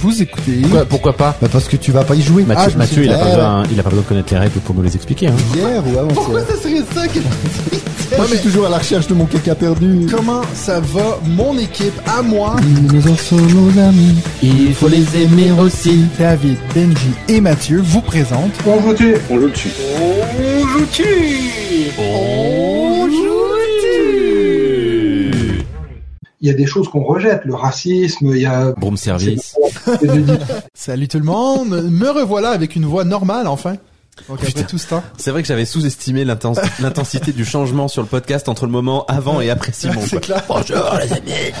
Vous écoutez. Pourquoi, pourquoi pas Bah, parce que tu vas pas y jouer. Mathieu, Ah, Mathieu, il, a pas eh, besoin, il a pas besoin de connaître les règles pour nous les expliquer. Hein. Hier ou avant Pourquoi ça serait ça que... Moi, je suis toujours à la recherche de mon caca perdu. Comment ça va, mon équipe, à moi, Nos enfants, nos amis. Il faut les aimer aussi. David, Benji et Mathieu vous présentent... On joue dessus. On Il y a des choses qu'on rejette, le racisme, il y a... Broom service. Salut tout le monde, me revoilà avec une voix normale enfin. Donc après tout ce temps. C'est vrai que j'avais sous-estimé l'inten- l'intensité du changement sur le podcast entre le moment avant et après Simon. C'est quoi. clair. Bonjour les amis.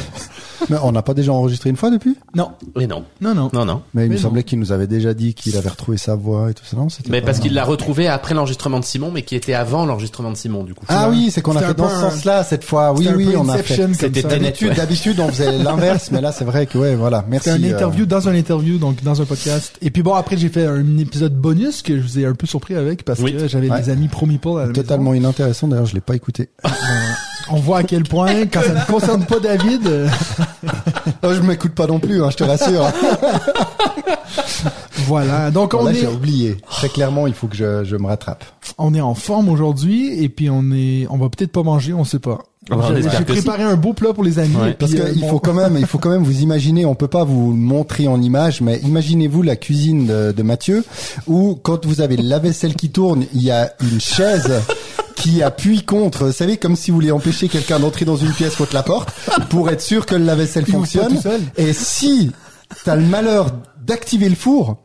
Mais on n'a pas déjà enregistré une fois depuis Non, Mais non, non, non. non, non. Mais il Mais me non. semblait qu'il nous avait déjà dit qu'il avait retrouvé sa voix et tout ça. Non, c'était Mais pas- parce qu'il l'a retrouvé après l'enregistrement de Simon, mais qui était avant l'enregistrement de Simon du coup. Ah oui, c'est qu'on a C'était fait un dans peu ce un- sens-là cette fois. Oui, C'était un oui, peu on a Inception fait. comme C'était ça. Tenet. D'habitude, ouais. d'habitude, on faisait l'inverse, mais là, c'est vrai que ouais, voilà. Merci. C'était une euh, interview dans un interview, donc dans un podcast. Et puis bon, après j'ai fait un épisode bonus que je vous ai un peu surpris avec parce Oui. que j'avais Ouais. des amis pro Meeple à la Totalement inintéressant. D'ailleurs, je l'ai pas écouté. maison. On voit à quel point, quand ça ne concerne pas David, euh, Oh, je m'écoute pas non plus, hein, je te rassure. voilà. Donc on Là, est, j'ai oublié. Très clairement, il faut que je, je me rattrape. on est en forme aujourd'hui et puis on est, on va peut-être pas manger, on sait pas. Ah bah, on J'ai préparé un beau plat pour les amis. Ouais. Parce euh, qu'il faut quand même, il faut quand même vous imaginer. On peut pas vous le montrer en image, mais imaginez-vous la cuisine de, de Mathieu, où quand vous avez le lave-vaisselle qui tourne, il y a une chaise qui appuie contre. Vous savez, comme si vous voulez empêcher quelqu'un d'entrer dans une pièce contre la porte, pour être sûr que le lave-vaisselle Il ouvre pas fonctionne. Et si t'as le malheur d'activer le four,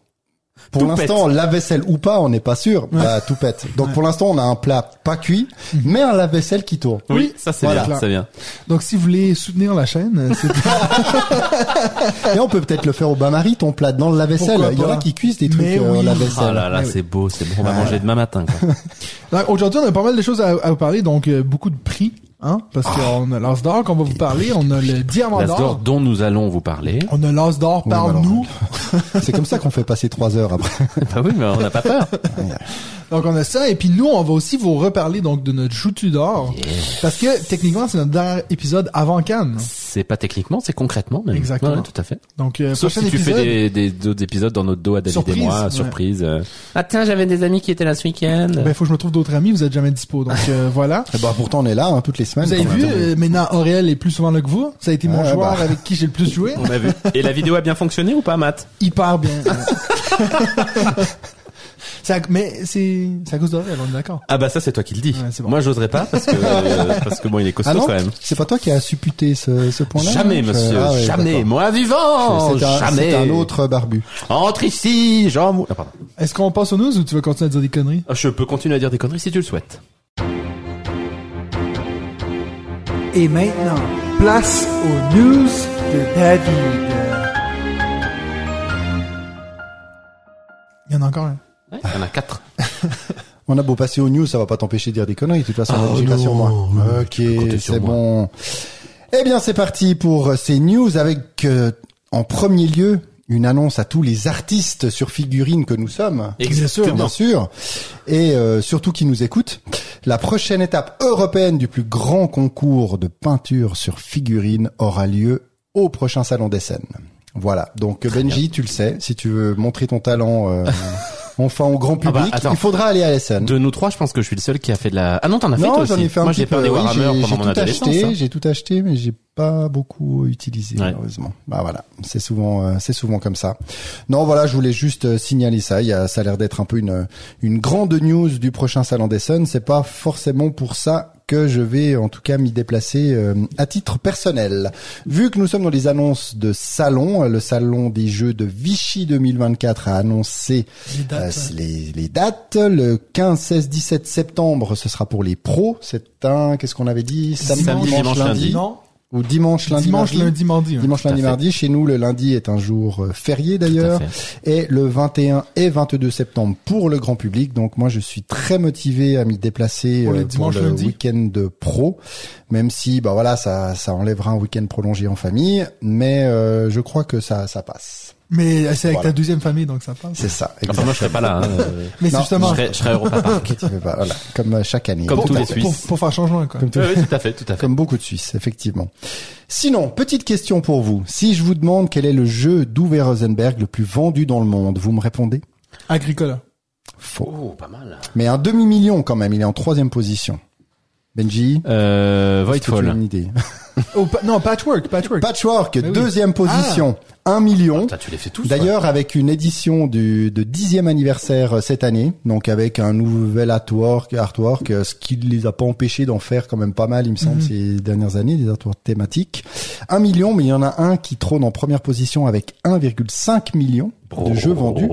pour l'instant, lave-vaisselle ou pas, on n'est pas sûr. Bah, tout pète. Donc pour l'instant, on a un plat pas cuit, mais un lave-vaisselle qui tourne. Oui, ça c'est Voilà. bien, c'est bien. Donc si vous voulez soutenir la chaîne, euh, c'est Et on peut peut-être le faire au bain-marie, ton plat dans le lave-vaisselle. Il y en a qui cuisent des trucs euh, au oui. lave-vaisselle. Ah là là, Ouais, c'est beau, c'est bon. On va manger demain matin. Aujourd'hui, on a pas mal de choses à, à vous parler, donc euh, beaucoup de prix, hein, parce qu'on a l'as d'or qu'on va vous parler, on a le diamant L'As d'or dont nous allons vous parler. on a l'as d'or Oui, par nous, C'est comme ça qu'on fait passer trois heures après. bah oui, mais on n'a pas peur. donc on a ça, et puis nous, on va aussi vous reparler donc de notre joutu d'or, parce que techniquement, c'est notre dernier épisode avant Cannes. C'est pas techniquement, c'est concrètement. Même. Exactement. Ouais, tout à fait. Donc, euh, Sauf si tu épisode, fais des, des d'autres épisodes dans notre dos à David Surprise, et moi, ouais. surprise. euh. Ah tiens, j'avais des amis qui étaient là ce week-end. ben, faut que je me trouve d'autres amis, vous êtes jamais dispo, donc euh, voilà. Et bah pourtant on est là hein, toutes les semaines. Vous avez vu, euh, maintenant Aurel est plus souvent là que vous, ça a été mon Ah, joueur bah. avec qui j'ai le plus joué, On a vu. Et la vidéo a bien fonctionné ou pas, Matt? Hyper bien. C'est à- mais c'est c'est à cause d'Aurel, on est d'accord. Ah bah ça c'est toi qui le dis. Ouais, bon. Moi j'oserais pas parce que euh, parce que bon il est costaud Ah non, quand même. c'est pas toi qui as supputé ce, ce point-là Jamais Je- monsieur, Ah ouais, jamais. Moi vivant, un, jamais. c'est un autre barbu. Entre ici, Jean. Mou- Ah, pardon. Est-ce qu'on passe aux news ou tu veux continuer à dire des conneries? Je peux continuer à dire des conneries si tu le souhaites. Et maintenant, place aux news de David. Il y en a encore un. Ouais, il y en a quatre. On a beau passer aux news, ça va pas t'empêcher de dire des conneries. De toute façon, on pas non, sur moi. non, Ok, c'est moi. bon. Eh bien, c'est parti pour ces news avec euh, en premier lieu une annonce à tous les artistes sur figurines que nous sommes. Exactement. Bien sûr. Et euh, surtout qui nous écoutent. La prochaine étape européenne du plus grand concours de peinture sur figurines aura lieu au prochain Salon des Scènes. Voilà. Donc Benji, tu le sais, si tu veux montrer ton talent euh, enfin au grand Ah bah, public, attends. il faudra aller à l'Essen. De nous trois, je pense que je suis le seul qui a fait de la. Ah non, t'en as fait Non, toi j'en ai fait un Moi j'ai peint des Warhammer pendant mon tout adolescence. acheté, hein. j'ai tout acheté, mais j'ai pas beaucoup utilisé Ouais. malheureusement. Bah voilà, c'est souvent, euh, c'est souvent comme ça. Non, voilà, je voulais juste euh, signaler ça. Il y a, ça a l'air d'être un peu une une grande news du prochain salon des Suns. C'est pas forcément pour ça que je vais en tout cas m'y déplacer euh, à titre personnel. Vu que nous sommes dans les annonces de salon, euh, le salon des jeux de Vichy 2024 a annoncé Les dates, euh, les, les dates. Le 15, 16, 17 septembre, ce sera pour les pros. C'est un, qu'est-ce qu'on avait dit? Samedi, Samedi, dimanche, dimanche, lundi. lundi. Ou dimanche, lundi, Dimanche, mardi. lundi, mardi. hein. Dimanche, lundi, mardi. Chez nous, le lundi est un jour euh, férié d'ailleurs. Et le 21 et 22 septembre pour le grand public. Donc moi, je suis très motivé à m'y déplacer Pour euh, le week-end de pro. Même si, bah voilà, ça, ça enlèvera un week-end prolongé en famille. Mais euh, je crois que ça, ça passe. Mais c'est avec Voilà. ta deuxième famille, donc ça passe. C'est ça. Enfin, moi, je serais pas là. hein. Mais Non, Je justement serais, je serais Europa Park. Voilà, comme euh, chaque année. Comme pour, tous les Suisses. pour, pour faire changement, quoi. Comme tout- Oui, tout à fait, tout à fait. Comme beaucoup de Suisses, effectivement. Sinon, petite question pour vous. Si je vous demande quel est le jeu d'Uwe Rosenberg le plus vendu dans le monde, vous me répondez? Agricola. Faux. Oh, pas mal. Mais un demi-million quand même, il est en troisième position. Benji? Euh, Voidfall. une idée? Oh, pa- non, Patchwork, Patchwork. Patchwork, Mais oui. deuxième position, un million. Putain, tu les fais tous. D'ailleurs, avec une édition du de dixième anniversaire euh, cette année, donc avec un nouvel artwork, artwork, euh, ce qui les a pas empêchés d'en faire quand même pas mal, il me semble, Mhm. ces dernières années, des artworks thématiques. Un million, mais il y en a un qui trône en première position avec 1,5 million de jeux vendus.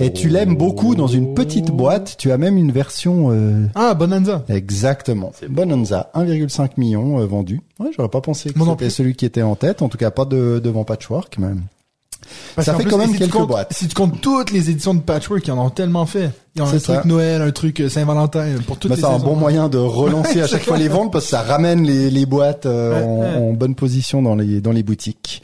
Et tu l'aimes beaucoup dans une petite boîte. Tu as même une version euh, Ah, Bonanza. Exactement. Bonanza, 1,5 million euh, vendus. Ouais, j'aurais pas pensé que c'était celui qui était en tête. En tout cas, pas de, devant Patchwork, même. Parce Ça fait plus, quand même si quelques comptes- boîtes. Si tu comptes toutes les éditions de Patchwork, ils en ont tellement fait. Un C'est truc. Noël, un truc Saint-Valentin, euh, pour toutes Bah, les c'est un bon moyen de relancer à chaque fois les ventes parce que ça ramène les, les boîtes euh, Ouais, en, ouais. en bonne position dans les dans les boutiques.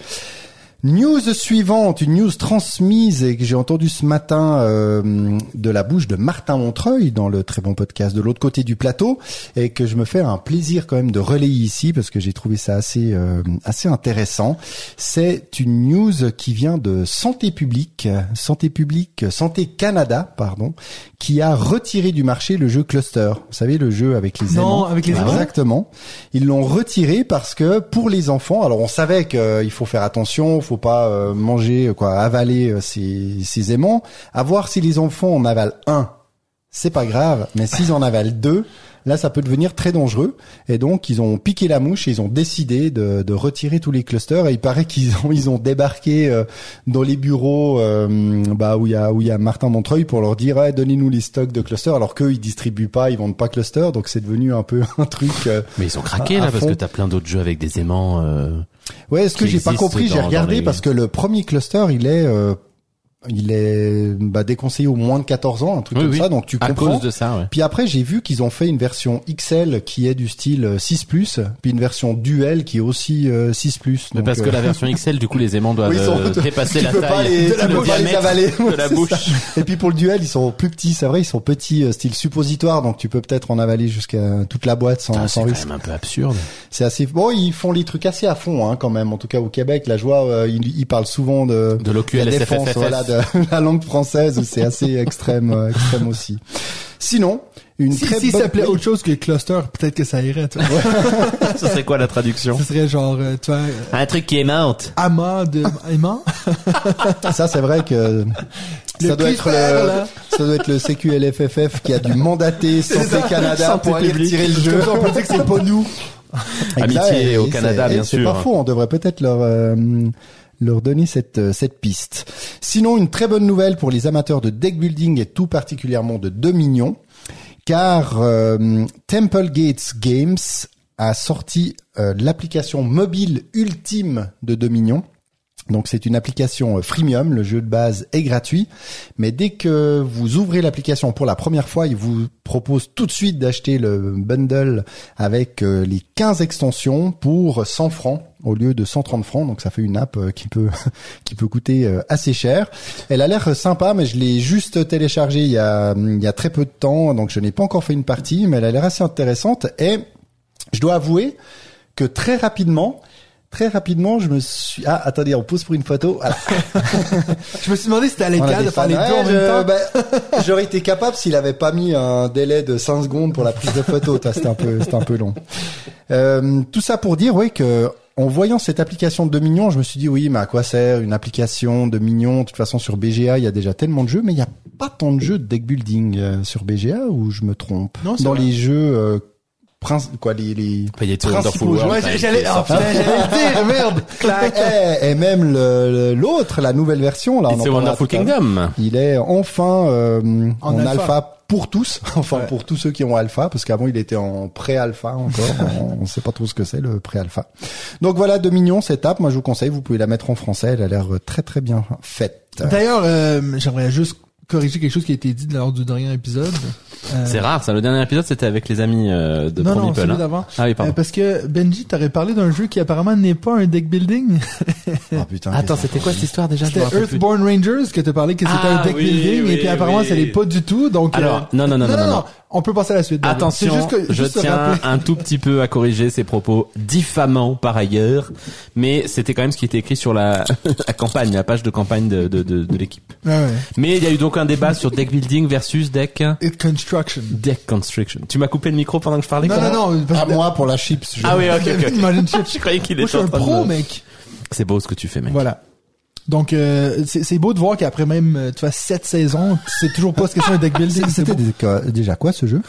News suivante, une news transmise et que j'ai entendu ce matin euh, de la bouche de Martin Montreuil dans le très bon podcast de l'autre côté du plateau et que je me fais un plaisir quand même de relayer ici parce que j'ai trouvé ça assez euh, assez intéressant. C'est une news qui vient de Santé publique, Santé publique, Santé Canada, pardon, qui a retiré du marché le jeu Cluster. Vous savez le jeu avec les Non, aimants. avec les aimants. Exactement. Ils l'ont retiré parce que pour les enfants, alors on savait qu'il faut faire attention, faut pas euh, manger quoi, avaler euh, ces, ces aimants. À voir si les enfants en avalent un, c'est pas grave, mais s'ils en avalent deux, là ça peut devenir très dangereux. Et donc ils ont piqué la mouche et ils ont décidé de, de retirer tous les clusters. Et il paraît qu'ils ont ils ont débarqué euh, dans les bureaux euh, bah où il y a où il y a Martin Montreuil pour leur dire ouais, donnez-nous les stocks de clusters alors qu'eux ils distribuent pas, ils vendent pas clusters. Donc c'est devenu un peu un truc. euh, Mais ils ont craqué À- là à parce que t'as plein d'autres jeux avec des aimants. Euh... Ouais, ce que j'ai pas compris, j'ai regardé les- parce que le premier cluster, il est euh, il est bah, déconseillé au moins de 14 ans, un truc Oui, comme oui. ça, donc tu À comprends. cause de ça, ouais. Puis après, j'ai vu qu'ils ont fait une version XL qui est du style euh, 6+, puis une version duel qui est aussi euh, 6+. Mais donc, parce que euh, la version XL, du coup, les aimants doivent Oui, ils sont- euh, dépasser la taille, les- de la pas les avaler. de la C'est bouche. Et puis pour le duel, ils sont plus petits, c'est vrai, ils sont petits, euh, style suppositoire, donc tu peux peut-être en avaler jusqu'à toute la boîte sans, Putain, C'est sans quand risque. même un peu absurde. C'est assez bon, ils font les trucs assez à fond hein, quand même. En tout cas au Québec, la joie, ils, ils parlent souvent de De la l'OQL défense, voilà, de la langue française. C'est assez extrême, euh, extrême aussi. Sinon, une Si, très si bonne. ça s'appelait autre chose que cluster, peut-être que ça irait, tu vois. Ça serait quoi la traduction? Ce serait genre, euh, tu vois, euh, Un truc qui est morte. amas de aimant? Ça, c'est vrai que Le ça doit être le, là. ça doit être le CQLFFF qui a dû mandater Santé Canada Santé pour aller publique. retirer le jeu. On peut dire que c'est pas nous. Amitié au et Canada, c'est- bien C'est sûr. pas faux, on devrait peut-être leur euh, leur donner cette euh, cette piste. Sinon, une très bonne nouvelle pour les amateurs de deck building et tout particulièrement de Dominion, car euh, Temple Gates Games a sorti euh, l'application mobile ultime de Dominion. Donc c'est une application euh, freemium, le jeu de base est gratuit, mais dès que vous ouvrez l'application pour la première fois, il vous propose tout de suite d'acheter le bundle avec euh, les 15 extensions pour 100 francs au lieu de 130 francs. Donc ça fait une app euh, qui peut qui peut coûter assez cher. Elle a l'air sympa, mais je l'ai juste téléchargée il y a il y a très peu de temps, donc je n'ai pas encore fait une partie, mais elle a l'air assez intéressante et je dois avouer que très rapidement Très rapidement, je me suis... Ah, attendez, on pose pour une photo. Voilà. Je me suis demandé si a capable des de faire les deux en même temps. bah, J'aurais été capable s'il avait pas mis un délai de 5 secondes pour la prise de photo. C'était un peu, c'était un peu long. Euh, tout ça pour dire, oui, que en voyant cette application de Mignon, je me suis dit, oui, mais à quoi sert une application de Mignon De toute façon, sur BGA, il y a déjà tellement de jeux, mais il n'y a pas tant de jeux de deck building euh, sur BGA, ou je me trompe? Non, Dans vrai. les jeux, euh, prince, quoi, les, les Enfin, il y a Principaux Wonderful jeux. World. Ouais, qui j'allais, est oh, sorti. putain, j'allais le dire, merde. Clac. et, et même le- le- l'autre, la nouvelle version, là, on en C'est parlera Wonderful tout à l'heure. Kingdom. Il est enfin euh, en, En alpha. alpha. pour tous, enfin Ouais. pour tous ceux qui ont alpha, parce qu'avant il était en pré-alpha encore. on ne sait pas trop ce que c'est le pré-alpha. Donc voilà, Dominion, cette app, moi je vous conseille, vous pouvez la mettre en français, elle a l'air très très bien faite. D'ailleurs, euh, j'aimerais juste corriger quelque chose qui a été dit lors du dernier épisode. Euh, C'est rare, ça. Le dernier épisode, c'était avec les amis euh, de non, non, hein. d'avant. Ah oui, Euh, pardon. parce que Benji, t'aurais parlé d'un jeu qui apparemment n'est pas un deck building. Ah putain. Attends, c'était quoi cette histoire déjà? C'était. Earthborn Rangers que t'as parlé que c'était Ah, un deck oui, building oui, et puis apparemment oui. ça l'est pas du tout. Donc Alors, euh, non, non, non, non, non, non. On peut passer à la suite. Attention, C'est juste que- je juste tiens rappeler. un tout petit peu à corriger ces propos diffamants par ailleurs, mais c'était quand même ce qui était écrit sur la, la campagne, la page de campagne de, de, de, de l'équipe. Ouais, ouais. Mais il y a eu donc un débat sur deck building versus deck It construction. deck construction. Tu m'as coupé le micro pendant que je parlais Non, non, non. parce À que- moi pour la chips. je- Ah oui, ok, ok. ok. Imagine chips. Je croyais qu'il Moi, était je suis en un train pro, de... mec. C'est beau ce que tu fais, mec. Voilà. Donc, euh, c'est c'est beau de voir qu'après même, euh, tu vois, sept saisons, c'est toujours pas ce que c'est un deck building. C'était déjà quoi ce jeu?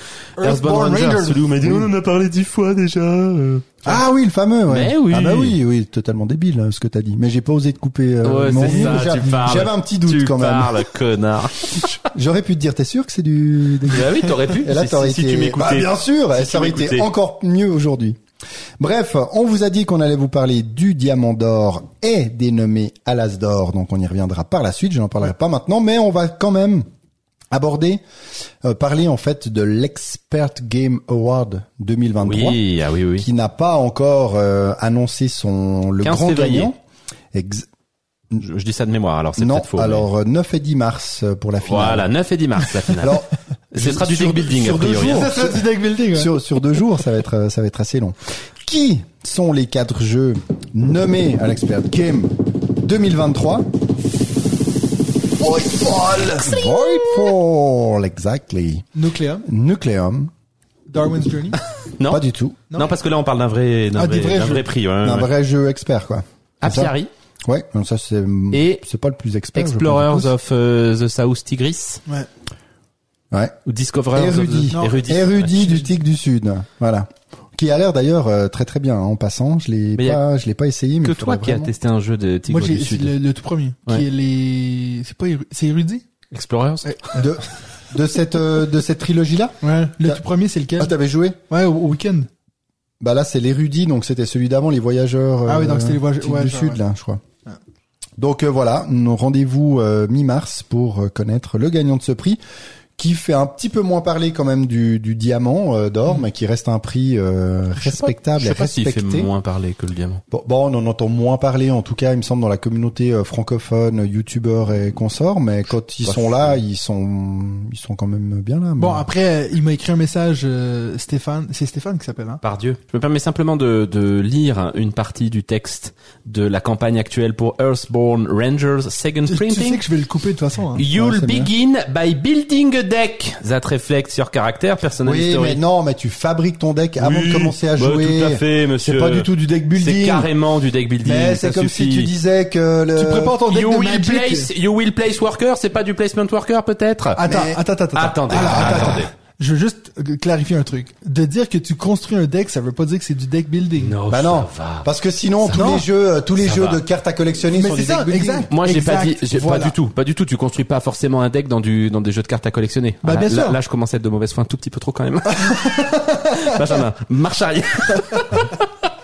Earthbound Rangers, celui où on m'a dit, Oui. on en a parlé dix fois déjà. euh. Ah oui, le fameux. Ouais. Mais oui. Ah bah oui, oui, totalement débile hein, ce que t'as dit. Mais j'ai pas osé te couper. euh, Ouais, mon. J'avais un petit doute tu quand même. parles, connard. J'aurais pu te dire, t'es sûr que c'est du. bah oui, t'aurais pu. Et là, si, été. si tu m'écoutais. Bah, bien sûr, Si ça aurait été encore mieux aujourd'hui. Bref, on vous a dit qu'on allait vous parler du diamant d'or et dénommé Alas d'or, donc on y reviendra par la suite. Je n'en parlerai pas maintenant, mais on va quand même aborder, euh, parler en fait de l'Expert Game Award 2023 Oui, ah oui, oui. qui n'a pas encore euh, annoncé son le 15 grand février. gagnant. Ex- Je, je dis ça de mémoire, alors c'est peut-être faux. mais- alors euh, 9 et 10 mars euh, pour la finale. Voilà, 9 et 10 mars, la finale. Alors, Ce sera du deck building, sur a deux priori. jours, Ça serait du deck building, ouais. sur, sur deux jours, ça va être euh, ça va être assez long. Qui sont les quatre jeux nommés à l'expert Game 2023 Voidfall. Voidfall, exactly. Nucleum, Nucleum, Darwin's Journey. Non. pas du tout. Non. parce que là, on parle d'un vrai, d'un Ah, vrai, jeux. vrai prix, ouais. Un vrai jeu expert, quoi. Apiari, Ouais, donc ça c'est Et c'est pas le plus expert. Explorers of euh, the South Tigris, Ouais. Ouais. ou Discoverers Érudit. of the... Érudit. Érudit Ouais. du Tigre du Sud. Voilà. Qui a l'air d'ailleurs euh, très très bien hein, en passant. Je l'ai Mais y a pas, je l'ai pas essayé. Mais Que toi qui as vraiment- testé un jeu de Tigre Moi, j'ai du Sud. le, le tout premier, Ouais. qui est les, c'est pas, éru- c'est érudit? Explorers? De de cette euh, de cette trilogie là. Ouais. Le tout premier, c'est lequel? Ah t'avais joué? Ouais, au, au week-end. Bah là c'est l'érudit donc c'était celui d'avant les voyageurs. Ah oui, donc euh, c'était les voyageurs- ouais, du Sud ouais. là je crois. Donc euh, voilà, rendez-vous euh, mi-mars pour euh, connaître le gagnant de ce prix qui fait un petit peu moins parler quand même du, du diamant euh, d'or, mais qui reste un prix euh, respectable Mm. Je et sais pas s'il fait respecté. moins parler que le diamant. Bon, bon, on en entend moins parler, en tout cas, il me semble, dans la communauté euh, francophone, youtubeurs et consorts, mais quand ils sont là, ils sont, ils sont quand même bien là. Bon, après, euh, il m'a écrit un message, euh, Stéphane. C'est Stéphane qui s'appelle, hein? Par Dieu. Je me permets simplement de, de lire une partie du texte de la campagne actuelle pour Earthborn Rangers Second Tu, tu sais Printing. que je vais le couper de toute façon, hein. You'll Ouais, c'est bien. begin by building a deck that reflects your character, personal oui, mais non, mais tu fabriques ton deck avant Oui, de commencer à bah, jouer. tout à fait, monsieur. C'est pas du tout du deck C'est building. carrément du deck building. Mais ça c'est comme suffit. si tu disais que le... Tu prépares ton deck You de will Magic. place, you will place worker, c'est pas du placement worker peut-être? Attends, Mais- attends, attends, attends. Attendez, Alors, attends, attendez. attends. Je veux juste euh, clarifier un truc. De dire que tu construis un deck, ça veut pas dire que c'est du deck building. Non, Bah ça non, va. parce que sinon tous non. les jeux, euh, tous les Ça jeux va. de cartes à collectionner Mais sont c'est des ça, deck building. exact. Moi, j'ai pas dit, j'ai voilà. pas du tout, pas du tout. Tu construis pas forcément un deck dans du, dans des jeux de cartes à collectionner. Bah, Là- bien là, sûr. Là, je commence à être de mauvaise foi un tout petit peu trop quand même. Benjamin, marche arrière.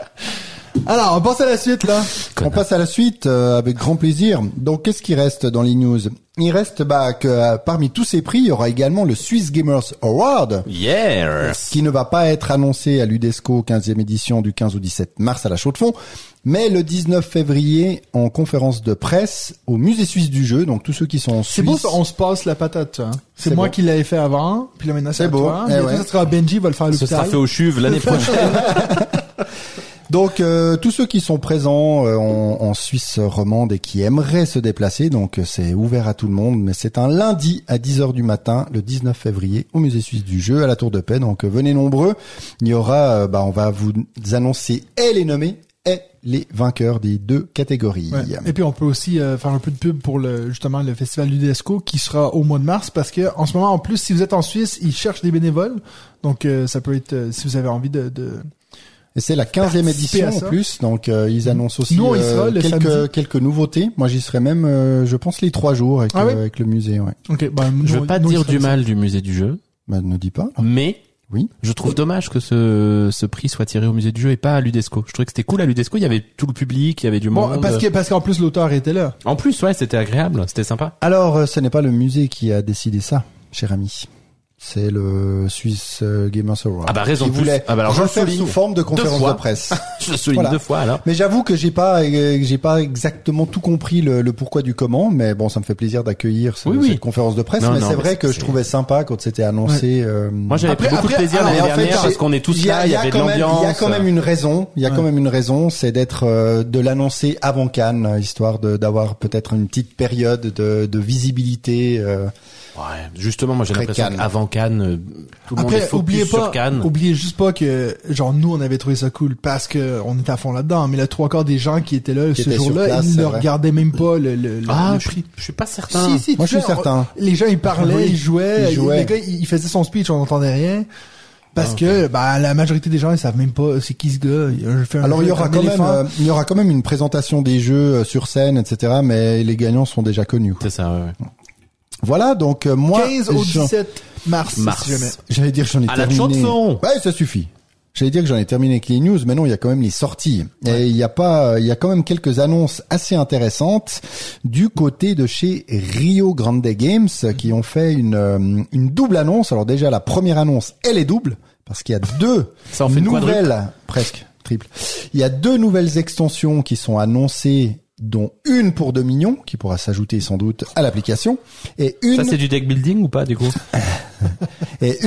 Alors, on passe à la suite, là. On passe à la suite euh, avec grand plaisir. Donc, qu'est-ce qui reste dans les news? Il reste bah, que euh, parmi tous ces prix, il y aura également le Swiss Gamers Award, Yes. qui ne va pas être annoncé à l'UDESCO 15e édition du 15 au 17 mars à la Chaux-de-Fonds, mais le 19 février en conférence de presse au Musée suisse du jeu. Donc, tous ceux qui sont en C'est Suisse... beau, ça, on se passe la patate, hein. C'est C'est moi beau. qui l'avais fait avant, puis là maintenant c'est C'est à beau, toi. eh Bientôt, ouais. ça sera Benji, va le faire à Ce l'hôpital. sera fait au chuve l'année prochaine. Donc euh, tous ceux qui sont présents euh, en, en Suisse romande et qui aimeraient se déplacer, donc euh, c'est ouvert à tout le monde, mais c'est un lundi à 10h du matin, le 19 février, au Musée suisse du jeu, à la Tour de Paix. Donc euh, venez nombreux. Il y aura, euh, bah, on va vous annoncer et les nommés et les vainqueurs des deux catégories. Et puis on peut aussi euh, faire un peu de pub pour le justement le festival Ludesco qui sera au mois de mars parce que en ce moment en plus si vous êtes en Suisse ils cherchent des bénévoles donc euh, ça peut être si vous avez envie de, de... Et c'est la 15e édition en plus, donc euh, ils annoncent aussi Nous, euh, quelques quelques nouveautés. Moi j'y serai même, euh, je pense les trois jours avec, Ah euh, avec le musée. Ouais. ok bah, Je nous, veux pas nous, dire du mal du musée du jeu, Bah, ne dis pas. mais Oui. je trouve dommage que ce, ce prix soit tiré au musée du jeu et pas à l'UDESCO. Je trouvais que c'était cool à l'UDESCO, il y avait tout le public, il y avait du bon monde. parce que parce qu'en plus l'auteur était là En plus, ouais, c'était agréable, c'était sympa. Alors, euh, ce n'est pas le musée qui a décidé ça, cher ami. C'est le Swiss euh, Gamers Award. Ah bah, raison de plus. Ah bah, alors, je le refaire souligne sous forme de conférence de presse. Je le souligne Voilà. deux fois alors. Mais j'avoue que j'ai pas euh, j'ai pas exactement tout compris le, le pourquoi du comment, mais bon, ça me fait plaisir d'accueillir ce- Oui, oui. cette conférence de presse. Non, mais c'est vrai que je trouvais sympa quand c'était annoncé. euh, Moi j'avais pris beaucoup après- de plaisir l'année fait, dernière parce qu'on est tous y a- là, il y avait de l'ambiance. Il y a quand même une raison. Il y a quand même une raison, c'est d'être euh, de l'annoncer avant Cannes, histoire de d'avoir peut-être une petite période de, de visibilité. euh, Ouais, justement, moi j'ai Après l'impression Cannes. qu'avant Cannes, euh, tout le monde est Après, focus oubliez sur pas, Cannes. oubliez juste pas que, genre, nous, on avait trouvé ça cool parce que on était à fond là-dedans, mais le trois quarts des gens qui étaient là Qui ce jour-là, ils ne regardaient même pas le, le, le- Ah, le je, prix. je suis pas certain. Si, si, Moi, je suis on- certain. Les gens, ils parlaient, Oui, ils jouaient, ils jouaient. les gars, ils, ils faisaient son speech, on n'entendait rien. Parce Ah, que, bah, la majorité des gens, ils savent même pas c'est qui ce gars. Je fais un Alors il y aura quand même euh, il y aura quand même une présentation des jeux euh, sur scène, etc. Mais les gagnants sont déjà connus. quoi. C'est ça, ouais, ouais. Voilà donc euh, moi 15 au j'en- 17 mars, Mars. si jamais. j'allais dire que j'en ai À la terminé. chanson. Ouais, ça suffit. J'allais dire que j'en ai terminé avec les news, mais non, il y a quand même les sorties. Et il y a pas, il y a quand même quelques annonces assez intéressantes du côté de chez Rio Grande Games qui ont fait une, euh, une double annonce. Alors déjà, la première annonce, elle est double parce qu'il y a deux Ça en fait une nouvelles, presque triple. Il y a deux nouvelles extensions qui sont annoncées dont une pour Dominion, qui pourra s'ajouter sans doute à l'application, et une Ça c'est du deck building ou pas du coup et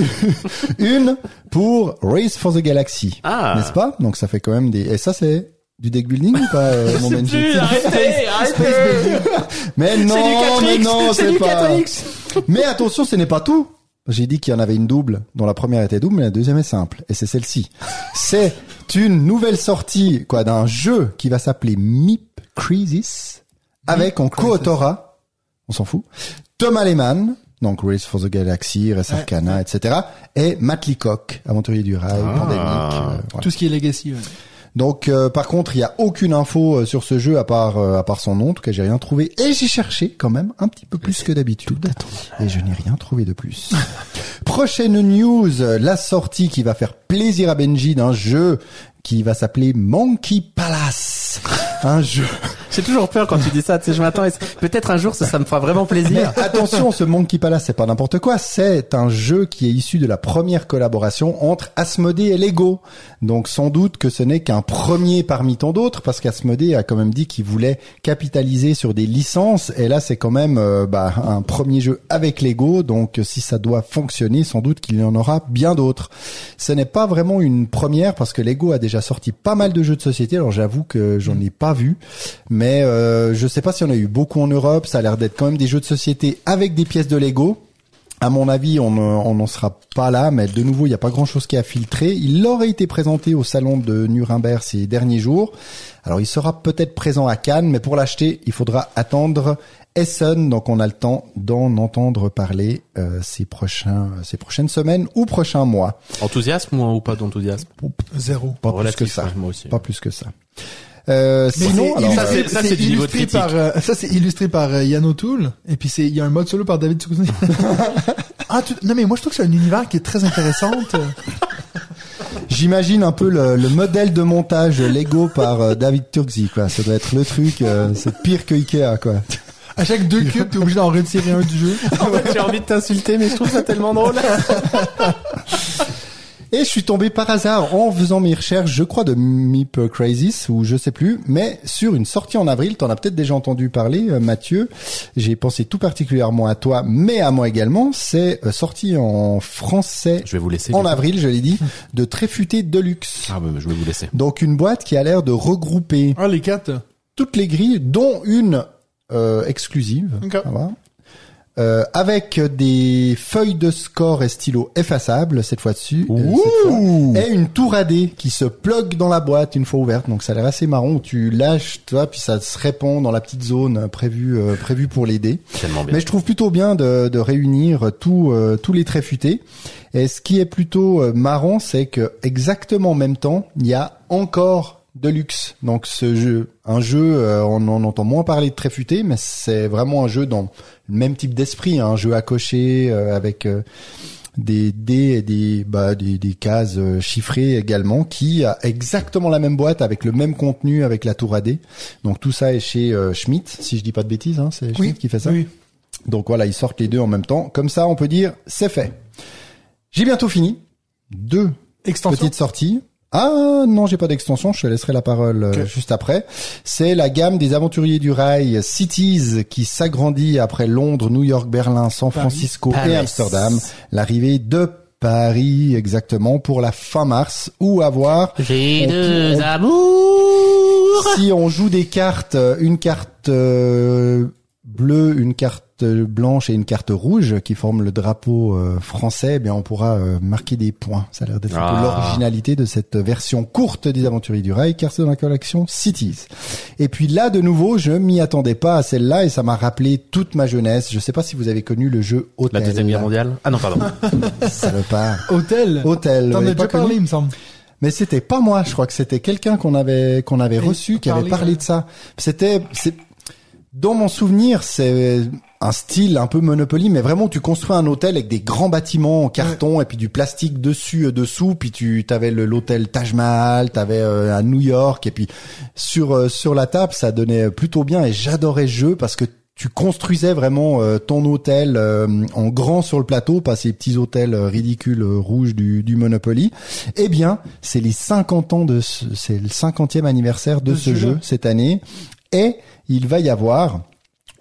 une pour Race for the Galaxy. Ah. N'est-ce pas? Donc ça fait quand même des... Et ça c'est du deck building ou pas, euh, mon Benji? arrêtez, Mais non, mais non, c'est pas... 4X. Mais attention, ce n'est pas tout. J'ai dit qu'il y en avait une double, dont la première était double, mais la deuxième est simple. Et c'est celle-ci. C'est une nouvelle sortie, quoi, d'un jeu qui va s'appeler Meep Crisis, avec en co-autora, on s'en fout, Thomas Lehman, donc Race for the Galaxy, Res Arcana, etc., et Matt Leacock, aventurier du rail, Ah. pandémique. euh, voilà. Tout ce qui est legacy. ouais. Donc euh, par contre, il y a aucune info euh, sur ce jeu à part euh, à part son nom. En tout cas, j'ai rien trouvé et j'ai cherché quand même un petit peu plus que d'habitude et je n'ai rien trouvé de plus. Prochaine news, la sortie qui va faire plaisir à Benji d'un jeu qui va s'appeler Monkey Palace. Un jeu. J'ai toujours peur quand tu dis ça, tu sais, je m'attends, peut-être un jour ça, ça me fera vraiment plaisir. attention, ce Monkey Palace, c'est pas n'importe quoi. C'est un jeu qui est issu de la première collaboration entre Asmodee et Lego. Donc sans doute que ce n'est qu'un premier parmi tant d'autres, parce qu'Asmodee a quand même dit qu'il voulait capitaliser sur des licences. Et là, c'est quand même euh, bah, un premier jeu avec Lego. Donc si ça doit fonctionner, sans doute qu'il y en aura bien d'autres. Ce n'est pas vraiment une première, parce que Lego a déjà sorti pas mal de jeux de société. Alors j'avoue que j'en ai pas vu, mais euh, je sais pas si on a eu beaucoup en Europe. Ça a l'air d'être quand même des jeux de société avec des pièces de Lego. À mon avis, on on n'en sera pas là, mais de nouveau, il n'y a pas grand-chose qui a filtré. Il aurait été présenté au salon de Nuremberg ces derniers jours. Alors, il sera peut-être présent à Cannes, mais pour l'acheter, il faudra attendre Essen. Donc, on a le temps d'en entendre parler euh, ces prochains, ces prochaines semaines ou prochains mois. Enthousiasme ou, pas d'enthousiasme? Zéro. Pas plus que ça. moi aussi. Pas plus que ça. Euh, sinon, alors, ça, euh, c'est- ça, c'est du niveau de illustré par euh, ça c'est illustré par euh, Yann O'Toole et puis c'est il y a un mode solo par David Suchet. ah tu- non mais moi je trouve que c'est un univers qui est très intéressant. J'imagine un peu le, le modèle de montage Lego par euh, David Turkzy, quoi. Ça doit être le truc, euh, c'est pire que Ikea, quoi. À chaque deux cubes t'es obligé d'en retirer un du jeu. En fait, j'ai envie de t'insulter, mais je trouve ça tellement drôle. Et je suis tombé par hasard en faisant mes recherches, je crois de Meep Crisis ou je sais plus, mais sur une sortie en avril. T'en as peut-être déjà entendu parler, euh, Mathieu. J'ai pensé tout particulièrement à toi, mais à moi également. C'est euh, sorti en français Je vais vous laisser. en avril, je l'ai dit, de Tréfuté Deluxe. Ah, bah, je vais vous laisser. Donc une boîte qui a l'air de regrouper Ah les quatre. toutes les grilles, dont une euh, exclusive, Ok. ça va. Euh, avec des feuilles de score et stylos effaçables cette euh, cette fois. et une tour AD qui se plug dans la boîte une fois ouverte. Donc ça a l'air assez marrant. où Tu lâches, toi, puis ça se répand dans la petite zone prévue euh, prévue pour les dés. Tellement bien. Mais je trouve plutôt bien de, de réunir tout, euh, tous les traits futés. Et ce qui est plutôt marrant, c'est que exactement en même temps, il y a encore de luxe. Donc ce jeu, un jeu, euh, on en entend moins parler de traits futés, mais c'est vraiment un jeu dans le même type d'esprit, hein, un jeu à cocher euh, avec euh, des dés et des, bah, des, des cases chiffrées également, qui a exactement la même boîte avec le même contenu avec la tour AD. Donc tout ça est chez Schmidt, si je dis pas de bêtises, hein, c'est Schmidt qui fait ça. Oui. Donc voilà, ils sortent les deux en même temps. Comme ça, on peut dire c'est fait. J'ai bientôt fini. Deux Extension. petites sorties. Ah non, j'ai pas d'extension, je te laisserai la parole euh, juste après. C'est la gamme des aventuriers du rail Cities qui s'agrandit après Londres, New York, Berlin, San Paris. Francisco Paris. et Amsterdam. L'arrivée de Paris exactement pour la fin mars ou à voir J'ai deux on- amours. si on joue des cartes, euh, une carte euh, bleue, une carte blanche et une carte rouge qui forment le drapeau euh, français, eh bien on pourra euh, marquer des points. Ça a l'air d'être Ah. l'originalité de cette version courte des Aventuriers du Rail, car c'est dans la collection Cities. Et puis là, de nouveau, je m'y attendais pas à celle-là et ça m'a rappelé toute ma jeunesse. Je sais pas si vous avez connu le jeu La Hôtel. deuxième guerre mondiale? Ah non, pardon. Salopard. Hôtel. Hôtel. T'en as déjà pas connu parlé, il me semble. mais c'était pas moi, je crois que c'était quelqu'un qu'on avait qu'on avait reçu qui avait parlé, de ça. C'était c'est dans mon souvenir, c'est un style un peu Monopoly, mais vraiment tu construis un hôtel avec des grands bâtiments en carton et puis du plastique dessus euh, dessous, puis tu t'avais le- l'hôtel Taj Mahal, t'avais euh, à New York et puis sur euh, sur la table ça donnait plutôt bien et j'adorais ce jeu parce que tu construisais vraiment euh, ton hôtel en grand sur le plateau, pas ces petits hôtels ridicules rouges du, du Monopoly. Eh bien, c'est les 50 ans de ce, c'est le 50e anniversaire de, De ce ce jeu jeu. cette année et il va y avoir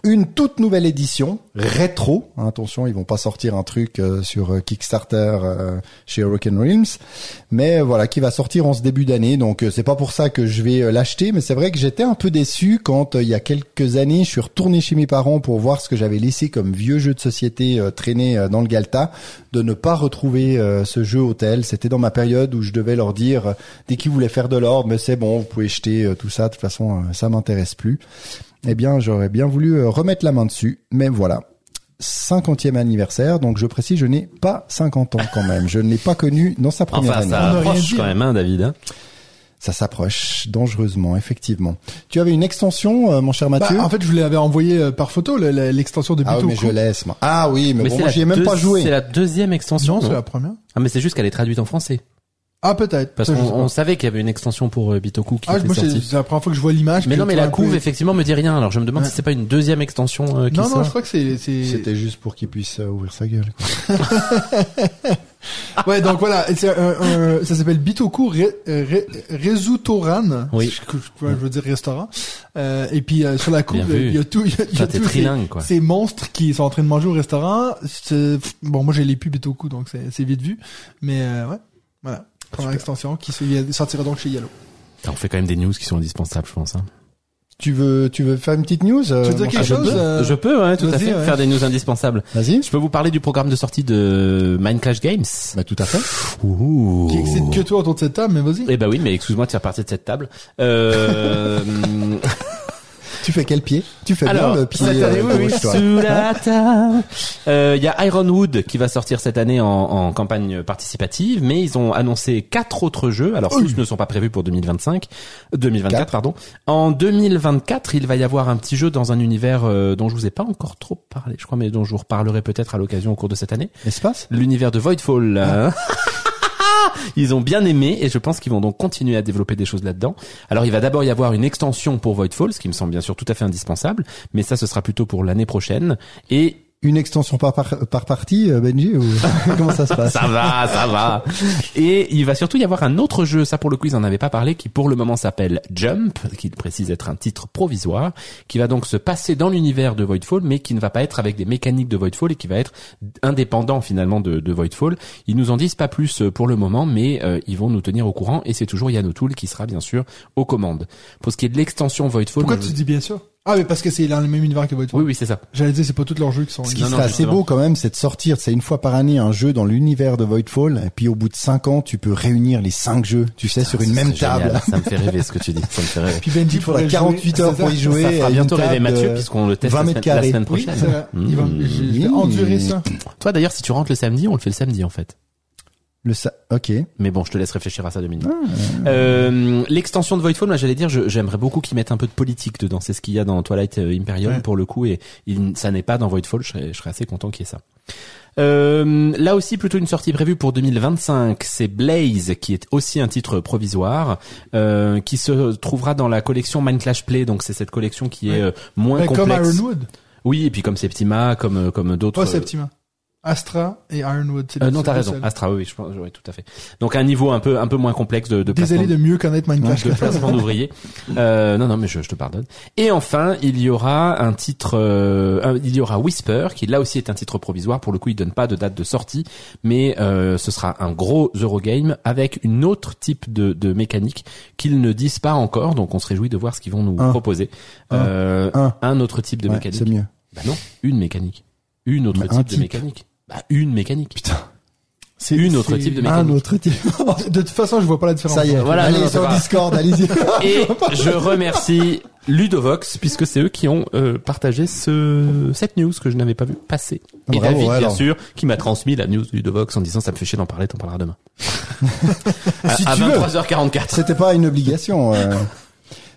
une toute nouvelle édition rétro. Hein, Attention, ils vont pas sortir un truc euh, sur euh, Kickstarter euh, chez Hurricane Realms, mais voilà, qui va sortir en ce début d'année. Donc euh, c'est pas pour ça que je vais euh, l'acheter, mais c'est vrai que j'étais un peu déçu quand euh, il y a quelques années, je suis retourné chez mes parents pour voir ce que j'avais laissé comme vieux jeu de société traîné euh, dans le Galta, de ne pas retrouver ce jeu hôtel. C'était dans ma période où je devais leur dire dès qu'ils voulaient faire de l'ordre, mais c'est bon, vous pouvez jeter tout ça. De toute façon, ça m'intéresse plus. Eh bien, j'aurais bien voulu euh, remettre la main dessus, mais voilà. 50e anniversaire, donc je précise, je n'ai pas 50 ans quand même. Je ne l'ai pas connu dans sa première Enfin, année. ça On a rien approche dit, quand hein. même, hein, David. hein. Ça s'approche dangereusement, effectivement. Tu avais une extension, euh, mon cher Bah, Mathieu en fait, je vous l'avais envoyé euh, par photo, le- le- l'extension de Ah oui, mais je laisse, moi. Ah oui, mais, bon, moi, la j'y ai même pas joué. C'est la deuxième extension. Non, c'est la première. Ah, mais c'est juste qu'elle est traduite en français. Ah, peut-être. Parce qu'on on savait qu'il y avait une extension pour euh, Bitoku qui Ah, était moi, c'est sortie. c'est la première fois que je vois l'image. Mais non, mais la couve, peu- effectivement, me dit rien. Alors je me demande Ouais. si c'est pas une deuxième extension euh, qui Non, non, je crois que c'est, c'est, C'était juste pour qu'il puisse euh, ouvrir sa gueule. quoi. ouais, donc voilà, et c'est un, un- ça s'appelle Bitoku Re, Re, Rezutoran. Oui. Je, je- je veux dire restaurant. Euh, et puis, euh, sur la coupe, il y a tout, il y a, y a ces, trilingue, quoi. ces monstres qui sont en train de manger au restaurant. C'est- Bon, moi, j'ai les pubs Bitoku, donc c'est, c'est vite vu. Mais, euh, ouais. Voilà. Première extension qui sortira donc chez Yellow. On fait quand même des news qui sont indispensables, je pense. Hein. Tu veux, tu veux faire une petite news euh, Tu veux dire quelque chose euh, Je peux, ouais, tout à fait, ouais. faire des news indispensables. Vas-y. Je peux vous parler du programme de sortie de Minecraft Games. Bah tout à fait. Ouh. Qui excite que toi autour de cette table, mais vas-y. Eh ben oui, mais excuse-moi de faire partie de cette table. Euh, Tu fais quel pied? Tu fais Alors, bien le pied cette année, euh, oui, gauche, sous la table. Euh, Il y a Ironwood qui va sortir cette année en, en campagne participative, mais ils ont annoncé quatre autres jeux. Alors tous ne sont pas prévus pour 2025, euh, 2024 Quatre. pardon. En 2024, il va y avoir un petit jeu dans un univers euh, dont je vous ai pas encore trop parlé, je crois, mais dont je vous reparlerai peut-être à l'occasion au cours de cette année. Espace L'univers de Voidfall. hein. Ils ont bien aimé et je pense qu'ils vont donc continuer à développer des choses là-dedans. Alors il va d'abord y avoir une extension pour Voidfall, ce qui me semble bien sûr tout à fait indispensable, mais ça ce sera plutôt pour l'année prochaine. Et Une extension par, par, par partie, euh, Benji ou comment ça se passe ça va, ça va. Et il va surtout y avoir un autre jeu, ça pour le coup ils en avaient pas parlé, qui pour le moment s'appelle Jump, qui précise être un titre provisoire, qui va donc se passer dans l'univers de Voidfall, mais qui ne va pas être avec des mécaniques de Voidfall et qui va être indépendant finalement de, de Voidfall. Ils nous en disent pas plus euh, pour le moment, mais euh, ils vont nous tenir au courant et c'est toujours Yann O'Toole qui sera bien sûr aux commandes. Pour ce qui est de l'extension Voidfall, Pourquoi tu je- dis bien sûr? Ah, mais parce que c'est dans le même univers que Voidfall. oui oui c'est ça. J'allais dire, c'est pas tous leurs jeux qui sont... Ce qui Non, serait non, assez justement. beau quand même, c'est de sortir, c'est une fois par année un jeu dans l'univers de Voidfall, et puis au bout de cinq ans, tu peux réunir les cinq jeux, tu sais, sur une même génial. table. Ça me fait rêver ce que tu dis. Ça me fait rêver. Puis Benji Il faudra pourrait 48 jouer- heures pour y jouer. ça à fera une bientôt rêver table Mathieu de puisqu'on le teste 20 la mètres semaine, la carrés. semaine Oui, prochaine. Il va, je, je vais endurer ça. Toi d'ailleurs, si tu rentres le samedi, on le fait le samedi en fait. Le sa... Ok. Mais bon, je te laisse réfléchir à ça deux minutes. Ah. Euh, L'extension de Voidfall, moi j'allais dire, j'aimerais beaucoup qu'ils mettent un peu de politique dedans. C'est ce qu'il y a dans Twilight euh, Imperium Ouais. pour le coup, et il- ça n'est pas dans Voidfall. Je serais, je serais assez content qu'il y ait ça. Euh, là aussi, plutôt une sortie prévue pour 2025. C'est Blaze, qui est aussi un titre provisoire, euh, qui se trouvera dans la collection Minecraft Play. Donc c'est cette collection qui est Ouais. euh, moins comme complexe. Ironwood. Oui, et puis comme Septima, comme euh, comme d'autres. Pas Septima. Astra et Ironwood. Euh, non, t'as raison. Astra, oui, je pense, oui, tout à fait. Donc un niveau un peu un peu moins complexe de, de Désolé de mieux connaître Minecraft. de placement d'ouvriers. Euh, non, non, mais je, je te pardonne. Et enfin, il y aura un titre, euh, il y aura Whisper, qui là aussi est un titre provisoire. Pour le coup, il donne pas de date de sortie, mais euh, ce sera un gros Eurogame avec une autre type de, de mécanique qu'ils ne disent pas encore. Donc, on se réjouit de voir ce qu'ils vont nous Un. proposer. Un. Euh, Un. un autre type de Ouais, mécanique. c'est mieux. Bah non, une mécanique. Une autre type, de mécanique. Bah une mécanique. Putain. C'est Une autre type de Un mécanique. autre type. De toute façon, je vois pas la différence. Ça y est. Voilà, allez non, non, c'est sur pas- Discord, allez-y. Et je remercie Ludovox puisque c'est eux qui ont euh, partagé ce cette news que je n'avais pas vu passer. Ah, Et bravo, David, ouais, bien alors. sûr, qui m'a transmis la news de Ludovox en disant ça me fait chier d'en parler, t'en parleras demain. à, Si à tu veux. 23h44. C'était pas une obligation. euh.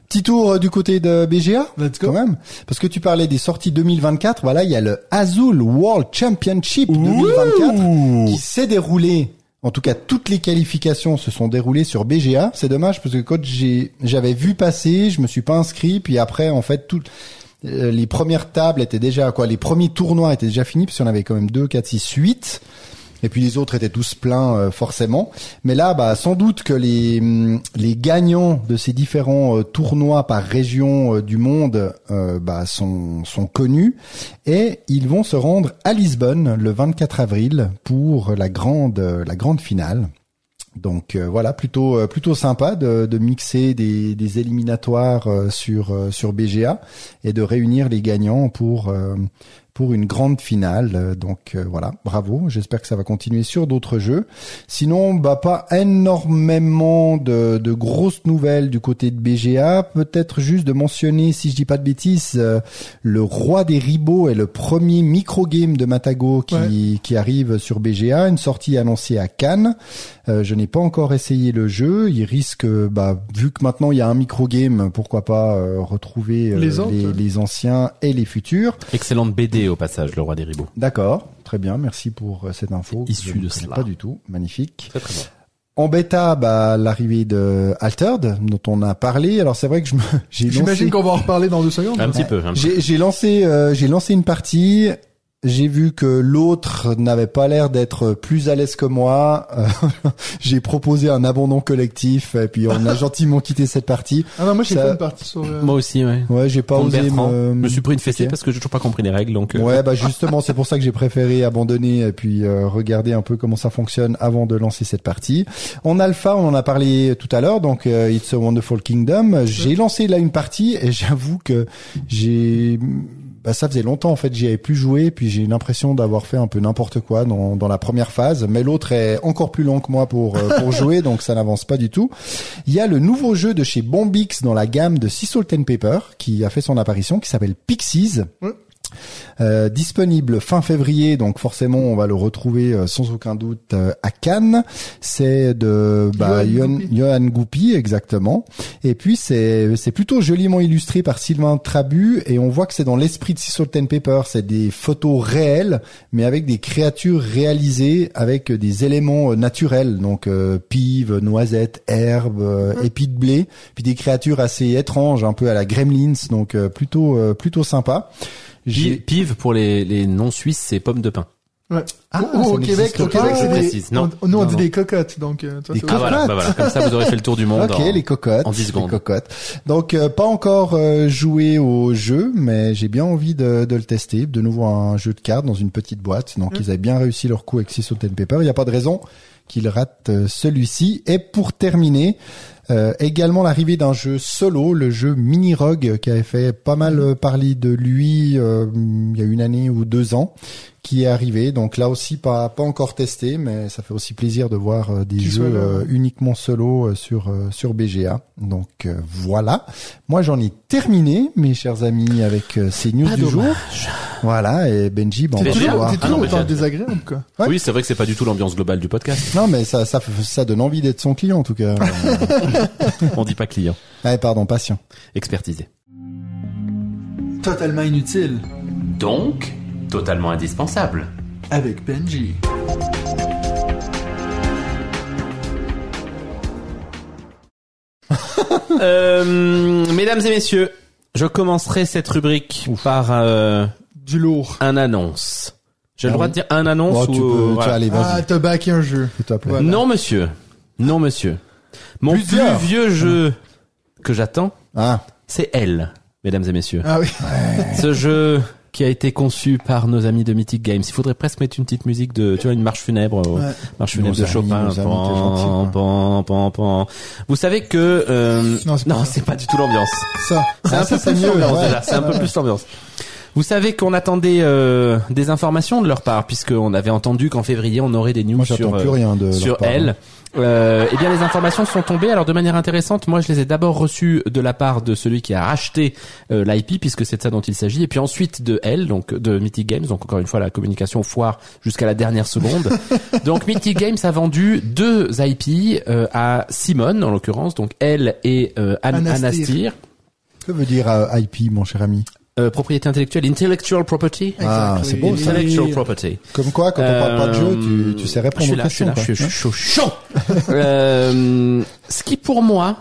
Petit tour euh, du côté de BGA, Let's go. quand même, parce que tu parlais des sorties 2024. Voilà, il y a le Azul World Championship 2024 qui s'est déroulé. En tout cas, toutes les qualifications se sont déroulées sur BGA. C'est dommage parce que quand j'ai j'avais vu passer, je me suis pas inscrit. Puis après, en fait, tout euh, les premières tables étaient déjà quoi, les premiers tournois étaient déjà finis parce en avait quand même 2, 4, 6, 8. Et puis les autres étaient tous pleins euh, forcément. Mais là, bah, sans doute que les, hum, les gagnants de ces différents euh, tournois par région euh, du monde euh, bah, sont, sont connus. Et ils vont se rendre à Lisbonne le 24 avril pour la grande, la grande finale. Donc euh, voilà, plutôt euh, plutôt sympa de, de mixer des, des éliminatoires euh, sur sur BGA et de réunir les gagnants pour pour une grande finale. Euh, Donc euh, voilà, bravo. J'espère que ça va continuer sur d'autres jeux. Sinon, bah pas énormément de, de grosses nouvelles du côté de BGA. Peut-être juste de mentionner, si je dis pas de bêtises, euh, le roi des ribots est le premier micro game de Matago qui qui arrive sur BGA. Une sortie annoncée à Cannes. Euh, je n'ai pas encore essayé le jeu. Il risque, bah, vu que maintenant il y a un micro game, pourquoi pas euh, retrouver euh, les, les anciens et les futurs. Excellente BD au passage, le roi des ribots. D'accord, très bien, merci pour euh, cette info. Issu de cela. Pas du tout, magnifique. Très très bon. En bêta, bah, l'arrivée de Altered, dont on a parlé. Alors c'est vrai que je me, j'ai lancé, J'imagine qu'on va en reparler dans deux secondes. Un petit peu. un petit j'ai, j'ai lancé, euh, j'ai lancé une partie. J'ai vu que l'autre n'avait pas l'air d'être plus à l'aise que moi. Euh, j'ai proposé un abandon collectif et puis on a gentiment quitté cette partie. Ah non, moi j'ai Ça- fait une partie sur. euh. Moi aussi, ouais. Ouais, j'ai pas osé Bertrand, me, je me suis pris une fessée parce que j'ai toujours pas compris les règles, donc. euh, Ouais, bah justement, c'est pour ça que j'ai préféré abandonner et puis euh, regarder un peu comment ça fonctionne avant de lancer cette partie. En alpha, on en a parlé tout à l'heure, donc euh, It's a Wonderful Kingdom. J'ai lancé là une partie et j'avoue que j'ai bah, ça faisait longtemps en fait j'y avais plus joué puis j'ai l'impression d'avoir fait un peu n'importe quoi dans, dans la première phase. Mais l'autre est encore plus long que moi pour euh, pour jouer donc ça n'avance pas du tout. Il y a le nouveau jeu de chez Bombix dans la gamme de Sea Salt and Pepper qui a fait son apparition qui s'appelle Pixies. Euh, disponible fin février, donc forcément on va le retrouver euh, sans aucun doute euh, à Cannes. C'est de bah, Johan Goupy. Johan Goupy exactement. Et puis c'est c'est plutôt joliment illustré par Sylvain Trabu et on voit que c'est dans l'esprit de Sea Salt and Pepper. C'est des photos réelles, mais avec des créatures réalisées avec des éléments euh, naturels, donc euh, pives, noisettes, herbes, euh, épis de blé, puis des créatures assez étranges, un peu à la Gremlins, donc euh, plutôt euh, plutôt sympa. Pive, pive pour les, les non-suisses, c'est pomme de pain. Ouais. Ah, au Québec, au c'est des, précise. Non. on- nous on Non, dit non. des cocottes, donc, euh, toi, Des c'est- Ah voilà, bah voilà, comme ça vous aurez fait le tour du monde. Ok, en- les cocottes. en 10 Les secondes. cocottes. Donc euh, pas encore euh, joué au jeu, mais j'ai bien envie de, de le tester. De nouveau un jeu de cartes dans une petite boîte. Donc ils avaient bien réussi leur coup avec Sea Salt and Pepper. Il n'y a pas de raison qu'ils ratent euh, celui-ci. Et pour terminer, euh, également l'arrivée d'un jeu solo, le jeu Mini Rogue, qui avait fait pas mal euh, parler de lui il y a une année ou deux ans, qui est arrivé. Donc là aussi pas pas encore testé, mais ça fait aussi plaisir de voir euh, des jeux euh, ouais. uniquement solo euh, sur sur BGA. Donc euh, voilà. Moi j'en ai terminé, mes chers amis, avec euh, ces news Pas du jour. Voilà. Et Benji, bon, on T'es va toujours, Ah non, autant désagréable, quoi. Ouais. Oui, c'est vrai que c'est pas du tout l'ambiance globale du podcast. Non, mais ça, ça, ça donne envie d'être son client en tout cas. On dit pas client, ah, pardon, patient. expertisé. Totalement inutile. Donc, totalement indispensable. Avec Benji. Euh, mesdames et messieurs, je commencerai cette rubrique par euh, Du lourd. un annonce. J'ai le Ah droit oui. de dire un annonce Oh, ou tu peux, euh, tu voilà. allez, Ah, t'as backé un jeu. Voilà. Non monsieur. Non monsieur. Mon Plusieurs. plus vieux jeu que j'attends, Ah, c'est Elle, mesdames et messieurs. Ah oui. Ce jeu qui a été conçu par nos amis de Mythic Games. Il faudrait presque mettre une petite musique de, tu vois, une marche funèbre, euh, Ouais. marche funèbre Nos de amis, Chopin. Pan, pan, pan, pan. Vous savez que euh, Non, c'est pas non, pas du tout l'ambiance. Ça. C'est Ah, un ça, peu c'est plus mieux, l'ambiance déjà. C'est un peu plus l'ambiance. Vous savez qu'on attendait euh, des informations de leur part, puisqu'on avait entendu qu'en février on aurait des news moi sur j'attends euh, plus rien de leur sur part, elle. hein. Euh, eh bien, les informations sont tombées. Alors, de manière intéressante, moi, je les ai d'abord reçues de la part de celui qui a racheté euh, l'IP, puisque c'est de ça dont il s'agit, et puis ensuite de elle, donc de Mythic Games. Donc, encore une fois, la communication foire jusqu'à la dernière seconde. donc, Mythic Games a vendu deux IP euh, à Simone, en l'occurrence, donc elle et euh, An- Anastir. Anastir. Que veut dire euh, IP, mon cher ami? Euh, propriété intellectuelle, intellectual property. Ah, c'est oui. beau, ça. Intellectual property. Comme quoi, quand on parle pas de jeu, tu, tu sais Euh, je répondre suis aux là, je suis questions. là, quoi. je suis chaud, chaud. euh, ce qui pour moi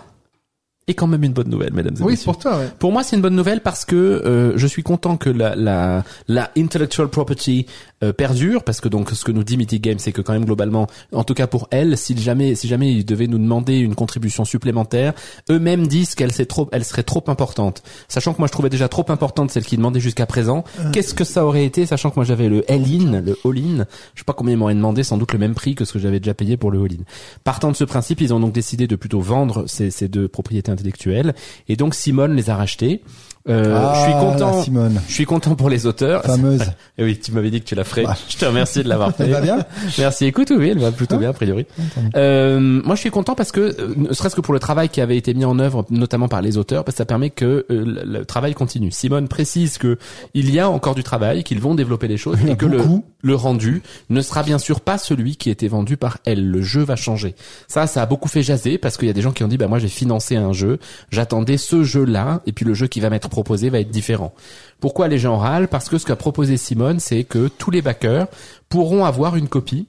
est quand même une bonne nouvelle, mesdames et Oui, messieurs. pour toi, ouais. Pour moi, c'est une bonne nouvelle parce que euh, je suis content que la, la, la intellectual property euh, perdure, parce que donc ce que nous dit Mythic Games, c'est que quand même globalement, en tout cas pour elle, si jamais, si jamais ils devaient nous demander une contribution supplémentaire, eux-mêmes disent qu'elle c'est trop, elle serait trop importante. Sachant que moi je trouvais déjà trop importante celle qui demandait jusqu'à présent. Qu'est-ce que ça aurait été, sachant que moi j'avais le All-in, le All-in. Je sais pas combien ils m'auraient demandé, sans doute le même prix que ce que j'avais déjà payé pour le All-in. Partant de ce principe, ils ont donc décidé de plutôt vendre ces, ces deux propriétés intellectuelles, et donc Simone les a rachetées. Euh, Ah, je suis content. la Simone, Je suis content pour les auteurs. fameuse. Eh oui, tu m'avais dit que tu la ferais. Ouais. Je te remercie de l'avoir fait. Elle va bien Merci. Écoute, oui, elle va plutôt bien a priori. Euh, moi, je suis content parce que, euh, ne serait-ce que pour le travail qui avait été mis en œuvre, notamment par les auteurs, parce que ça permet que euh, le, travail continue. Simone précise que il y a encore du travail, qu'ils vont développer les choses et que le, rendu ne sera bien sûr pas celui qui était vendu par elle. Le jeu va changer. Ça, ça a beaucoup fait jaser parce qu'il y a des gens qui ont dit, bah moi j'ai financé un jeu, j'attendais ce jeu-là, et puis le jeu qui va m'être proposé va être différent. Pourquoi les gens râlent? Parce que ce qu'a proposé Simone, c'est que tous les backers pourront avoir une copie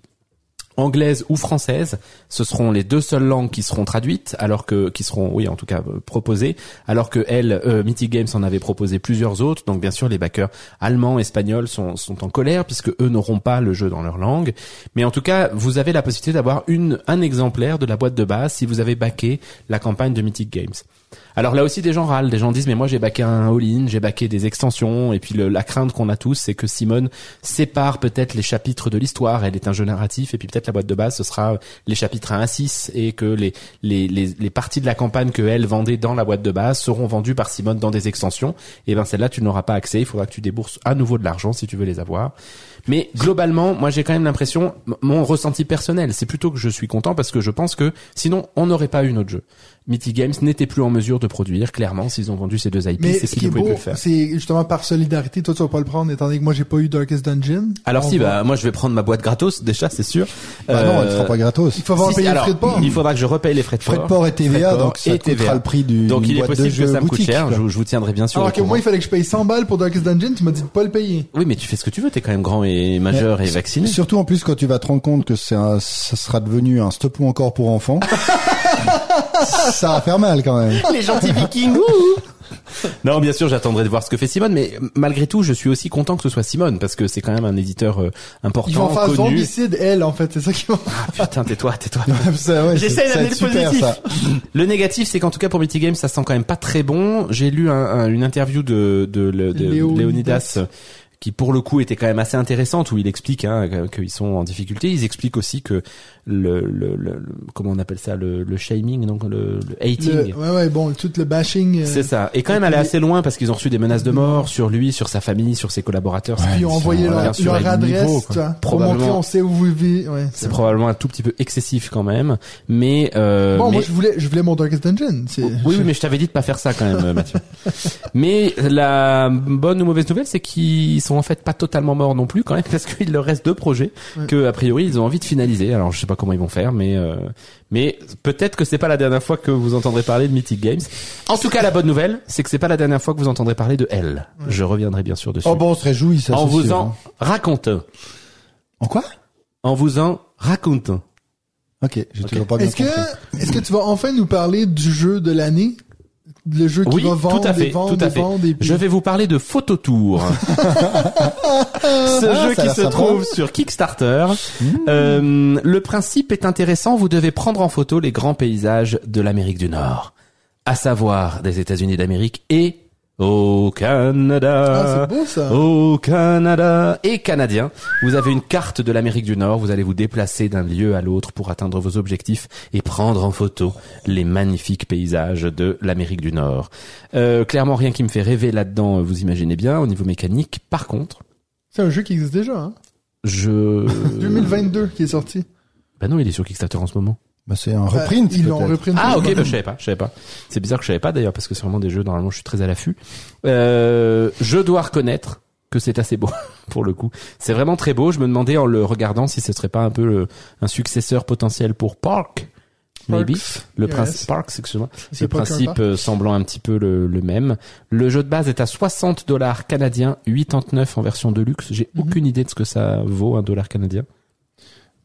anglaise ou française, ce seront les deux seules langues qui seront traduites, alors que qui seront, oui, en tout cas euh, proposées, alors que elle, euh, Mythic Games en avait proposé plusieurs autres. Donc bien sûr, les backers allemands, espagnols sont sont en colère puisque eux n'auront pas le jeu dans leur langue. Mais en tout cas, vous avez la possibilité d'avoir une un exemplaire de la boîte de base si vous avez backé la campagne de Mythic Games. Alors là aussi, des gens râlent, des gens disent mais moi j'ai backé un all-in, j'ai backé des extensions, et puis le- la crainte qu'on a tous, c'est que Simone sépare peut-être les chapitres de l'histoire. Elle est un jeu narratif, et puis peut-être la boîte de base ce sera les chapitres 1 à 6, et que les les les, les parties de la campagne que elle vendait dans la boîte de base seront vendues par Simone dans des extensions. Et ben celle-là tu n'auras pas accès, il faudra que tu débourses à nouveau de l'argent si tu veux les avoir. Mais globalement, moi j'ai quand même l'impression, mon ressenti personnel, c'est plutôt que je suis content parce que je pense que sinon on n'aurait pas eu notre jeu. Mythic Games n'était plus en mesure de produire, clairement, s'ils ont vendu ces deux IP, c'est ce qu'ils ne pouvaient plus faire. c'est justement par solidarité, toi tu vas pas le prendre, étant donné que moi j'ai pas eu Darkest Dungeon. Alors si, va- bah moi je vais prendre ma boîte gratos déjà, c'est sûr. Bah non, elle Euh, sera pas gratos. Il faut avoir si, payé si, le alors, frais de port. Il faudra que je repaye les frais de port. Frais de port et TVA, port donc ça et coûtera TVA. le prix du Donc il est possible que ça me coûte cher. Je, vous- je vous tiendrai bien sûr. Alors que moi, il fallait que je paye 100 balles pour Darkest Dungeon, tu m'as dit de pas le payer. Oui, mais tu fais ce que tu veux. T'es quand même grand et majeur et vacciné. Surtout en plus quand tu vas te rendre compte que ça sera devenu un stop ou encore pour enfants. ça va faire mal quand même. les gentils vikings. ouh. non, bien sûr, j'attendrai de voir ce que fait Simone, mais malgré tout, je suis aussi content que ce soit Simone parce que c'est quand même un éditeur euh, important, Ils vont faire connu. zombicide, elle, en fait, c'est ça vont Ah, putain, tais-toi, tais-toi. Ouais, J'essaie d'amener le super positif. ça. Le négatif, c'est qu'en tout cas pour Mythic Games, ça sent quand même pas très bon. J'ai lu un- un- une interview de, de, de, de Léonidas. Léonidas qui pour le coup était quand même assez intéressante où il explique hein, qu'ils sont en difficulté. Ils expliquent aussi que le, le, le- le- comment on appelle ça le, le shaming donc le, le hating. Le- ouais, ouais, bon, tout le bashing. euh, C'est ça. Et quand même aller assez loin parce qu'ils ont reçu des menaces de mort sur lui, sur sa famille, sur ses collaborateurs. Puis ils ont envoyé leur, leur adresse, niveau, quoi. tu vois, pour Probablement. montrer on sait où vous vivez. Ouais, C'est probablement un tout petit peu excessif quand même, mais euh, Bon, mais- moi je voulais, je voulais mon Darkest Dungeon. C'est, Oui, oui, mais je t'avais dit de pas faire ça quand même, euh, Mathieu. mais la bonne ou mauvaise nouvelle, c'est qu'ils sont en fait pas totalement morts non plus quand même, parce qu'il leur reste deux projets Ouais. que a priori ils ont envie de finaliser. Alors je sais pas comment ils vont faire, mais euh, mais peut-être que c'est pas la dernière fois que vous entendrez parler de Mythic Games. En tout cas, la bonne nouvelle, c'est que c'est pas la dernière fois que vous entendrez parler de elle. Je reviendrai bien sûr dessus. Oh bon, on se réjouit ça. en vous sûr, en hein. racontant, En quoi? En vous en racontant. Ok, j'ai Ok. toujours pas bien Est-ce que, est-ce que tu vas enfin nous parler du jeu de l'année? Le jeu qui Oui, va vendre, tout à fait, vendre, tout à fait. vendre, et puis- Je vais vous parler de Phototour. Ce Ah, jeu qui se trouve sur Kickstarter. Euh, le principe est intéressant. Vous devez prendre en photo les grands paysages de l'Amérique du Nord, à savoir des États-Unis d'Amérique et au Canada. Ah, c'est beau ça. Au Canada et canadien, vous avez une carte de l'Amérique du Nord. Vous allez vous déplacer d'un lieu à l'autre pour atteindre vos objectifs et prendre en photo les magnifiques paysages de l'Amérique du Nord. Euh, clairement, rien qui me fait rêver là-dedans. Vous imaginez bien au niveau mécanique. Par contre, C'est un jeu qui existe déjà, hein. je 2022 qui est sorti. bah non, il est sur Kickstarter en ce moment. Bah, c'est un reprint. Euh, Ils l'ont peut-être. reprinté. Ah ok, bah, je savais pas, je savais pas. C'est bizarre que je savais pas d'ailleurs parce que c'est vraiment des jeux normalement je suis très à l'affût. Euh, je dois reconnaître que c'est assez beau pour le coup. C'est vraiment très beau. Je me demandais en le regardant si ce serait pas un peu le- un successeur potentiel pour Park. Maybe. Parks. Le Yes. principe, Parks, excuse-moi. Le principe euh, semblant un petit peu le, le même. Le jeu de base est à 60 dollars canadiens, 89 en version de luxe. J'ai Mhm. aucune idée de ce que ça vaut un dollar canadien.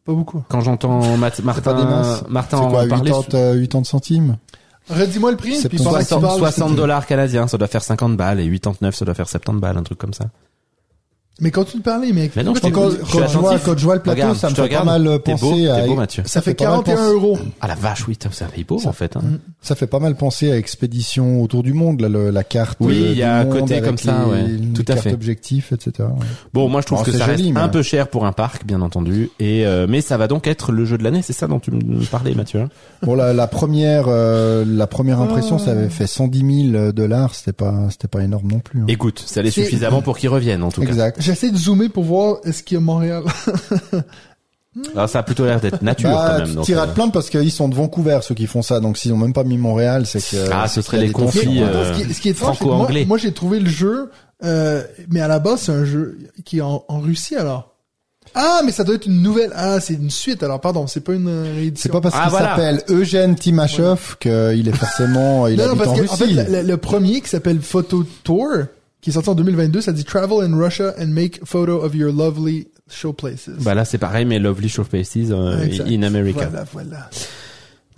Pas beaucoup. Quand j'entends Martin. Martin C'est quoi, en parler, 80, euh, 80 centimes Redis-moi le prix, C'est puis pour pendant que tu 60, parles, 60 je te- dollars canadiens, ça doit faire 50 balles, et 89, ça doit faire 70 balles, un truc comme ça. Mais continue de parler, mec. Mais non, je Quand, quand, quand je vois, quand je vois le plateau, Regarde, ça me te fait pas mal euh, beau, penser à, t'es beau, Mathieu. Ça fait fait pas mal 41 penser- euros. Ah la vache, oui, c'est un pays pauvre Ça- en fait. Hein. Mm. ça fait pas mal penser à Expédition autour du monde, là, le- la carte. Oui, euh, il y a un côté comme ça, les- ouais. les Tout à fait. objectifs, etc. ouais. Bon, moi je trouve que c'est ça joli, reste mais- un peu cher pour un parc, bien entendu, et euh, mais ça va donc être le jeu de l'année, c'est ça dont tu me parlais, Mathieu. hein Bon, la, la première, euh, la première impression, ça avait fait 110 000 dollars. C'était pas, c'était pas énorme non plus. hein. Écoute, ça allait suffisamment pour qu'ils reviennent en tout cas. Exact. J'essaie de zoomer pour voir est-ce qu'il y a Montréal. Alors ça a plutôt l'air d'être nature Bah, quand même. donc, t'iras euh, te plaindre parce qu'ils sont de Vancouver, ceux qui font ça. Donc, s'ils ont même pas mis Montréal, c'est que... Ah, ce serait les conflits, euh, ce, qui, est- ce qui est étrange, c'est que moi, franco-anglais. moi j'ai trouvé le jeu, euh, mais à la base c'est un jeu qui est en, en Russie alors. Ah, mais ça doit être une nouvelle. Ah, c'est une suite alors. Pardon, c'est pas une C'est pas parce Ah, qu'il voilà. s'appelle Eugène Timashov qu'il est forcément, il non, non, parce en que Russie. en fait, le, le- le premier qui s'appelle Photo Tour, qui est sorti en 2022, ça dit Travel in Russia and make photo of your lovely show places. Bah là c'est pareil, mais Lovely Show Faces euh, in America. Voilà, voilà.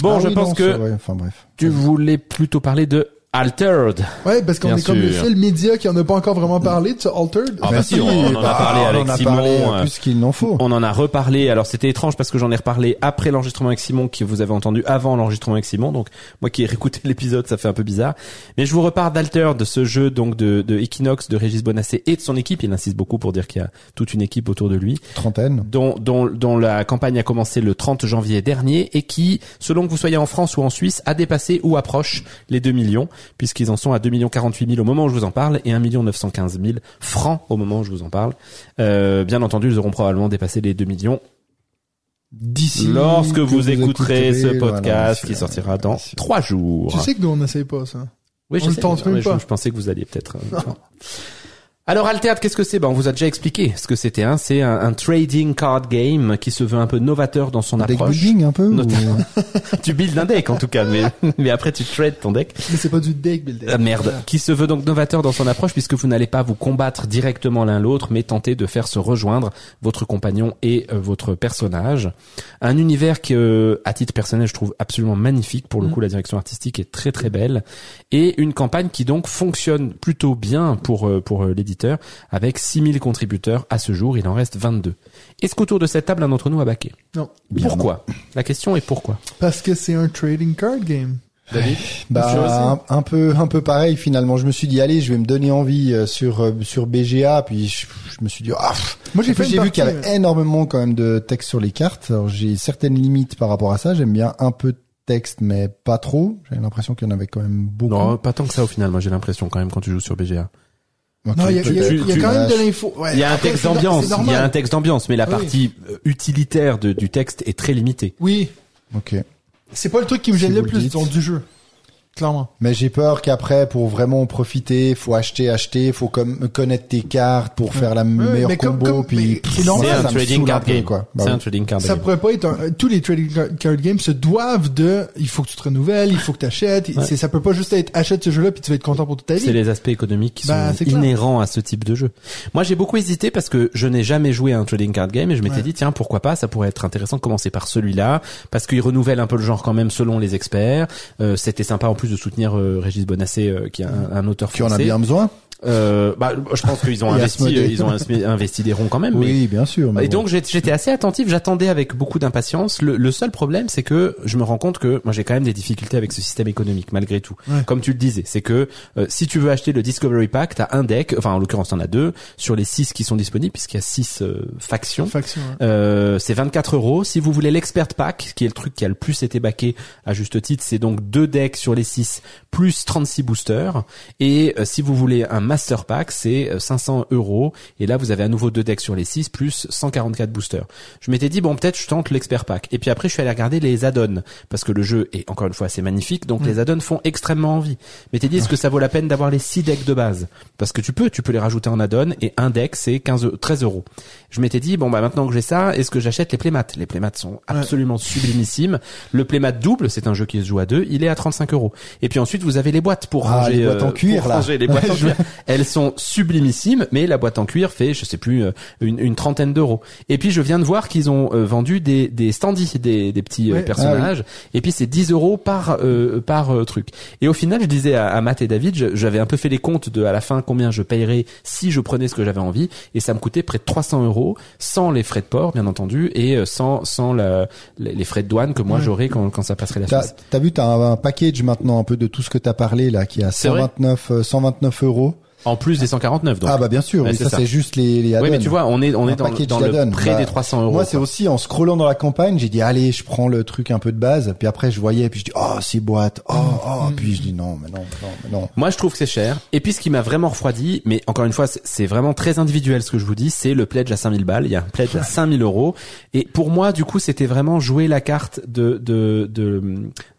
Bon, Ah je oui, pense non, que. Enfin bref. tu voulais plutôt parler de Altered. Ouais, parce qu'on est comme le seul média qui en a pas encore vraiment parlé de ce Altered. Ah bah si, on, on en a Bah, parlé on avec en a Simon. parlé euh, plus qu'il n'en faut. On en a reparlé. Alors c'était étrange parce que j'en ai reparlé après l'enregistrement avec Simon que vous avez entendu avant l'enregistrement avec Simon. Donc moi qui ai réécouté l'épisode, ça fait un peu bizarre. Mais je vous repars d'Alter, de ce jeu donc de, de Equinox, de Régis Bonassé et de son équipe. Il insiste beaucoup pour dire qu'il y a toute une équipe autour de lui, Trentaine. dont, dont, dont la campagne a commencé le 30 janvier dernier et qui, selon que vous soyez en France ou en Suisse, a dépassé ou approche les 2 millions puisqu'ils en sont à 2 millions 48 000 au moment où je vous en parle et 1 million 915 000 francs au moment où je vous en parle. Euh, bien entendu, ils auront probablement dépassé les 2 millions D'ici. lorsque que vous, écouterez ce voilà, podcast bien qui sortira dans trois jours. Tu sais que nous on n'essaye pas ça. oui, on je le sais, tente mais même je, pas. je pensais que vous alliez peut-être. euh, Alors Altered, qu'est-ce que c'est? Ben on vous a déjà expliqué ce que c'était. Hein. C'est un, un trading card game qui se veut un peu novateur dans son Deck approche. building un peu. ou- Notamment. tu builds un deck en tout cas, mais mais après tu trades ton deck. Mais c'est pas du deck builder. Ah, merde. Qui se veut donc novateur dans son approche puisque vous n'allez pas vous combattre directement l'un l'autre, mais tenter de faire se rejoindre votre compagnon et euh, votre personnage. Un univers que, euh, à titre personnel, je trouve absolument magnifique. Pour le Mm. coup, la direction artistique est très très belle et une campagne qui donc fonctionne plutôt bien pour euh, pour euh, l'éditeur avec 6000 contributeurs à ce jour. Il en reste 22. Est-ce qu'autour de cette table, un d'entre nous a baqué? Non. Bien Pourquoi? La question est pourquoi? Parce que c'est un trading card game. David Bah un, un peu un peu pareil finalement. Je me suis dit allez, je vais me donner envie euh, sur euh, sur BGA puis je, je me suis dit ah. Moi j'ai j'ai vu qu'il y avait énormément quand même de texte sur les cartes. Alors j'ai certaines limites par rapport à ça. J'aime bien un peu de texte mais pas trop. J'ai l'impression qu'il y en avait quand même beaucoup. Non, pas tant que ça au final. Moi, j'ai l'impression quand même quand tu joues sur BGA. Non, il y a, y y quand même de l'info. Ouais, Il y a un texte d'ambiance, il y a un texte d'ambiance, mais la Oui. partie euh, utilitaire de- du texte est très limitée. Oui, Ok. c'est pas le truc qui me gêne le le plus dites. dans du jeu. Clairement. Mais j'ai peur qu'après, pour vraiment en profiter, faut acheter, acheter, faut comme connaître tes cartes pour faire la meilleure mais comme- combo. comme- puis c'est. C'est ça un trading card game. quoi. Bah C'est oui. un trading card Ça game. pourrait pas être un, tous les trading car- card games se doivent de il faut que tu te renouvelles, il faut que tu achètes, Ouais. c'est ça peut pas juste être achète ce jeu-là puis tu vas être content pour toute ta C'est vie. les aspects économiques qui Bah, sont c'est inhérents à ce type de jeu. Moi, j'ai beaucoup hésité parce que je n'ai jamais joué à un trading card game et je m'étais Ouais. dit tiens pourquoi pas, ça pourrait être intéressant de commencer par celui-là parce qu'il renouvelle un peu le genre quand même selon les experts. Euh, C'était sympa en plus plus de soutenir euh, Régis Bonassé, euh, qui est un, un auteur Tu en français. as bien besoin Euh, bah, je pense qu'ils ont investi, euh, ils ont investi des ronds quand même. mais- Oui, bien sûr. et bon. donc j'étais assez attentif, j'attendais avec beaucoup d'impatience. Le, le seul problème, c'est que je me rends compte que moi j'ai quand même des difficultés avec ce système économique malgré tout. Ouais. Comme tu le disais, c'est que euh, si tu veux acheter le Discovery Pack, t'as un deck, enfin en l'occurrence t'en as deux sur les six qui sont disponibles puisqu'il y a six euh, factions. Faction. hein. Euh, c'est 24 euros. Si vous voulez l'expert pack, qui est le truc qui a le plus été baqué à juste titre, c'est donc deux decks sur les 6 plus 36 boosters. Et si vous voulez un master pack, c'est euh, 500 euros. Et là, vous avez à nouveau deux decks sur les 6 plus 144 boosters. Je m'étais dit bon, peut-être je tente l'expert pack. Et puis après, je suis allé regarder les add-ons parce que le jeu est encore une fois assez magnifique. Donc les add-ons font extrêmement envie. Mais t'es dit est-ce que ça vaut la peine d'avoir les 6 decks de base? Parce que tu peux, tu peux les rajouter en add-on et un deck c'est 15, eu- 13 euros. Je m'étais dit bon bah maintenant que j'ai ça, est-ce que j'achète les playmats Les playmats sont absolument sublimissimes. Le playmat double, c'est un jeu qui se joue à deux, il est à 35 euros. Et puis ensuite vous avez les boîtes pour Ah, ranger les boîtes en euh, cuir, là. ranger les boîtes en cuir. Elles sont sublimissimes, mais la boîte en cuir fait je sais plus euh, une, une trentaine d'euros. Et puis je viens de voir qu'ils ont euh, vendu des des standees, des des petits euh, Ouais. personnages. Et puis c'est 10 euros par euh, par euh, truc. Et au final, je disais à, à Matt et David, j'avais un peu fait les comptes de à la fin combien je payerais si je prenais ce que j'avais envie, et ça me coûtait près de 300 euros sans les frais de port, bien entendu, et sans sans la, les frais de douane que moi j'aurais quand quand ça passerait la Suisse. t'as vu, t'as un, un package maintenant un peu de tout ce que t'as parlé là, qui est à C'est vrai 129, euh, 129 euros. En plus des 149. Donc. ah bah bien sûr, Ouais, c'est ça, ça. c'est juste les, les oui, mais tu vois, on est on est dans, dans le près Bah, des 300 euros. Moi, c'est aussi en scrollant dans la campagne, j'ai dit allez, je prends le truc un peu de base. Puis après, je voyais, puis je dis oh six boîtes, oh oh. Puis je dis non, mais non, mais non, mais non. Moi, je trouve que c'est cher. Et puis, ce qui m'a vraiment refroidi, mais encore une fois, c'est- c'est vraiment très individuel ce que je vous dis, c'est le pledge à 5000 balles. Il y a un pledge à 5000 euros. Et pour moi, du coup, c'était vraiment jouer la carte de de de,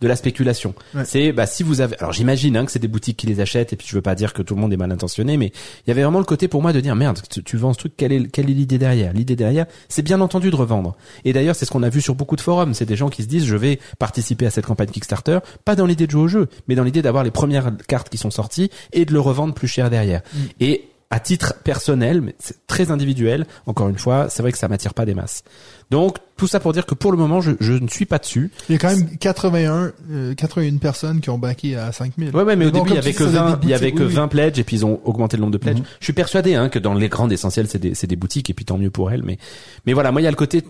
de la spéculation. Ouais. C'est bah si vous avez, alors j'imagine hein, que c'est des boutiques qui les achètent. Et puis, je veux pas dire que tout le monde est mal intentionné, mais il y avait vraiment le côté pour moi de dire merde, tu, tu vends ce truc, quelle est quelle est l'idée derrière? L'idée derrière, c'est bien entendu de revendre. Et d'ailleurs, c'est ce qu'on a vu sur beaucoup de forums. C'est des gens qui se disent je vais participer à cette campagne Kickstarter, pas dans l'idée de jouer au jeu, mais dans l'idée d'avoir les premières cartes qui sont sorties et de le revendre plus cher derrière. Et à titre personnel, mais c'est très individuel, encore une fois, c'est vrai que ça m'attire pas des masses. Donc tout ça pour dire que pour le moment, je, je ne suis pas dessus. Il y a quand même 81, euh, 81 personnes qui ont backé à 5000. Ouais, ouais, mais au Bon, début, il y avait que dis, ça doit 20, être il y avait que boutiques, oui, 20 pledges et puis ils ont augmenté le nombre de pledges. Mhm. Je suis persuadé, hein, que dans les grandes essentielles, c'est des, c'est des boutiques et puis tant mieux pour elles. Mais, mais voilà, moi, il y a le côté,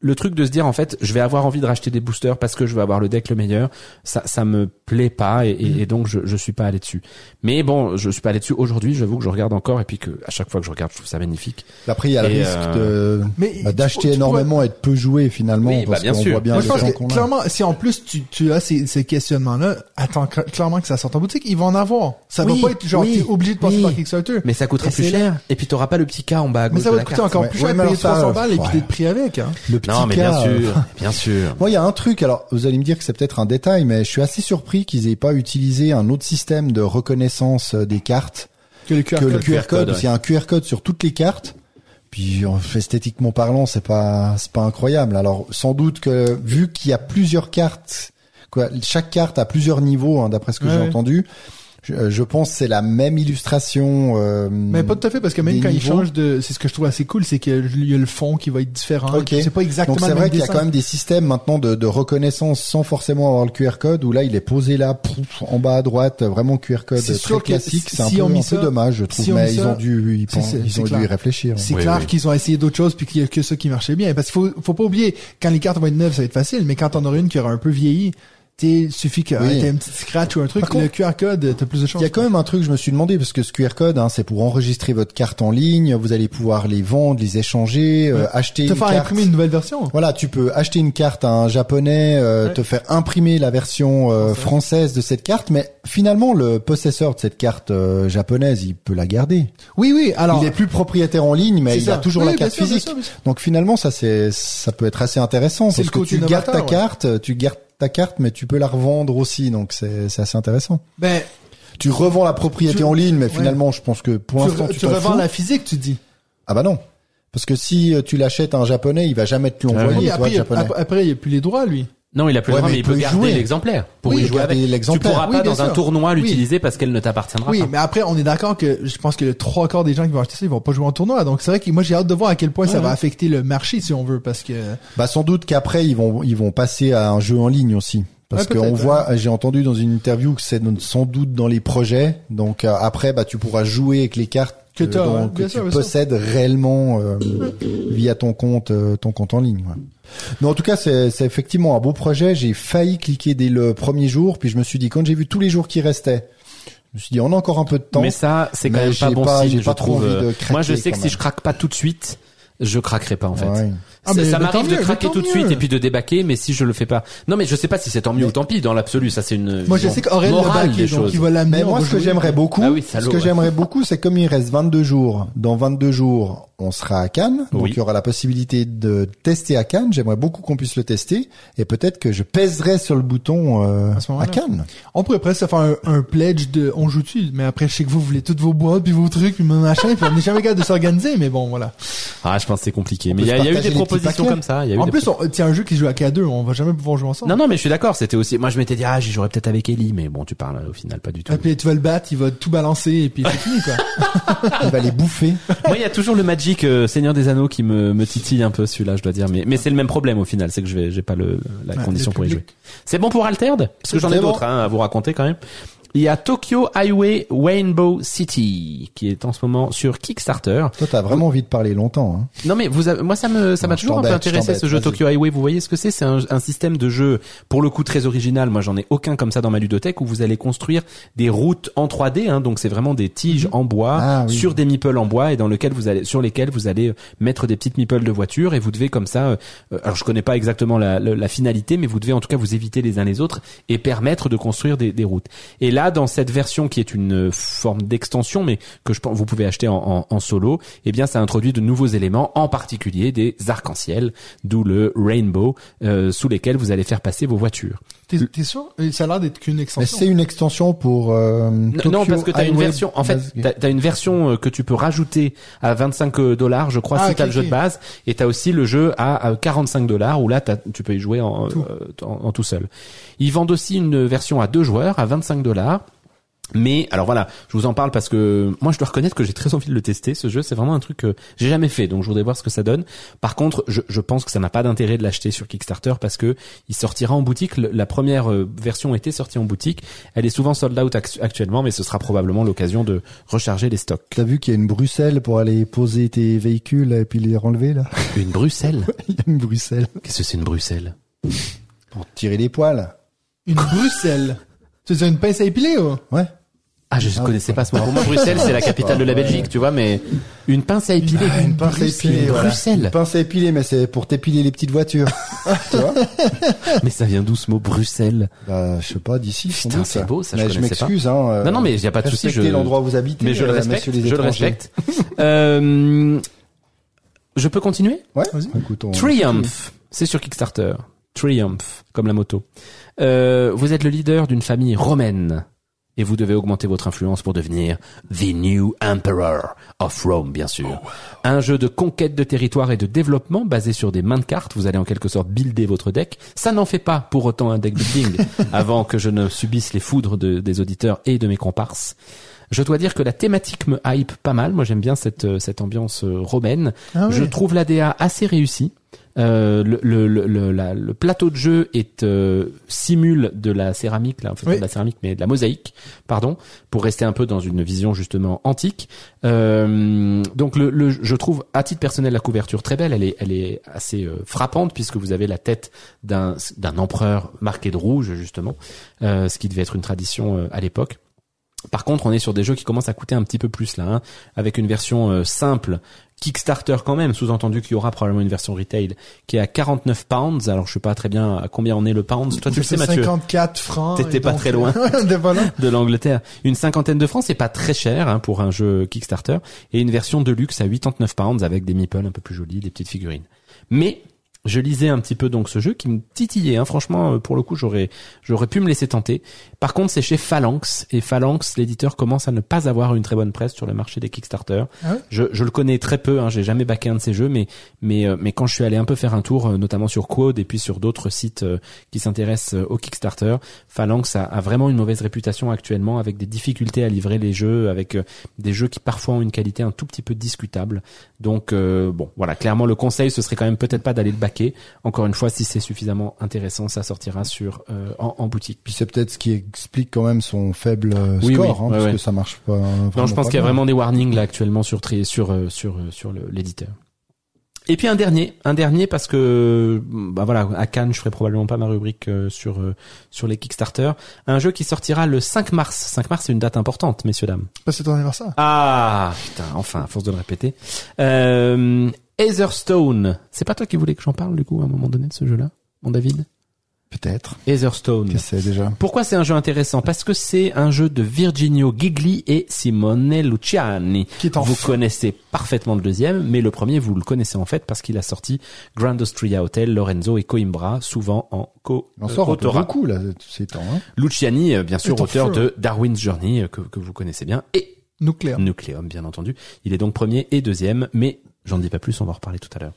le truc de se dire, en fait, je vais avoir envie de racheter des boosters parce que je vais avoir le deck le meilleur. Ça, ça me plaît pas et, et- Mhm. et donc je, je suis pas allé dessus. Mais bon, je suis pas allé dessus aujourd'hui. J'avoue que je regarde encore et puis que à chaque fois que je regarde, je trouve ça magnifique. Après, il y a le risque euh, de bah, d'acheter énormément et de peu jouer finalement Oui, bah, parce bien qu'on sûr. voit bien Moi, je pense que qu'on a. clairement, si en plus tu, tu as ces, ces questionnements-là, attends cl- clairement que ça sorte en boutique, ils vont en avoir. Ça Oui, va pas être genre oui, obligé de passer oui. par Kickstarter. Mais ça coûtera Et plus là- cher. Et puis t'auras pas le petit cas en bas à Mais ça de va te coûter carte. encore Ouais, plus ouais, cher, mais payer alors ça, 300 balles et puis ouais. d'être pris avec. Hein. Le petit Non, mais cas, bien euh, sûr, bien sûr. Moi, il y a un truc. Alors, vous allez me dire que c'est peut-être un détail, mais je suis assez surpris qu'ils aient pas utilisé un autre système de reconnaissance euh, des cartes Que le QR que le code. QR code. code, y a un QR code sur toutes les cartes. Puis en- esthétiquement parlant, c'est pas c'est pas incroyable. Alors sans doute que vu qu'il y a plusieurs cartes, quoi, chaque carte a plusieurs niveaux, hein, d'après ce que Ouais, j'ai ouais. entendu. Je, je pense que c'est la même illustration. euh, Mais pas tout à fait, parce que même quand ils niveaux. changent de, c'est ce que je trouve assez cool, c'est qu'il y a le fond qui va être différent. Ok. C'est pas exactement Donc c'est vrai qu'il y a quand même des systèmes maintenant de, de reconnaissance sans forcément avoir le QR code où là il est posé là pouf, en bas à droite vraiment QR code C'est très sûr que classique. si- C'est un, si peu, on met un ça- peu dommage je trouve, si on met mais ils ça- ont dû ils, pensent- ils ont dû y réfléchir. C'est Oui, clair oui. qu'ils ont essayé d'autres choses puis qu'il y a que ça qui marchait bien. Parce qu'il faut, faut pas oublier, quand les cartes vont être neuves, ça va être facile, mais quand on aura une qui aura un peu vieilli, tu suffit que Oui. t'aies un petit scratch ou un truc, Par contre, le QR code, t'as plus de chance. Il y a quand même un truc que je me suis demandé parce que ce QR code, hein, c'est pour enregistrer votre carte en ligne. Vous allez pouvoir les vendre, les échanger, euh, acheter te une faire carte. imprimer une nouvelle version. Voilà, tu peux acheter une carte à un japonais, euh, Ouais. te faire imprimer la version euh, française de cette carte, mais finalement le possesseur de cette carte euh, japonaise, il peut la garder. Oui, oui, alors. il est plus propriétaire en ligne, mais il ça. a toujours Oui, la carte sûr, bien physique. sûr, bien sûr. Donc finalement, ça c'est ça peut être assez intéressant parce le que tu gardes ta ouais. carte, tu gardes ta carte, mais tu peux la revendre aussi, donc c'est c'est assez intéressant. Ben, Tu revends la propriété Tu- en ligne, mais ouais. finalement, je pense que pour tu, l'instant, tu, tu t'en revends fous. la physique, tu dis. Ah bah non. Parce que si euh, tu l'achètes à un japonais, il va jamais te Ah l'envoyer, oui. Mais toi, après, après, après, il y a plus les droits, lui. Non, il a plus Ouais, le droit, mais mais il peut garder jouer. l'exemplaire pour Oui, y jouer garder avec. Tu pourras Oui, pas dans un tournoi Oui. l'utiliser parce qu'elle ne t'appartiendra Oui, pas. mais après, on est d'accord que je pense que le trois quarts des gens qui vont acheter ça, ils vont pas jouer en tournoi. Donc c'est vrai que moi, j'ai hâte de voir à quel point ça Ouais, va affecter le marché, si on veut, parce que Bah sans doute qu'après ils vont ils vont passer à un jeu en ligne aussi. Parce Ouais, qu'on voit, j'ai entendu dans une interview que c'est sans doute dans les projets. Donc euh, après, bah tu pourras jouer avec les cartes Que euh, dont- tu sûr. possèdes réellement euh, via ton compte, euh, ton compte en ligne. ouais. Mais en tout cas, c'est effectivement un beau projet. J'ai failli cliquer dès le premier jour, puis je me suis dit quand j'ai vu tous les jours qui restaient, je me suis dit on a encore un peu de temps. Mais ça, c'est quand même pas j'ai bon pas- signe, j'ai je pas trop trouve. envie de craquer Moi, je sais que si je craque pas tout de suite, je craquerai pas en fait. Ouais. Ah, Ça- mais- ça m'arrive de mieux, craquer tout de suite mieux. et puis de débaquer, mais si je le fais pas, non mais je sais pas si c'est tant mieux ou tant pis. Dans l'absolu, ça c'est une Moi, je sais backé, des donc choses. l'amener. Mais moi, va ce que j'aimerais beaucoup, Ah oui, salaud, ce que ouais. j'aimerais beaucoup, c'est comme il reste 22 jours. Dans 22 jours, on sera à Cannes, donc Oui. il y aura la possibilité de tester à Cannes. J'aimerais beaucoup qu'on puisse le tester, et peut-être que je pèserai sur le bouton euh, À. Cannes. On pourrait presque faire un, un pledge de on joue dessus, mais après je sais que vous voulez toutes vos boîtes puis vos trucs puis mon machin, puis on n'est jamais capable de s'organiser, mais bon voilà. Ah, je pense que c'est compliqué. On Mais il y a, eu des petits propositions paquets. comme ça. Il y a eu En plus, on- c'est un jeu qui joue à qu'à deux, on va jamais pouvoir jouer ensemble. Non, non, mais je suis d'accord. C'était aussi. Moi, je m'étais dit, ah, j'y jouerais peut-être avec Ellie, mais bon, tu parles au final pas du tout. Et puis tu vas le battre, il va tout balancer et puis c'est fini quoi. Il va les bouffer. Moi, il y a toujours le Magic euh, Seigneur des Anneaux qui me, me titille un peu celui-là, je dois dire. Mais, mais c'est le même problème au final, c'est que je vais, j'ai pas le, la Ouais, condition pour y jouer. C'est bon pour Altered? Parce que j'en ai bon. d'autres hein, à vous raconter quand même. Il y a Tokyo Highway Rainbow City qui est en ce moment sur Kickstarter. Toi, t'as vraiment envie de parler longtemps. Hein. Non mais vous avez, moi ça me ça m'a toujours un peu je intéressé ce jeu. Tokyo Highway. Vous voyez ce que c'est? C'est un, un système de jeu pour le coup très original. Moi j'en ai aucun comme ça dans ma ludothèque où vous allez construire des routes en 3D. Hein, donc c'est vraiment des tiges en bois Ah, oui. sur des meeples en bois et dans lequel vous allez sur lesquels vous allez euh, mettre des petites meeples de voitures et vous devez comme ça. euh, euh, alors je connais pas exactement la, la, la finalité, mais vous devez en tout cas vous éviter les uns les autres et permettre de construire des, des routes. Et là dans cette version qui est une forme d'extension, mais que je pense vous pouvez acheter en, solo, eh bien ça introduit de nouveaux éléments, en particulier des arcs-en-ciel, d'où le rainbow, euh, sous lesquels vous allez faire passer vos voitures. T'es t'es sûr? Ça a l'air d'être qu'une Mais extension. c'est une extension pour euh, Non, Tokyo non, parce que t'as une version. En fait, t'as, t'as une version euh, que tu peux rajouter à 25 dollars, je crois, Ah, si ok, t'as le jeu de base, et t'as aussi le jeu à, à 45 dollars où là, t'as- tu peux y jouer en, Tout. euh, en, en tout seul. Ils vendent aussi une version à deux joueurs à 25 dollars. Mais alors voilà, je vous en parle parce que moi je dois reconnaître que j'ai très envie de le tester. Ce jeu, c'est vraiment un truc que j'ai jamais fait, donc je voudrais voir ce que ça donne. Par contre, je, je pense que ça n'a pas d'intérêt de l'acheter sur Kickstarter parce que il sortira en boutique. La première euh, version était sortie en boutique. Elle est souvent sold out actu- actuellement, mais ce sera probablement l'occasion de recharger les stocks. T'as vu qu'il y a une Bruxelles pour aller poser tes véhicules et puis les renlever là? Une Bruxelles? Il y a une Bruxelles Qu'est-ce que c'est une Bruxelles? Pour tirer les poils. Une Bruxelles. C'est une pince à épiler ou Ouais. Ah, je Ah, connaissais pas ce mot. Pour moi, Bruxelles, c'est la capitale de la Ouais. Belgique, tu vois, mais une pince à épiler. Ah, une pince à épiler, voilà. Bruxelles. Une pince à épiler, mais c'est pour t'épiler les petites voitures. tu vois Mais ça vient d'où ce mot Bruxelles? Bah, je sais pas, d'ici. Putain, c'est beau, ça, je Mais je connaissais pas. m'excuse, hein. euh, Non, non, mais il y a pas de souci. Je... l'endroit où vous habitez. Mais je le euh, respecte. les Je le respecte. euh, je peux continuer? Ouais. Vas-y. Écoute, on- Triumph, c'est sur Kickstarter. Triumph, comme la moto. Euh, vous êtes le leader d'une famille romaine et vous devez augmenter votre influence pour devenir The New Emperor of Rome, bien sûr. Un jeu de conquête de territoire et de développement basé sur des mains de cartes. Vous allez en quelque sorte builder votre deck. Ça n'en fait pas pour autant un deck building avant que je ne subisse les foudres de- des auditeurs et de mes comparses. Je dois dire que la thématique me hype pas mal. Moi, j'aime bien cette, euh, cette ambiance euh, romaine. Ah ouais. Je trouve l'ADA assez réussi. Euh, le, le, le, la- le plateau de jeu est euh, simule de la céramique, là, en fait, Oui. pas de la céramique, mais de la mosaïque, pardon, pour rester un peu dans une vision justement antique. Euh, donc, le, le- je trouve à titre personnel la couverture très belle. Elle est, elle est assez euh, frappante puisque vous avez la tête d'un d'un empereur marqué de rouge justement, euh, ce qui devait être une tradition euh, à l'époque. Par contre, on est sur des jeux qui commencent à coûter un petit peu plus là, hein, avec une version euh, simple, Kickstarter quand même, sous-entendu qu'il y aura probablement une version retail qui est à 49 pounds. Alors je sais pas très bien à combien on est le pound. Toi tu le sais Mathieu 54 francs. T'étais pas très loin. de l'Angleterre. Une cinquantaine de francs, c'est pas très cher hein, pour un jeu Kickstarter, et une version de luxe à 89 pounds avec des meeples un peu plus jolis, des petites figurines. Mais je lisais un petit peu donc ce jeu qui me titillait. Hein. Franchement, euh, pour le coup, j'aurais j'aurais pu me laisser tenter. Par contre, c'est chez Phalanx et Phalanx, l'éditeur commence à ne pas avoir une très bonne presse sur le marché des Kickstarter. Ah ouais? Je, je le connais très peu. Hein. J'ai jamais backé un de ces jeux, mais mais euh, mais quand je suis allé un peu faire un tour, euh, notamment sur Quad et puis sur d'autres sites euh, qui s'intéressent au Kickstarter, Phalanx a, a vraiment une mauvaise réputation actuellement, avec des difficultés à livrer les jeux, avec des jeux qui parfois ont une qualité un tout petit peu discutable. Donc euh, bon, voilà, clairement le conseil ce serait quand même peut-être pas d'aller le backer checker. Encore une fois, si c'est suffisamment intéressant, ça sortira sur euh, en, en boutique. Puis c'est peut-être ce qui explique quand même son faible euh, Oui, score, oui, hein, ouais, parce ouais. que ça marche pas. Non, je pense qu'il y a vraiment des warnings là actuellement sur sur euh, sur euh, sur l'éditeur. Et puis un dernier, un dernier parce que bah voilà, à Cannes, je ferai probablement pas ma rubrique sur sur les Kickstarter. Un jeu qui sortira le 5 mars. 5 mars, c'est une date importante, messieurs dames. Que c'est ton anniversaire. Ah putain, enfin, à force de le répéter. Euh, Etherstone. C'est pas toi qui voulais que j'en parle du coup à un moment donné de ce jeu-là, mon David? Peut-être. Etherstone. C'est déjà Pourquoi c'est un jeu intéressant? Parce que c'est un jeu de Virginio Gigli et Simone Luciani. Qui est en Vous connaissez parfaitement le deuxième, mais le premier vous le connaissez en fait parce qu'il a sorti Grand Austria Hotel, Lorenzo et Coimbra, souvent en co en sort un peu autorat. beaucoup là ces temps. Hein. Luciani, euh, bien sûr, auteur feu. de Darwin's Journey euh, que, que vous connaissez bien, et Nucléaire. Nucleum, bien entendu. Il est donc premier et deuxième, mais j'en dis pas plus, on va en reparler tout à l'heure.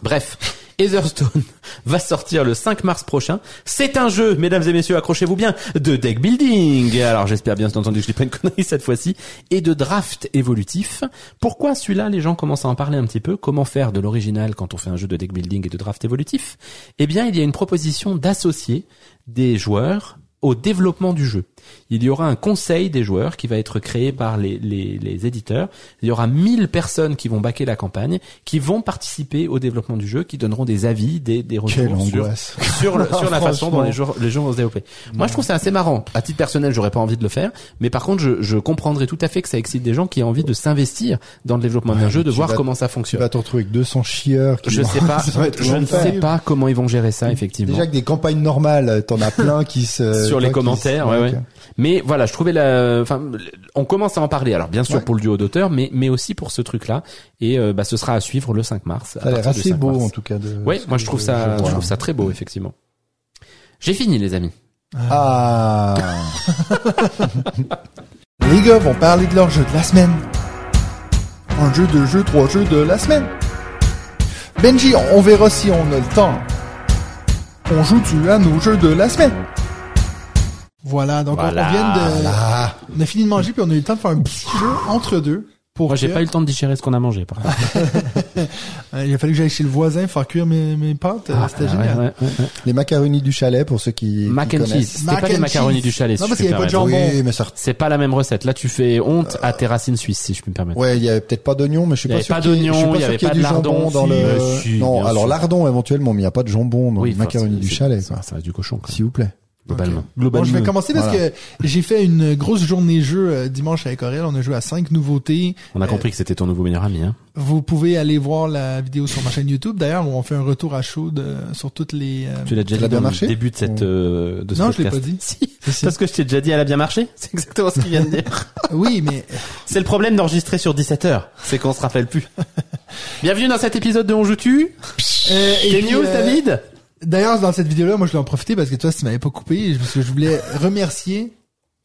Bref, Etherstone va sortir le 5 mars prochain. C'est un jeu, mesdames et messieurs, accrochez-vous bien, de deck building. Alors j'espère bien entendu que je dis pas une connerie cette fois-ci. Et de draft évolutif. Pourquoi celui-là, les gens commencent à en parler un petit peu? Comment faire de l'original quand on fait un jeu de deck building et de draft évolutif? Eh bien, il y a une proposition d'associer des joueurs au développement du jeu. Il y aura un conseil des joueurs qui va être créé par les, les, les éditeurs. Il y aura 1000 personnes qui vont baquer la campagne, qui vont participer au développement du jeu, qui donneront des avis, des, des Quelle retours sur, sur, le- sur la façon dont les jeux, les jeux vont se développer. Moi, je trouve ça assez marrant. À titre personnel, j'aurais pas envie de le faire, mais par contre, je, je comprendrais tout à fait que ça excite des gens qui ont envie de s'investir dans le développement d'un jeu, de tu voir vas- comment ça Tu fonctionne. vas te retrouver avec 200 chieurs. Qui Je sais pas, je ne sais pas comment ils vont gérer ça, effectivement. Déjà que des campagnes normales, t'en as plein qui se sur les commentaires, se- ouais, ouais. Mais voilà, je trouvais la, enfin, on commence à en parler. Alors bien sûr Ouais. pour le duo d'auteurs, mais mais aussi pour ce truc-là. Et euh, bah, ce sera à suivre le 5 mars. Ça a l'air assez beau en tout cas. De, Oui, moi je trouve ça, je trouve ça très beau effectivement. J'ai fini les amis. Ah. Les gars vont parler de leur jeu de la semaine. Un jeu, deux jeux, trois jeux de la semaine. Benji, on verra si on a le temps. On joue-tu à nos jeux de la semaine? Voilà, donc on- Voilà. on vient de... Ah. On a fini de manger puis on a eu le temps de faire un petit jeu entre deux. Pour Moi j'ai pas eu le temps de digérer ce qu'on a mangé. Par contre. Euh, il a fallu que j'aille chez le voisin faire cuire mes, mes pâtes. euh, C'était Ah, génial. ouais, ouais, ouais. Les macaronis du chalet pour ceux qui. Mac qui and connaissent. cheese. C'était pas des and macaronis cheese. du chalet. Non, si parce qu'il y puis avait pas de jambon. Oui, mais ça. C'est pas la même recette. Là tu fais honte à tes racines suisses si je puis me permettre. Ouais, il y avait peut-être pas d'oignon, mais je suis Il y pas avait sûr pas qu'il y il y avait pas de jambon lardon, dans le. non, alors lardon éventuellement, mais il n'y a pas de jambon dans Oui, le enfin, macaroni c'est- du chalet, Ça, reste du cochon. Quoi. S'il vous plaît. Globalement. Bon, Globalement. je vais commencer parce Voilà. que j'ai fait une grosse journée jeu euh, dimanche avec Aurel. On a joué à cinq nouveautés. On a compris que c'était ton nouveau meilleur ami. Hein. Vous pouvez aller voir la vidéo sur ma chaîne YouTube. D'ailleurs, où on fait un retour à chaud de- sur toutes les. euh, Tu l'as déjà dit bien dans marché le début de cette euh, de ce Non, je l'ai podcast. pas dit. Si, si. parce que je t'ai déjà dit elle a bien marché. C'est exactement ce qu'il vient de dire. Oui, mais C'est le problème d'enregistrer sur 17 heures, c'est qu'on se rappelle plus. Bienvenue dans cet épisode de On joue tu. euh, et puis, news, euh, David? D'ailleurs, dans cette vidéo-là, moi, je voulais en profiter parce que toi, si tu m'avais pas coupé, parce que je voulais remercier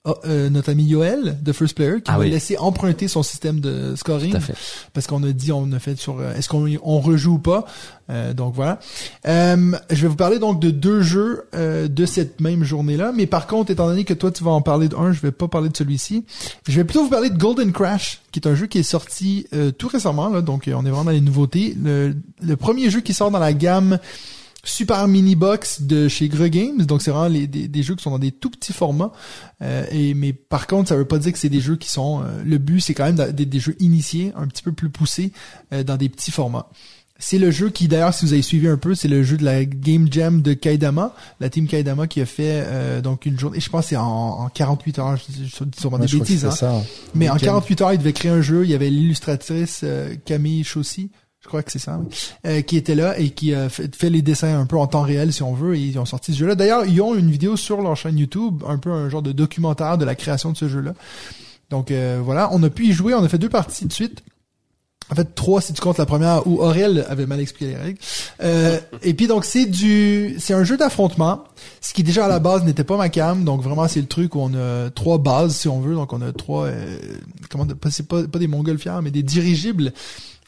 oh, euh, notre ami Yoel de First Player qui Ah m'a oui. laissé emprunter son système de scoring Tout à fait. parce qu'on a dit on a fait sur euh, est-ce qu'on on rejoue ou pas? Euh, donc voilà. Euh, je vais vous parler donc de deux jeux euh, de cette même journée-là, mais par contre, étant donné que toi tu vas en parler d'un, je vais pas parler de celui-ci. Je vais plutôt vous parler de Golden Crash, qui est un jeu qui est sorti euh, tout récemment. Là, donc on est vraiment dans les nouveautés. Le, le premier jeu qui sort dans la gamme Super Mini Box de chez Gre Games. Donc c'est vraiment les, des, des jeux qui sont dans des tout petits formats. Euh, et mais par contre, ça veut pas dire que c'est des jeux qui sont. euh, le but, c'est quand même des, des jeux initiés, un petit peu plus poussés, euh, dans des petits formats. C'est le jeu qui, d'ailleurs, si vous avez suivi un peu, c'est le jeu de la Game Jam de Kaidama, la team Kaidama qui a fait euh, donc une journée. Je pense que c'est en, en 48 heures. Je dis sûrement des bêtises. Hein. ça. Mais en Nickel. 48 heures, il devait créer un jeu. Il y avait l'illustratrice euh, Camille Chaussy, je crois que c'est ça, oui, euh, qui était là et qui a fait, les dessins un peu en temps réel, si on veut, et ils ont sorti ce jeu-là. D'ailleurs, ils ont une vidéo sur leur chaîne YouTube, un peu un genre de documentaire de la création de ce jeu-là. Donc euh, voilà, on a pu y jouer, on a fait deux parties de suite. En fait, trois si tu comptes la première où Aurel avait mal expliqué les règles. Euh, et puis donc c'est du, c'est un jeu d'affrontement, ce qui déjà à la base n'était pas ma cam. Donc vraiment c'est le truc où on a trois bases si on veut. Donc on a trois, euh, comment, c'est pas, pas des montgolfières mais des dirigibles.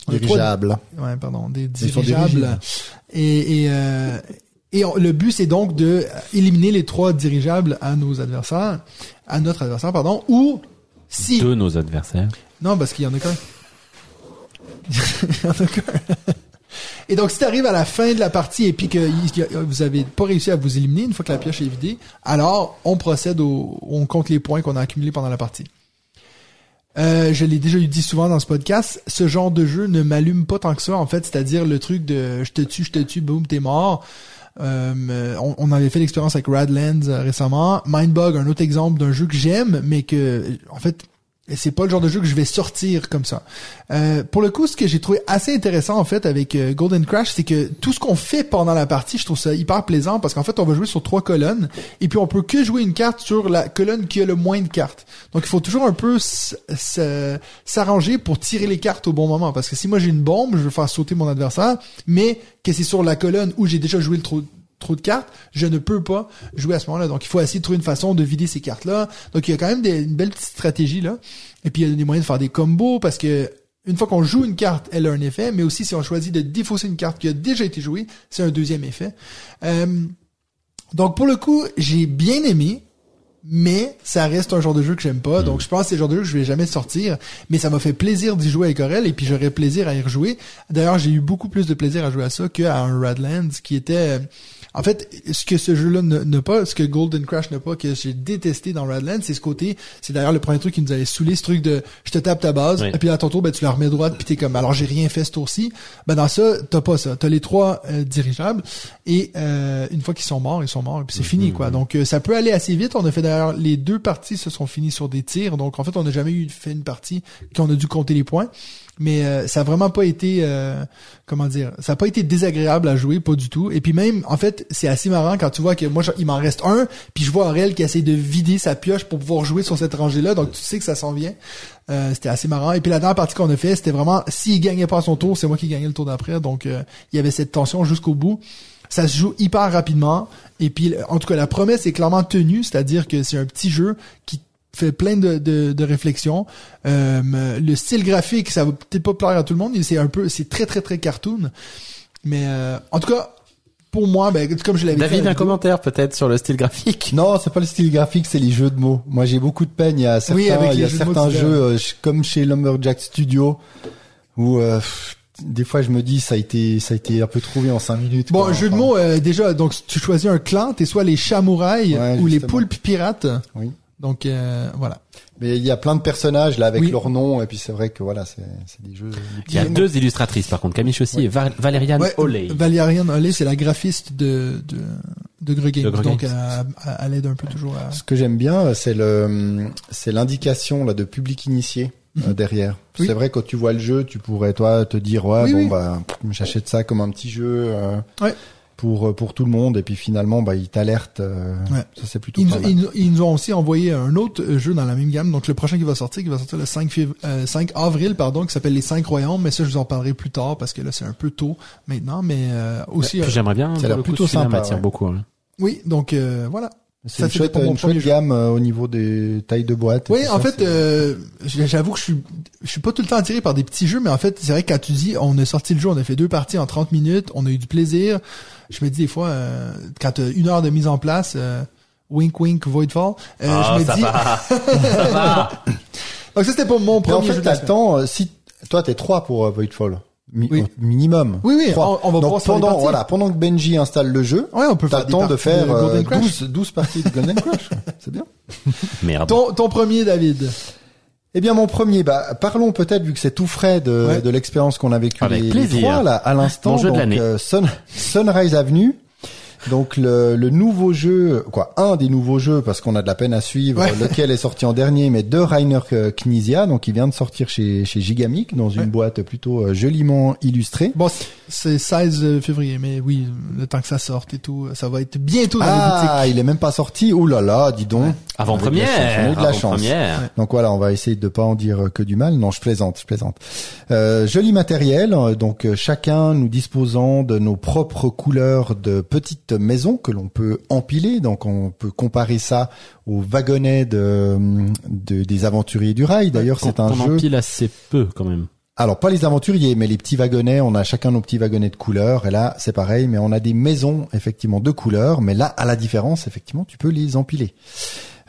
On a trois- Dirigeable. Ouais, pardon, des dirigeables. dirigibles. Et, et, euh, et on- le but, c'est donc de éliminer les trois dirigeables à nos adversaires, à notre adversaire, pardon, ou si... De nos adversaires. Non, parce qu'il y en a qu'un. Il y en a qu'un. Et donc, si t'arrives à la fin de la partie et puis que vous avez pas réussi à vous éliminer une fois que la pioche est vidée, alors on procède au, on compte les points qu'on a accumulés pendant la partie. Euh, je l'ai déjà dit souvent dans ce podcast, ce genre de jeu ne m'allume pas tant que ça, en fait, c'est-à-dire le truc de je te tue, je te tue, boum, t'es mort. Euh, on, on avait fait l'expérience avec Radlands euh, récemment. Mindbug, un autre exemple d'un jeu que j'aime, mais que, en fait, c'est pas le genre de jeu que je vais sortir comme ça. Euh, pour le coup, ce que j'ai trouvé assez intéressant en fait avec euh, Golden Crash, c'est que tout ce qu'on fait pendant la partie, je trouve ça hyper plaisant parce qu'en fait, on va jouer sur trois colonnes et puis on peut que jouer une carte sur la colonne qui a le moins de cartes. Donc, il faut toujours un peu s- s'arranger pour tirer les cartes au bon moment parce que si moi j'ai une bombe, je veux faire sauter mon adversaire, mais que c'est sur la colonne où j'ai déjà joué le trop trop de cartes, je ne peux pas jouer à ce moment-là. Donc, il faut essayer de trouver une façon de vider ces cartes-là. Donc, il y a quand même des, une belle petite stratégie là. Et puis, il y a des moyens de faire des combos parce que une fois qu'on joue une carte, elle a un effet, mais aussi si on choisit de défausser une carte qui a déjà été jouée, c'est un deuxième effet. Euh, donc, pour le coup, j'ai bien aimé. Mais ça reste un genre de jeu que j'aime pas, donc je pense que c'est le genre de jeu que je vais jamais sortir. Mais ça m'a fait plaisir d'y jouer avec Aurel et puis j'aurais plaisir à y rejouer. D'ailleurs, j'ai eu beaucoup plus de plaisir à jouer à ça qu'à un Radlands qui était en fait, ce que ce jeu-là n'a pas, ce que Golden Crash n'a pas, que j'ai détesté dans Radlands, c'est ce côté, c'est d'ailleurs le premier truc qui nous avait saoulé, ce truc de, je te tape ta base, Oui. et puis à ton tour, ben, tu la remets droite, puis t'es comme, alors j'ai rien fait ce tour-ci. Ben, dans ça, t'as pas ça. T'as les trois euh, dirigeables, et euh, une fois qu'ils sont morts, ils sont morts, et puis c'est fini, quoi. Donc, euh, ça peut aller assez vite. On a fait d'ailleurs, les deux parties se sont finies sur des tirs, donc en fait, on n'a jamais eu fait une partie qu'on a dû compter les points mais euh, ça a vraiment pas été euh, comment dire ça a pas été désagréable à jouer pas du tout. Et puis même en fait c'est assez marrant quand tu vois que moi il m'en reste un puis je vois Aurel qui essaie de vider sa pioche pour pouvoir jouer sur cette rangée là donc tu sais que ça s'en vient. Euh, c'était assez marrant. Et puis la dernière partie qu'on a fait c'était vraiment s'il gagnait pas son tour c'est moi qui gagnais le tour d'après. Donc il y avait cette tension jusqu'au bout. Ça se joue hyper rapidement. Et puis en tout cas la promesse est clairement tenue c'est-à-dire que c'est un petit jeu qui fait plein de, de, de réflexions. Euh, le style graphique, ça va peut-être pas plaire à tout le monde, mais c'est un peu, c'est très très très cartoon. Mais euh, en tout cas, pour moi, ben, comme je l'avais dit. David, un commentaire peut-être sur le style graphique? Non, c'est pas le style graphique, c'est les jeux de mots. Moi, j'ai beaucoup de peine. Il y a certains, Oui, avec il y a jeux certains jeux euh, comme chez Lumberjack Studio où euh, des fois je me dis ça a été ça a été un peu trouvé en cinq minutes. Bon, quoi. un jeu de mots, euh, déjà, donc tu choisis un clan, t'es soit les chamouraïs Ouais, ou les poulpes pirates. Oui. Donc euh, voilà. Mais il y a plein de personnages là avec Oui. leurs noms et puis c'est vrai que voilà, c'est c'est des jeux. Il y a deux illustratrices par contre, Camille Chaussy et Val- Valériane Ouais, Oley. Valériane Oley, c'est la graphiste de de de Games. Donc elle, elle aide un peu toujours à. Ce que j'aime bien, c'est le c'est l'indication là de public initié euh, derrière. Mhm. Oui. C'est vrai quand tu vois le jeu, tu pourrais toi te dire ouais Oui, bon oui. bah j'achète ça comme un petit jeu euh, Ouais. Pour euh, pour tout le monde et puis finalement bah il t'alerte. euh, Ouais. Ça c'est plutôt Ils, pas nous- mal. ils nous- ils nous ont aussi envoyé un autre euh, jeu dans la même gamme. Donc le prochain qui va sortir, qui va sortir le 5, fév- euh, 5 avril, pardon, qui s'appelle Les 5 Royaumes. Mais ça, je vous en parlerai plus tard parce que là, c'est un peu tôt maintenant. Mais euh, aussi, euh, j'aimerais bien. Ça a l'air plutôt sympa, ouais. beaucoup. hein. oui. Donc euh, voilà. C'est ça, une chouette, une chouette gamme euh, au niveau des tailles de boîte. Oui, en ça, fait, euh, j'avoue que je suis, je suis pas tout le temps attiré par des petits jeux, mais en fait, c'est vrai que quand tu dis, on a sorti le jeu, on a fait deux parties en 30 minutes, on a eu du plaisir. Je me dis des fois, euh, quand t'as une heure de mise en place, euh, wink wink Voidfall, euh, Ah, je me ça dis. va. ça va. Donc ça c'était pour mon Mais premier en jeu fait, temps. euh, si toi t'es trois pour euh, Voidfall, Mi- Oui. minimum. Oui, oui, Trois. on- on va Donc pendant voilà, pendant que Benji installe le jeu, Ouais, on peut temps de faire euh, Golden Crash. 12, 12 parties de Golden Crush. C'est bien. Merde. Ton, ton premier, David. Eh bien, mon premier, bah, parlons peut-être, vu que c'est tout frais de, Ouais. de l'expérience qu'on a vécue les, trois, là, à l'instant. Mon jeu de Donc, l'année. euh, Sun- Sunrise Avenue. Donc, le, le nouveau jeu, quoi, un des nouveaux jeux, parce qu'on a de la peine à suivre, Ouais. lequel est sorti en dernier, mais de Rainer euh, Knizia, donc il vient de sortir chez, chez Gigamic, dans une Ouais. boîte plutôt euh, joliment illustrée. Bon, c'est- c'est 16 février, mais oui, le temps que ça sorte et tout, ça va être bientôt dans les boutiques. Ah, il est même pas sorti. Ouh là là, dis donc. Avant On a eu de la chance, on a eu première. de la Avant chance. première. Donc voilà, on va essayer de pas en dire que du mal. Non, je plaisante, je plaisante. Euh, joli matériel. euh, Donc euh, chacun nous disposant de nos propres couleurs de petites maisons que l'on peut empiler. Donc on peut comparer ça aux wagonnets de, de- des aventuriers du rail. D'ailleurs, c'est un On jeu. empile assez peu quand même. Alors pas les aventuriers, mais les petits wagonnets. On a chacun nos petits wagonnets de couleurs. Et là, c'est pareil, mais on a des maisons effectivement de couleurs. Mais là, à la différence, effectivement, tu peux les empiler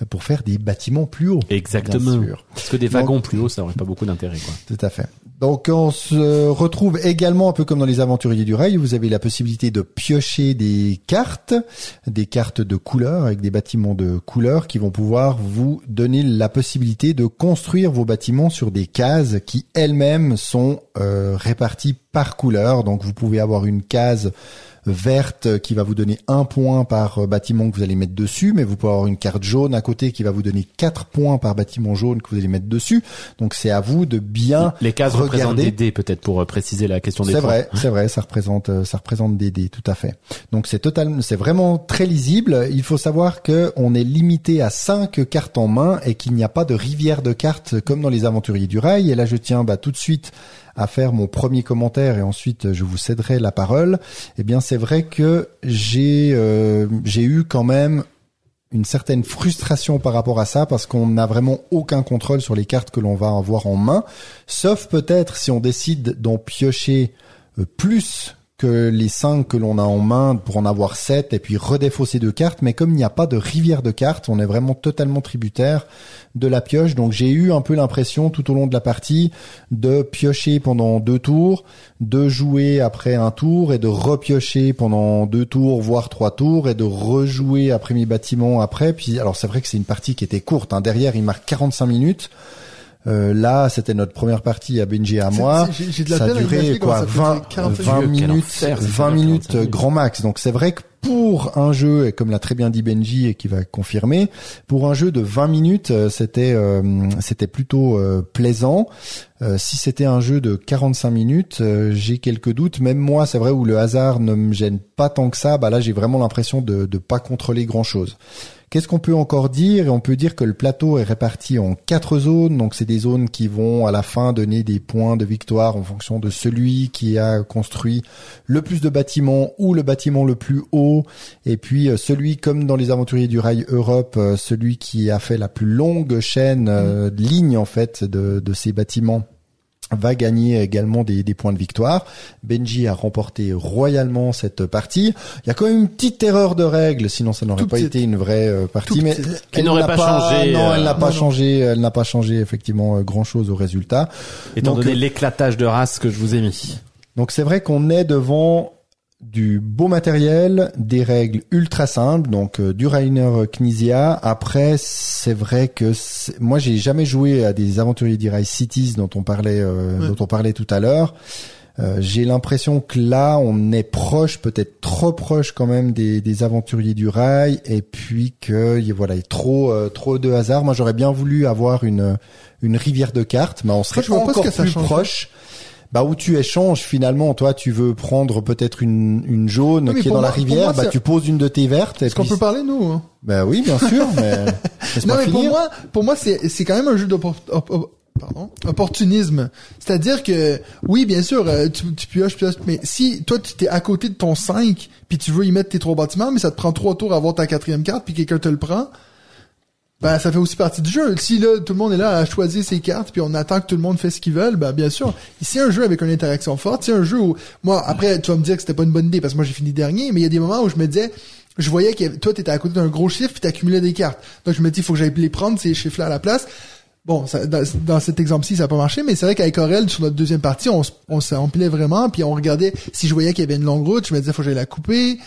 pour faire des bâtiments plus hauts. Exactement. Bien sûr. Parce que des Donc- wagons plus hauts, ça aurait pas beaucoup d'intérêt, quoi. Tout à fait. Donc on se retrouve également un peu comme dans les aventuriers du rail, vous avez la possibilité de piocher des cartes, des cartes de couleur avec des bâtiments de couleur qui vont pouvoir vous donner la possibilité de construire vos bâtiments sur des cases qui elles-mêmes sont euh, réparties par couleur. Donc vous pouvez avoir une case verte qui va vous donner un point par euh, bâtiment que vous allez mettre dessus, mais vous pouvez avoir une carte jaune à côté qui va vous donner quatre points par bâtiment jaune que vous allez mettre dessus. Donc c'est à vous de bien Les cases représentent regarder. des dés, peut-être pour euh, préciser la question des C'est vrai, c'est vrai, ça représente, euh, ça représente des dés, tout à fait. Donc c'est totalement, c'est vraiment très lisible. Il faut savoir que on est limité à cinq cartes en main et qu'il n'y a pas de rivière de cartes comme dans les Aventuriers du Rail. Et là, je tiens bah, tout de suite à faire mon premier commentaire et ensuite je vous céderai la parole. Eh bien, c'est vrai que j'ai euh, j'ai eu quand même une certaine frustration par rapport à ça parce qu'on n'a vraiment aucun contrôle sur les cartes que l'on va avoir en main, sauf peut-être si on décide d'en piocher euh, plus que les cinq que l'on a en main pour en avoir sept et puis redéfausser deux cartes. Mais comme il n'y a pas de rivière de cartes, on est vraiment totalement tributaire de la pioche. Donc j'ai eu un peu l'impression tout au long de la partie de piocher pendant deux tours, de jouer après un tour et de repiocher pendant deux tours, voire trois tours et de rejouer après mes bâtiments après. Puis alors c'est vrai que c'est une partie qui était courte. hein. Derrière il marque 45 minutes. Euh, là, c'était notre première partie à Benji et à moi. de la Ça a duré quoi ça peut 20, durer 45 20 minutes. Quel minutes, enfer, c'est 20 ça, minutes 45 minutes. grand max. Donc c'est vrai que pour un jeu, et comme l'a très bien dit Benji et qui va confirmer, pour un jeu de 20 minutes, euh, c'était euh, c'était plutôt euh, plaisant. Euh, si c'était un jeu de 45 minutes, euh, j'ai quelques doutes. Même moi, c'est vrai où le hasard ne me gêne pas tant que ça. Bah là, j'ai vraiment l'impression de de pas contrôler grand chose. Qu'est-ce qu'on peut encore dire? On peut dire que le plateau est réparti en quatre zones. Donc c'est des zones qui vont à la fin donner des points de victoire en fonction de celui qui a construit le plus de bâtiments ou le bâtiment le plus haut. Et puis euh, celui, comme dans les aventuriers du rail Europe, euh, celui qui a fait la plus longue chaîne euh, de ligne en fait de, de ces bâtiments va gagner également des, des points de victoire. Benji a remporté royalement cette partie. Il y a quand même une petite erreur de règle, sinon ça n'aurait pas été une vraie euh, partie. Mais elle n'aurait n'a pas changé, Non, elle euh, n'a pas non, non. changé. Elle n'a pas changé effectivement grand chose au résultat. Étant Donc, donné euh, l'éclatage de race que je vous ai mis. Donc c'est vrai qu'on est devant du beau matériel, des règles ultra simples, donc euh, du Rainer Knizia. Après, c'est vrai que moi j'ai jamais joué à des aventuriers d'Irai Cities dont on parlait, euh, Ouais. dont on parlait tout à l'heure. Euh, j'ai l'impression que là, on est proche, peut-être trop proche quand même des, des aventuriers du rail, et puis que y- voilà, il y a trop euh, trop de hasard. Moi, j'aurais bien voulu avoir une une rivière de cartes, mais on serait je encore plus proche. Bah où tu échanges finalement, toi tu veux prendre peut-être une une jaune Oui, qui est dans la moi- rivière, moi, bah tu poses une de tes vertes. Est-ce qu'on peut parler nous hein? Bah oui, bien sûr, mais Non mais pour moi, pour moi c'est c'est quand même un jeu d'opportunisme. Pardon, opportunisme. C'est-à-dire que oui, bien sûr, euh, tu, tu pioches, pioches, mais si toi tu t'es à côté de ton 5 puis tu veux y mettre tes trois bâtiments, mais ça te prend trois tours à avoir ta quatrième carte puis quelqu'un te le prend, ben ça fait aussi partie du jeu. Si là tout le monde est là à choisir ses cartes puis on attend que tout le monde fait ce qu'ils veulent, ben bien sûr. Ici un jeu avec une interaction forte, c'est un jeu où moi après tu vas me dire que c'était pas une bonne idée parce que moi j'ai fini dernier, mais il y a des moments où je me disais je voyais que toi t'étais à côté d'un gros chiffre puis t'accumulais des cartes. Donc je me dis faut que j'aille les prendre ces chiffres là à la place. Bon, ça, dans, cet exemple-ci, ça n'a pas marché, mais c'est vrai qu'avec Aurel, sur notre deuxième partie, on, on s'empilait vraiment, puis on regardait, si je voyais qu'il y avait une longue route, je me disais, faut que j'aille la couper.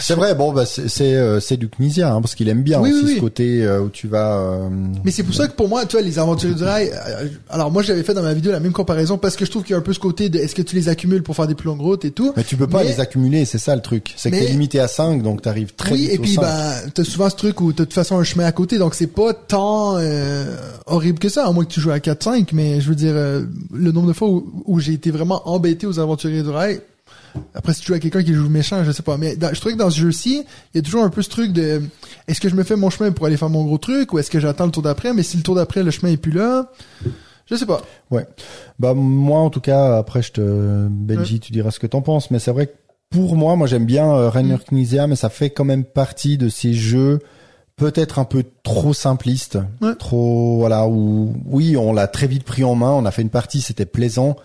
C'est vrai, bon bah c'est euh, c'est du Knizia hein, parce qu'il aime bien Oui, aussi oui, ce oui. côté euh, où tu vas. euh, Mais c'est pour ça que pour moi, tu vois, les aventuriers du rail, euh, alors moi j'avais fait dans ma vidéo la même comparaison parce que je trouve qu'il y a un peu ce côté de est-ce que tu les accumules pour faire des plus longues routes et tout. Mais tu peux pas Mais- les accumuler, c'est ça le truc. C'est que t'es limité à 5, donc t'arrives très oui, vite et puis 5. ben, t'as souvent ce truc où t'as de toute façon un chemin à côté, donc c'est pas tant euh, horrible que ça, à moins que tu joues à 4-5, mais je veux dire, euh, le nombre de fois où, où j'ai été vraiment embêté aux aventuriers du rail, après si tu joues à quelqu'un qui joue méchant, je sais pas, mais dans- je trouve que dans ce jeu-ci, il y a toujours un peu ce truc de, est-ce que je me fais mon chemin pour aller faire mon gros truc, ou est-ce que j'attends le tour d'après, mais si le tour d'après, le chemin est plus là, je sais pas. Ouais. Bah moi en tout cas, après je te Benji, tu diras ce que t'en penses, mais c'est vrai que pour moi, moi j'aime bien euh, Rainer Knizia, mais ça fait quand même partie de ces jeux peut-être un peu trop simplistes, Ouais. trop voilà où oui on l'a très vite pris en main, on a fait une partie, c'était plaisant.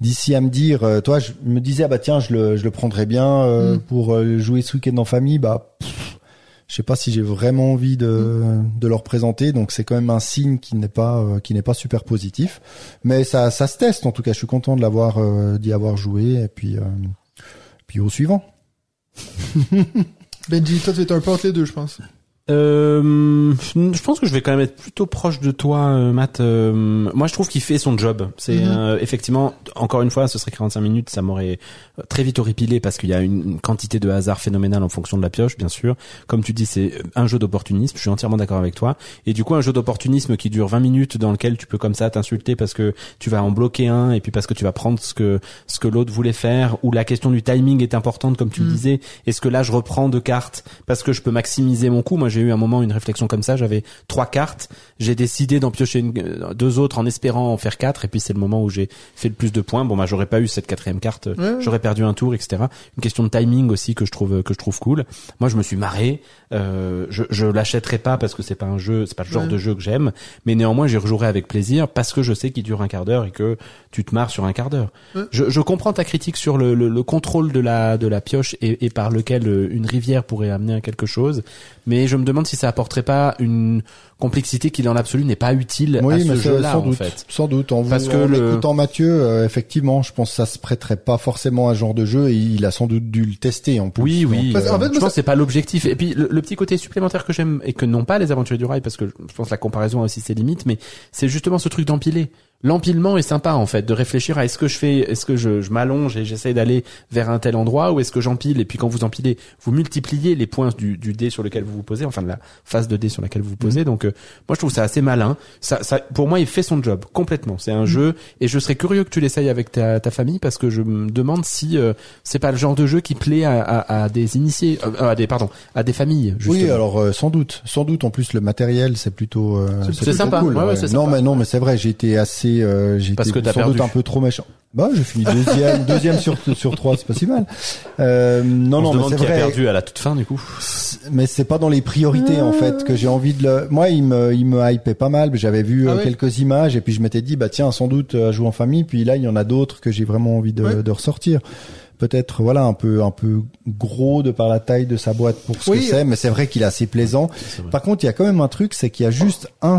D'ici à me dire, euh, toi je me disais ah bah tiens je le je le prendrais bien euh, Mm. pour euh, jouer ce week-end en famille, bah pff, je sais pas si j'ai vraiment envie de, de leur présenter. Donc c'est quand même un signe qui n'est pas euh, qui n'est pas super positif. Mais ça ça se teste en tout cas. Je suis content de l'avoir euh, d'y avoir joué et puis euh, puis au suivant. Benji, toi, tu es un peu entre les deux, je pense. Euh, je pense que je vais quand même être plutôt proche de toi, euh, Matt. Euh, moi, je trouve qu'il fait son job. C'est Mhm. euh, effectivement, encore une fois, ce serait 45 minutes, ça m'aurait euh, très vite horripilé parce qu'il y a une, quantité de hasard phénoménale en fonction de la pioche, bien sûr. Comme tu dis, c'est un jeu d'opportunisme. Je suis entièrement d'accord avec toi. Et du coup, un jeu d'opportunisme qui dure 20 minutes, dans lequel tu peux comme ça t'insulter parce que tu vas en bloquer un et puis parce que tu vas prendre ce que ce que l'autre voulait faire. Ou la question du timing est importante, comme tu Mhm. disais. Est-ce que là, je reprends deux cartes parce que je peux maximiser mon coup? Moi, j'ai eu un moment une réflexion comme ça. J'avais trois cartes. J'ai décidé d'en piocher une- euh, deux autres en espérant en faire quatre. Et puis c'est le moment où j'ai fait le plus de points. Bon, bah j'aurais pas eu cette quatrième carte. Ouais. J'aurais perdu un tour, etc. Une question de timing aussi que je trouve que je trouve cool. Moi, je me suis marré. Euh, je je l'achèterai pas parce que c'est pas un jeu, c'est pas le genre Ouais. de jeu que j'aime. Mais néanmoins, j'y rejouerai avec plaisir parce que je sais qu'il dure un quart d'heure et que tu te marres sur un quart d'heure. Ouais. Je, je comprends ta critique sur le, le, le contrôle de la de la pioche et, et par lequel euh, une rivière pourrait amener à quelque chose, mais je me demande si ça apporterait pas une complexité qui dans l'absolu n'est pas utile à Oui, ce mais c'est- jeu-là en doute, fait. sans doute. En, Parce vous, que en le- écoutant Mathieu, euh, effectivement, je pense que ça se prêterait pas forcément à ce genre de jeu et il a sans doute dû le tester en plus. Oui, oui. Parce euh, fait, je pense ça- que c'est pas l'objectif. Et puis le, le petit côté supplémentaire que j'aime et que n'ont pas les aventuriers du rail, parce que je pense que la comparaison a aussi ses limites, mais c'est justement ce truc d'empiler. L'empilement est sympa en fait, de réfléchir à est-ce que je fais, est-ce que je, je m'allonge et j'essaie d'aller vers un tel endroit ou est-ce que j'empile et puis quand vous empilez, vous multipliez les points du, du dé sur lequel vous vous posez, enfin de la phase de dé sur laquelle vous vous posez. Donc euh, moi je trouve ça assez malin. Ça, ça, pour moi il fait son job complètement. C'est un jeu et je serais curieux que tu l'essayes avec ta, ta famille parce que je me demande si euh, c'est pas le genre de jeu qui plaît à, à, à des initiés, euh, à des pardon, à des familles. Justement. Oui, alors euh, sans doute, sans doute. En plus, le matériel, c'est plutôt, euh, C'est- sympa. cool, Ouais, ouais, c'est non, sympa. mais non, mais c'est vrai. J'ai été assez, été que t'as sans doute perdu. un peu trop méchant. Bah, j'ai fini deuxième, deuxième sur sur trois, c'est pas si mal. Euh, non, On non, se mais c'est qui a vrai. perdu à la toute fin du coup. mais c'est pas dans les priorités en fait que j'ai envie de le moi il me il me hypait pas mal j'avais vu Ah euh, quelques images et puis je m'étais dit bah tiens sans doute euh, à jouer en famille puis là il y en a d'autres que j'ai vraiment envie de, ressortir peut-être voilà un peu un peu gros de par la taille de sa boîte pour ce Oui. que c'est mais c'est vrai qu'il est assez plaisant vrai. par contre il y a quand même un truc c'est qu'il y a juste un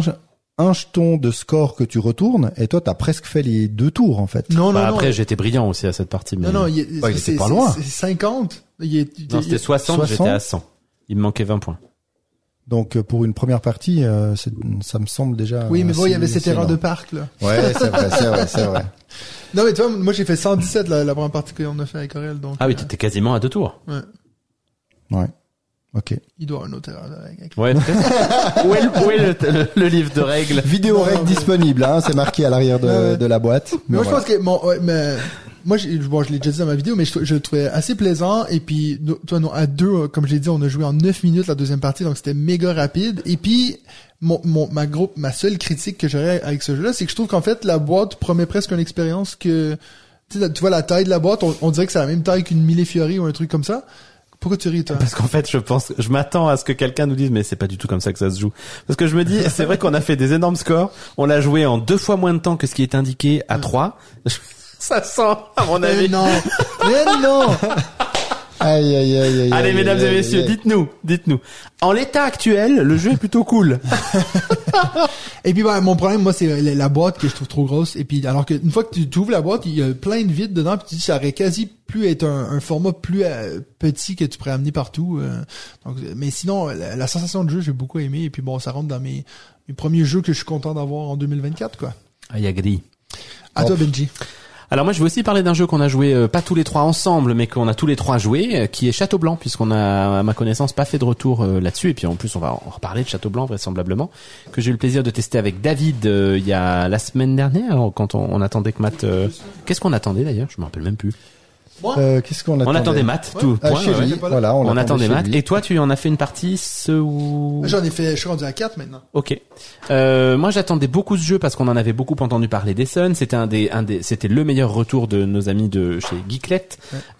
un jeton de score que tu retournes et toi t'as presque fait les deux tours en fait Non, Bah, non, après non. j'étais brillant aussi à cette partie. Mais... Non, non, il est, Ouais, c'est, pas loin. c'est 50. Il est, il- Non, il- c'était 60, 60. j'étais à 100. Il me manquait 20 points. donc euh, pour une première partie euh, c'est- ça me semble déjà oui, mais bon, il y avait cette erreur de parc, là. ouais c'est vrai c'est vrai c'est vrai Non, mais tu vois, moi, j'ai fait 117 la, la première partie qu'on a fait avec Aurel, donc. Ah oui, euh, t'étais quasiment à deux tours. ouais ok il doit avoir une autre erreur. avec- avec- Ouais, où est, le, où est le, le- le livre de règles Vidéo non, disponible, hein, c'est marqué à l'arrière de, de la boîte. Mais moi, je pense que, bon, ouais, mais, moi, bon, je l'ai déjà dit dans ma vidéo, mais je, je le trouvais assez plaisant. Et puis, nous- toi, non, à deux, euh, comme j'ai dit, on a joué en 9 minutes la deuxième partie, donc c'était méga rapide. Et puis, mon, mon, ma groupe, ma seule critique que j'aurais avec ce jeu-là, c'est que je trouve qu'en fait, la boîte promet presque une expérience que, tu sais, tu vois la taille de la boîte, on, on dirait que c'est la même taille qu'une Millefiori ou un truc comme ça. Pourquoi tu ris, toi? Parce qu'en fait, je pense, je m'attends à ce que quelqu'un nous dise, mais c'est pas du tout comme ça que ça se joue. Parce que je me dis, c'est vrai qu'on a fait des énormes scores. On l'a joué en deux fois moins de temps que ce qui est indiqué à trois. Ça sent, à mon Mais avis. non! Mais non! Aïe, aïe, aïe, aïe, Allez, aïe, mesdames aïe, et aïe, messieurs, aïe. dites-nous, dites-nous. En l'état actuel, le jeu est plutôt cool. Et puis ben, mon problème moi c'est la, la boîte que je trouve trop grosse et puis alors que une fois que tu ouvres la boîte il y a plein de vides dedans puis tu dis ça aurait quasi pu être un, un format plus euh, petit que tu pourrais amener partout euh. donc mais sinon la, la sensation de jeu j'ai beaucoup aimé et puis bon ça rentre dans mes mes premiers jeux que je suis content d'avoir en 2024 quoi Ah, il y a gris. à toi Benji Alors moi je vais aussi parler d'un jeu qu'on a joué euh, pas tous les trois ensemble mais qu'on a tous les trois joué euh, qui est Château Blanc puisqu'on a à ma connaissance pas fait de retour euh, là-dessus. Et puis en plus on va en reparler de Château Blanc vraisemblablement que j'ai eu le plaisir de tester avec David il y a la semaine dernière quand on, attendait que Matt qu'est-ce qu'on attendait d'ailleurs? Je me rappelle même plus Euh, Qu'est-ce qu'on attendait on attendait Matt tout Ah, point chez ouais. lui, ouais. voilà, on, on attendait lui. et toi tu en as fait une partie ce ou j'en ai fait je suis rendu à 4 maintenant Ok. Euh, moi, j'attendais beaucoup ce jeu parce qu'on en avait beaucoup entendu parler des Suns. C'était un des, un des, c'était le meilleur retour de nos amis de chez Geeklet,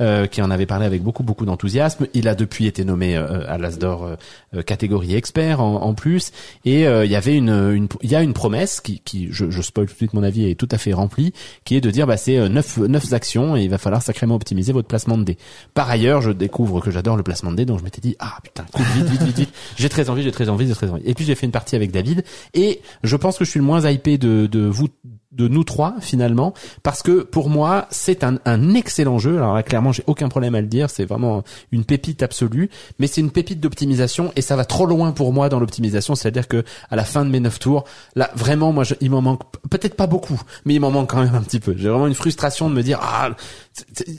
euh, qui en avait parlé avec beaucoup, beaucoup d'enthousiasme. Il a depuis été nommé euh, à l'Asdor euh, euh, catégorie expert en, en plus. Et euh, il y avait une, une, il y a une promesse qui, qui, je, je spoil tout de suite mon avis, est tout à fait remplie, qui est de dire, bah, c'est euh, neuf, neuf actions et il va falloir sacrément optimiser optimiser votre placement de dés. Par ailleurs, je découvre que j'adore le placement de dés, donc je m'étais dit ah putain, cool, vite, vite, vite, vite. J'ai très envie, j'ai très envie, j'ai très envie. Et puis j'ai fait une partie avec David et je pense que je suis le moins hypé de, de vous de nous trois finalement parce que pour moi c'est un, un excellent jeu. Alors clairement j'ai aucun problème à le dire c'est vraiment une pépite absolue mais c'est une pépite d'optimisation et ça va trop loin pour moi dans l'optimisation c'est à dire que à la fin de mes neuf tours là vraiment moi je- il m'en manque peut-être pas beaucoup mais il m'en manque quand même un petit peu. J'ai vraiment une frustration de me dire ah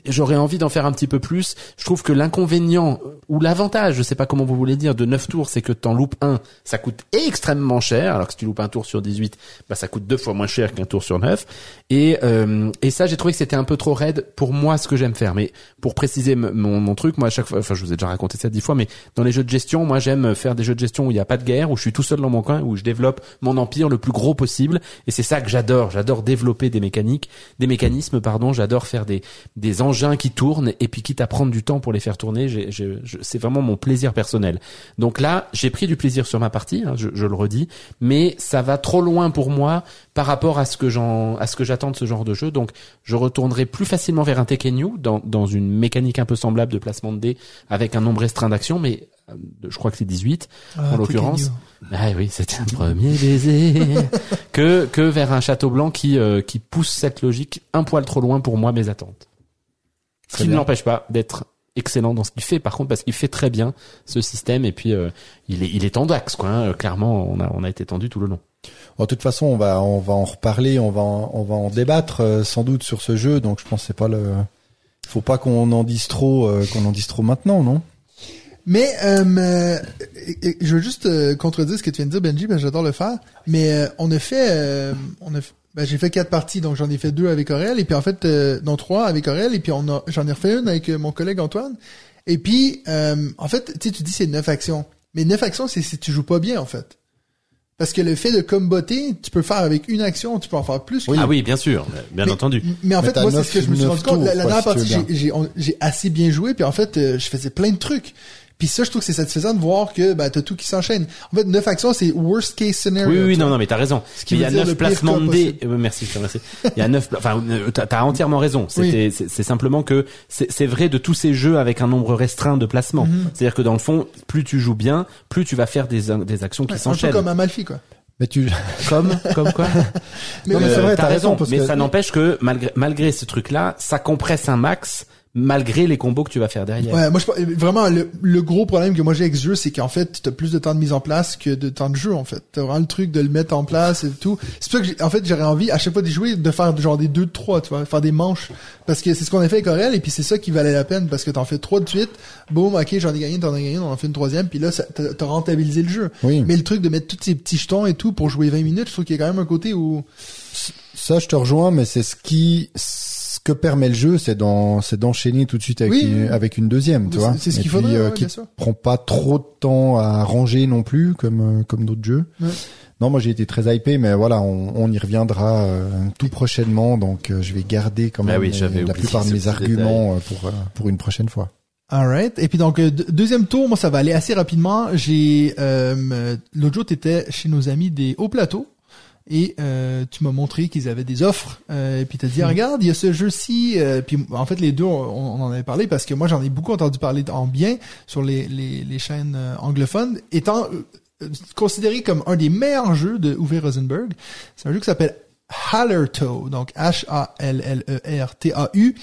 j'aurais envie d'en faire un petit peu plus. Je trouve que l'inconvénient ou l'avantage je sais pas comment vous voulez dire de 9 tours c'est que t'en loupes un ça coûte extrêmement cher alors que si tu loupes un tour sur 18 bah ça coûte deux fois moins cher qu'un tour sur 9 et euh, et ça j'ai trouvé que c'était un peu trop raide pour moi ce que j'aime faire. Mais pour préciser mon, mon truc moi à chaque fois enfin je vous ai déjà raconté ça dix fois mais dans les jeux de gestion moi j'aime faire des jeux de gestion où il n'y a pas de guerre où je suis tout seul dans mon coin où je développe mon empire le plus gros possible. Et c'est ça que j'adore. J'adore développer des mécaniques des mécanismes pardon. J'adore faire des des engins qui tournent et puis quitte à prendre du temps pour les faire tourner c'est vraiment mon plaisir personnel. Donc là j'ai pris du plaisir sur ma partie hein, je, je le redis mais ça va trop loin pour moi par rapport à ce que j'en à ce que j'attends de ce genre de jeu. Donc je retournerai plus facilement vers un Tekken New dans dans une mécanique un peu semblable de placement de dés avec un nombre restreint d'actions mais euh, je crois que c'est 18 Ah, en l'occurrence. Ah oui c'était un premier baiser. Que que vers un château blanc qui euh, qui pousse cette logique un poil trop loin pour moi mes attentes. Ce qui ne l'empêche pas d'être excellent dans ce qu'il fait. Par contre parce qu'il fait très bien ce système. Et puis euh, il est il est tendax quoi hein. clairement on a on a été tendu tout le long Bon, de toute façon, on va on va en reparler, on va en, on va en débattre euh, sans doute sur ce jeu. Donc je pense c'est pas le faut pas qu'on en dise trop euh, qu'on en dise trop maintenant, non? Mais euh, je veux juste contredire ce que tu viens de dire, Benji, que j'adore le faire. Mais on a fait, on a, ben, j'ai fait quatre parties, donc j'en ai fait deux avec Aurel, et puis en fait, non trois avec Aurel, et puis on a, j'en ai refait une avec mon collègue Antoine. Et puis, en fait, tu dis c'est neuf actions, mais neuf actions, c'est si tu joues pas bien, en fait. Parce que le fait de comboter, tu peux faire avec une action, tu peux en faire plus. ah oui bien sûr bien Mais- entendu Mais en fait, moi, c'est ce que je me suis rendu compte. La, dernière partie, j'ai assez bien joué, puis en fait, euh, je faisais plein de trucs. Puis ça, je trouve que c'est satisfaisant de voir que bah, t'as tout qui s'enchaîne. En fait, neuf actions, c'est worst case scenario. oui oui, oui non non mais t'as raison qui il y a neuf placements de dés. Euh, merci remercie il y a neuf enfin euh, t'as entièrement raison c'était c'est c'est simplement que c'est vrai de tous ces jeux avec un nombre restreint de placements Mhm. c'est à dire que dans le fond plus tu joues bien plus tu vas faire des des actions qui Ouais, un peu s'enchaînent comme Amalfi, quoi. Mais tu comme comme quoi? Mais, c'est vrai, t'as t'as raison, raison, parce mais que- ça n'empêche que malgré malgré ce truc-là, ça compresse un max malgré les combos que tu vas faire derrière. Ouais, moi, je, vraiment, le, le gros problème que moi j'ai avec ce jeu, c'est qu'en fait, t'as plus de temps de mise en place que de temps de jeu, en fait. T'as vraiment le truc de le mettre en place et tout. C'est pour ça que, j'ai- en fait, j'aurais envie, à chaque fois d'y jouer, de faire genre des deux, trois, tu vois, faire des manches. Parce que c'est ce qu'on a fait avec Aurel, et puis c'est ça qui valait la peine, parce que t'en fais trois de suite, boum, ok, j'en ai gagné, t'en as gagné, on en fait une troisième, puis là, t'as rentabilisé le jeu. Oui. Mais le truc de mettre tous ces petits jetons et tout pour jouer 20 minutes, je trouve qu'il y a quand même un côté où... ça, je te rejoins, mais c'est ce qui ce que permet le jeu, c'est d'en c'est d'enchaîner tout de suite avec Oui, une, oui. avec une deuxième, tu C'est- vois. c'est ce qu'il faudrait, euh, ouais, qui prend pas trop de temps à ranger non plus, comme euh, comme d'autres jeux. Ouais. Non, moi j'ai été très hypé, mais voilà, on, on y reviendra euh, tout prochainement, donc euh, je vais garder quand Bah même oui, les- j'avais la plupart de mes arguments euh, pour euh, pour une prochaine fois. Alright. Et puis donc euh, deux- deuxième tour, moi ça va aller assez rapidement. J'ai euh, euh, l'autre jour t'étais chez nos amis des Hauts Plateaux et euh, tu m'as montré qu'ils avaient des offres. Euh, et puis t'as dit regarde il y a ce jeu-ci. euh, puis en fait les deux on, on en avait parlé parce que moi j'en ai beaucoup entendu parler en bien sur les les, les chaînes euh, anglophones étant euh, euh, considéré comme un des meilleurs jeux de Uwe Rosenberg. C'est un jeu qui s'appelle Hallertau, donc H-A-L-L-E-R-T-A-U.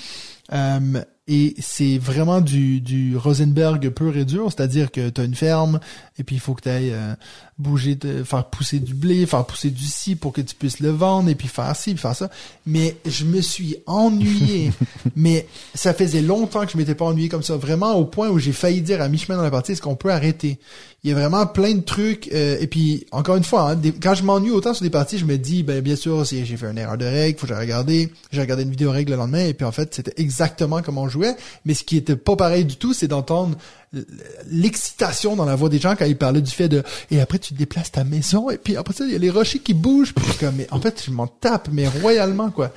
Euh, et c'est vraiment du, du Rosenberg pur et dur, c'est-à-dire que tu as une ferme, et puis il faut que tu ailles euh, bouger, faire pousser du blé, faire pousser du ci pour que tu puisses le vendre, et puis faire ci, puis faire ça. Mais je me suis ennuyé. mais ça faisait longtemps que je m'étais pas ennuyé comme ça, vraiment au point où j'ai failli dire à mi-chemin dans la partie, est-ce qu'on peut arrêter? Il y a vraiment plein de trucs, euh, et puis encore une fois, hein, des- quand je m'ennuie autant sur des parties, je me dis, ben bien sûr, si j'ai fait une erreur de règle, faut que j'ai regardé, j'ai regardé une vidéo règle le lendemain, et puis en fait, c'était exactement comme on jouait, mais ce qui était pas pareil du tout, c'est d'entendre l'excitation dans la voix des gens quand ils parlaient du fait de et après tu déplaces ta maison et puis après ça il y a les rochers qui bougent puis comme mais en fait je m'en tape mais royalement quoi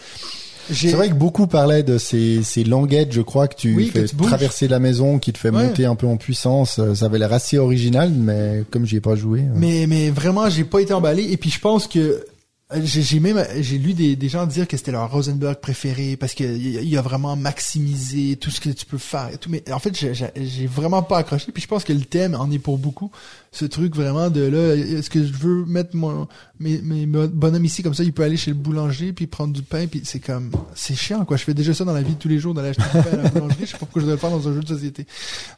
C'est vrai que beaucoup parlaient de ces, ces languettes, je crois, que tu Oui, fais traverser la maison, qui te fait Ouais. monter un peu en puissance. Euh, Ça avait l'air assez original, mais comme j'y ai pas joué. euh, Mais mais vraiment, j'ai pas été emballé. Et puis je pense que Euh, J'ai même j'ai lu des, des gens dire que c'était leur Rosenberg préféré parce que il a vraiment maximisé tout ce que tu peux faire et tout mais en fait j'ai- vraiment pas accroché puis je pense que le thème en est pour beaucoup ce truc vraiment de là est-ce que je veux mettre mon mes, mes bonhommes ici comme ça il peut aller chez le boulanger puis prendre du pain puis c'est comme c'est chiant quoi. Je fais déjà ça dans la vie de tous les jours d'aller acheter du pain à la boulangerie. Je sais pas pourquoi je devrais le faire dans un jeu de société.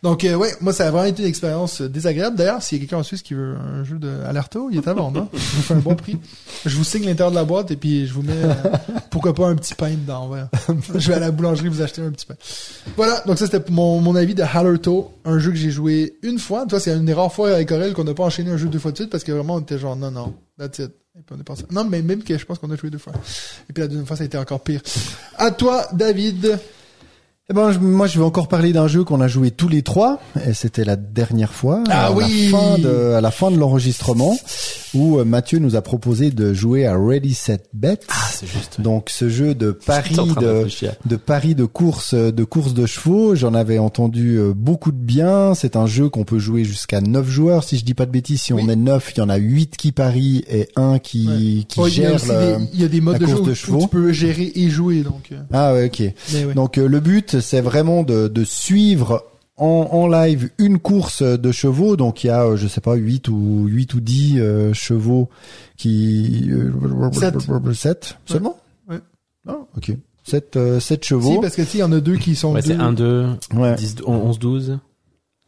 Donc euh, ouais moi ça a vraiment été une expérience euh, désagréable. D'ailleurs s'il y a quelqu'un en Suisse qui veut un jeu de Alerto il est à vendre hein? je vous fais un bon prix. Je vous signe l'intérieur de la boîte et puis je vous mets euh, pourquoi pas un petit pain dedans ouais. je vais à la boulangerie vous acheter un petit pain. Voilà. Donc ça c'était mon, mon avis de Halerto un jeu que j'ai joué une fois. Toi c'est une des rares fois avec Qu'on n'a pas enchaîné un jeu deux fois de suite parce que vraiment on était genre non non that's it. Non mais même que je pense qu'on a joué deux fois. Et puis la deuxième fois ça a été encore pire. À toi David Eh ben, moi, je vais encore parler d'un jeu qu'on a joué tous les trois, et c'était la dernière fois, Ah à, oui la fin de, à la fin de l'enregistrement, où euh, Mathieu nous a proposé de jouer à Ready Set Bet. Ah, c'est juste. Donc, ce jeu de paris de de, paris de course de course de chevaux. J'en avais entendu euh, beaucoup de bien. C'est un jeu qu'on peut jouer jusqu'à 9 joueurs. Si je dis pas de bêtises, si Oui. on est 9, il y en a 8 qui parient et un qui, Ouais. qui Oh, il y a gère le... des, il y a des modes de jeu où, de où chevaux. tu peux gérer et jouer donc euh, Ah ouais, ok. ouais. Donc euh, le but, c'est vraiment de, de suivre en, en live une course de chevaux. Donc il y a, euh, je sais pas, 8 ou 8 ou 10 euh, chevaux qui... Sept. 7 seulement? Ouais. Ah, ok. 7, euh, sept si chevaux. parce que tu sais, il y en a deux qui sont Ouais, deux c'est 1, 2, Ouais. 10, 11, 12.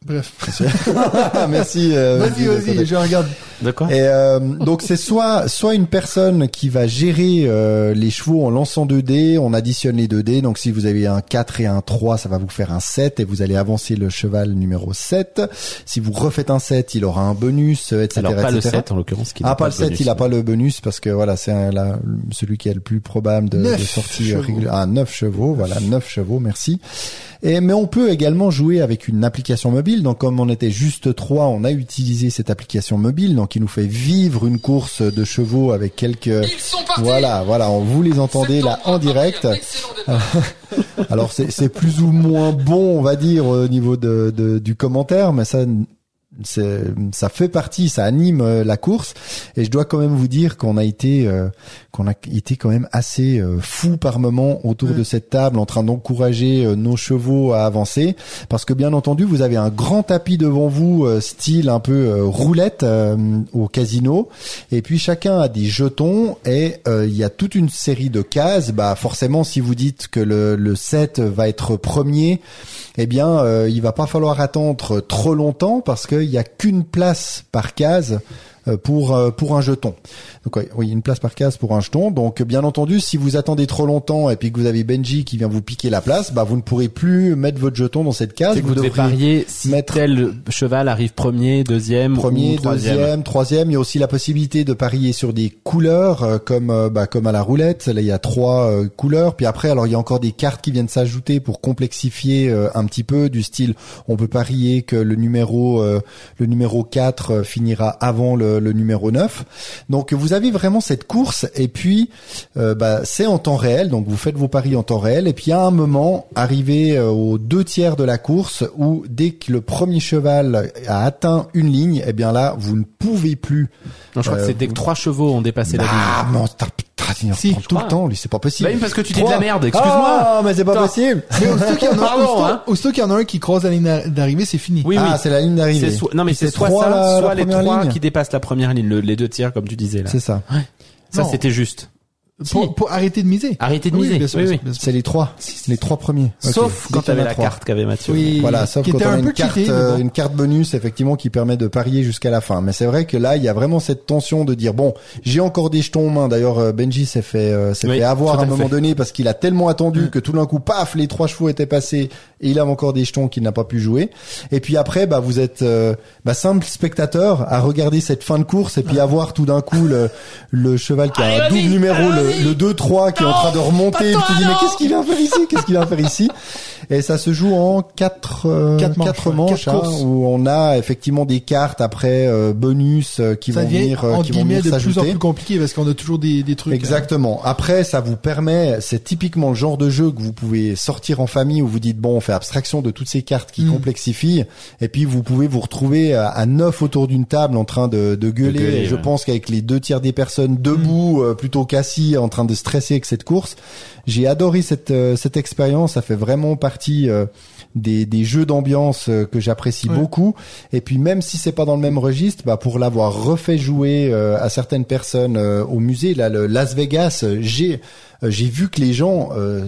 Bref Merci. euh, vas-y vas-y, vas-y je regarde De quoi? Et euh, donc c'est soit soit une personne qui va gérer euh, les chevaux en lançant 2 dés, on additionne les 2 dés. Donc si vous avez un 4 et un 3, ça va vous faire un 7 et vous allez avancer le cheval numéro 7. Si vous refaites un 7, il aura un bonus, euh, etc. Alors pas le etc. 7 en l'occurrence Ah n'a pas le 7, bonus. il a pas le bonus parce que voilà, c'est celui qui est le plus probable de, de sortir régulière. Ah 9 chevaux, voilà, 9 chevaux, merci. Et mais on peut également jouer avec une application mobile. Donc comme on était juste trois, on a utilisé cette application mobile, donc il nous fait vivre une course de chevaux avec quelques. Voilà, voilà, on vous les entendez là en direct. Alors c'est plus ou moins bon, on va dire au niveau de, de- du commentaire, mais ça ça fait partie, ça anime euh, la course. Et je dois quand même vous dire qu'on a été euh, qu'on a été quand même assez euh, fou par moment autour de cette table en train d'encourager euh, nos chevaux à avancer. Parce que bien entendu vous avez un grand tapis devant vous euh, style un peu roulette euh, au casino. Et puis chacun a des jetons et euh, il y a toute une série de cases. Bah forcément si vous dites que le, le 7 va être premier eh bien, euh, il va pas falloir attendre trop longtemps parce qu'il y a qu'une place par case pour euh, pour un jeton. Donc oui, une place par case pour un jeton. Donc bien entendu, si vous attendez trop longtemps et puis que vous avez Benji qui vient vous piquer la place, bah vous ne pourrez plus mettre votre jeton dans cette case. Que vous devez parier si mettre- tel cheval arrive premier, deuxième Premier, ou troisième. deuxième, troisième. Il y a aussi la possibilité de parier sur des couleurs, euh, comme euh, bah, comme à la roulette. Là, il y a trois euh, couleurs. Puis après, alors il y a encore des cartes qui viennent s'ajouter pour complexifier euh, un petit peu, du style, on peut parier que le numéro euh, le numéro 4 euh, finira avant le, le numéro 9. Donc vous avez vraiment cette course et puis euh, bah, c'est en temps réel. Donc vous faites vos paris en temps réel et puis à un moment arrivé euh, aux deux tiers de la course où dès que le premier cheval a atteint une ligne, eh bien là vous ne pouvez plus. Non, je crois Euh, que c'est dès que trois chevaux ont dépassé la Ah ligne. Il Si, tout le crois. temps, lui, c'est pas possible. Bah parce que tu dis de la merde, excuse-moi. Ah, mais c'est pas possible. mais aussitôt qu'il y en a Pardon, aussitôt- hein. qu'il y en a un qui croise la ligne d'ar- d'arrivée c'est fini Oui, oui. Ah, c'est la ligne d'arrivée. Non, mais c'est soit trois, ça, soit les trois ligne. qui dépassent la première ligne, le- les deux tiers, comme tu disais là. C'est ça. Ça, c'était juste. Pour, pour arrêter de miser Arrêtez de Oui, miser. bien sûr, Oui, oui. bien sûr. C'est les trois. Les trois premiers. Sauf Dès quand t'avais la trois. carte qu'avait Mathieu. Oui. Voilà, sauf qui quand était on a un une peu carte, cheaté, mais bon. une carte bonus effectivement qui permet de parier jusqu'à la fin. Mais c'est vrai que là, il y a vraiment cette tension de dire bon, j'ai encore des jetons en main. D'ailleurs, euh, Benji s'est fait euh, s'est Oui, fait avoir à un moment fait. donné parce qu'il a tellement attendu que tout d'un coup, paf, les trois chevaux étaient passés et il avait encore des jetons qu'il n'a pas pu jouer. Et puis après, bah vous êtes euh, bah, simple spectateur à regarder cette fin de course et puis avoir tout d'un coup le le cheval qui a un double numéro, le le, le 2-3 qui est en train de remonter. Et tu te dis, mais qu'est-ce qu'il vient faire ici? Qu'est-ce qu'il vient faire ici? Et ça se joue en quatre, euh, Quatre manches, quatre manches, hein, où on a effectivement des cartes après euh, bonus euh, qui ça vont venir, euh, qui vont guillemets venir de plus en s'ajouter. plus compliqué parce qu'on a toujours des, des trucs. euh, Exactement. Après, ça vous permet, c'est typiquement le genre de jeu que vous pouvez sortir en famille où vous dites bon, on fait abstraction de toutes ces cartes qui Mm. complexifient, et puis vous pouvez vous retrouver à, neuf autour d'une table en train de, de gueuler. gueuler, Et je ouais. pense qu'avec les deux tiers des personnes debout, euh, plutôt qu'assis, en train de stresser avec cette course, j'ai adoré cette euh, cette expérience. Ça fait vraiment partie. euh, des, des jeux d'ambiance euh, que j'apprécie Ouais. beaucoup et puis même si c'est pas dans le même registre bah pour l'avoir refait jouer à certaines personnes au musée là le Las Vegas j'ai j'ai vu que les gens euh,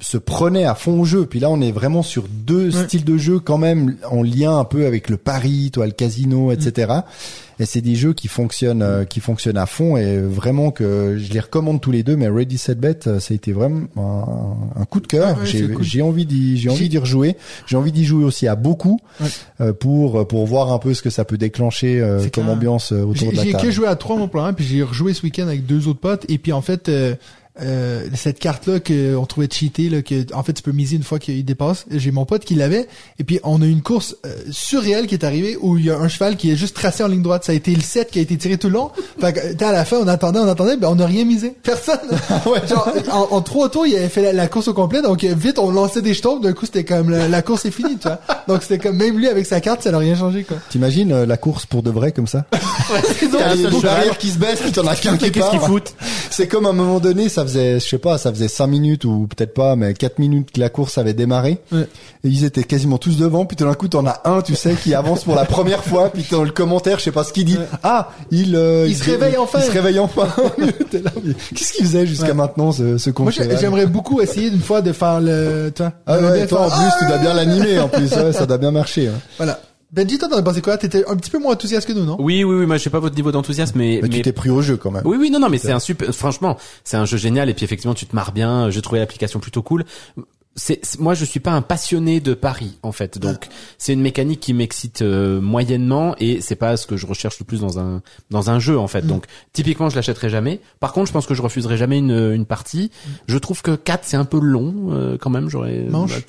se- prenaient à fond au jeu. Puis là on est vraiment sur deux Ouais. styles de jeu quand même en lien un peu avec le pari toi le casino etc et c'est des jeux qui fonctionnent euh, qui fonctionnent à fond. Et vraiment que je les recommande tous les deux. Mais Ready Set Bet euh, ça a été vraiment un, un coup de cœur. Ouais, j'ai cool. j'ai envie d'y j'ai envie d'y rejouer. J'ai envie d'y jouer aussi à beaucoup Ouais. euh, pour pour voir un peu ce que ça peut déclencher euh, comme ambiance euh, autour J'ai de la j'ai table. que joué à trois mon plan, puis j'ai rejoué ce week-end avec deux autres potes, et puis en fait, euh, cette carte-là qu'on trouvait cheatée, là, que en fait tu peux miser une fois qu'il dépasse, j'ai mon pote qui l'avait, et puis on a eu une course euh, surréelle qui est arrivée où il y a un cheval qui est juste tracé en ligne droite. Ça a été le 7 qui a été tiré tout le long. Fait que, à la fin, on attendait, on attendait, ben on n'a rien misé. Personne. Genre, en, en trois tours, il avait fait la, la course au complet, donc vite on lançait des jetons, d'un coup c'était comme la, la course est finie, tu vois. Donc c'était comme même lui avec sa carte, ça n'a rien changé quoi. T'imagines euh, la course pour de vrai comme ça? T'as les qui se baissent puis t'en as qu'un qui part. C'est comme à un moment donné, ça faisait, je sais pas, ça faisait cinq minutes ou peut-être pas, mais quatre minutes que la course avait démarré. Ouais. Et ils étaient quasiment tous devant, puis tout d'un coup t'en as un, tu sais, qui avance pour la première fois, puis dans le commentaire, je sais pas ce qu'il dit. Ouais. Ah, il, euh, Il se réveille enfin. Il se réveille enfin. Qu'est-ce qu'il faisait jusqu'à Ouais. maintenant, ce, ce Moi, j'aimerais beaucoup essayer d'une fois de faire le, tu vois, Ah bien toi en plus, tu Ah, dois bien l'animer en plus, ouais, ça doit bien marcher. hein. Voilà. Benji, toi, as pensé quoi? T'étais un petit peu moins enthousiaste que nous, non? Oui, oui, oui. Moi, je sais pas votre niveau d'enthousiasme, mais, Mais, tu t'es pris au jeu quand même. Oui, oui, non, non, mais c'est un super. Franchement, c'est un jeu génial et puis effectivement, tu te marres bien. J'ai trouvé l'application plutôt cool. C'est moi, je suis pas un passionné de paris en fait, donc c'est une mécanique qui m'excite euh, moyennement et c'est pas ce que je recherche le plus dans un dans un jeu en fait. Donc typiquement, je l'achèterai jamais. Par contre, je pense que je refuserai jamais une une partie. Je trouve que 4 c'est un peu long euh, quand même. J'aurais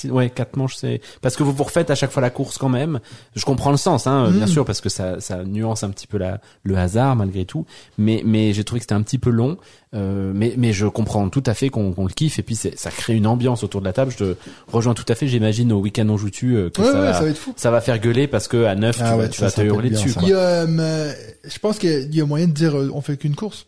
ouais, quatre manches c'est parce que vous vous refaites à chaque fois la course quand même. Je comprends le sens, hein, bien Mm. sûr, parce que ça ça nuance un petit peu la le hasard malgré tout. Mais mais j'ai trouvé que c'était un petit peu long. Euh, mais mais je comprends tout à fait qu'on le kiffe et puis ça crée une ambiance autour de la table. Je te rejoins tout à fait. J'imagine au week-end on joue-tu euh, que Ouais, ça, ouais, va, ça va être fou. ça va faire gueuler parce que à 9 Ah tu ouais, vas, tu ça, vas ça te hurler dessus. quoi. Il a, euh, je pense qu'il y a moyen de dire, euh, on fait qu'une course.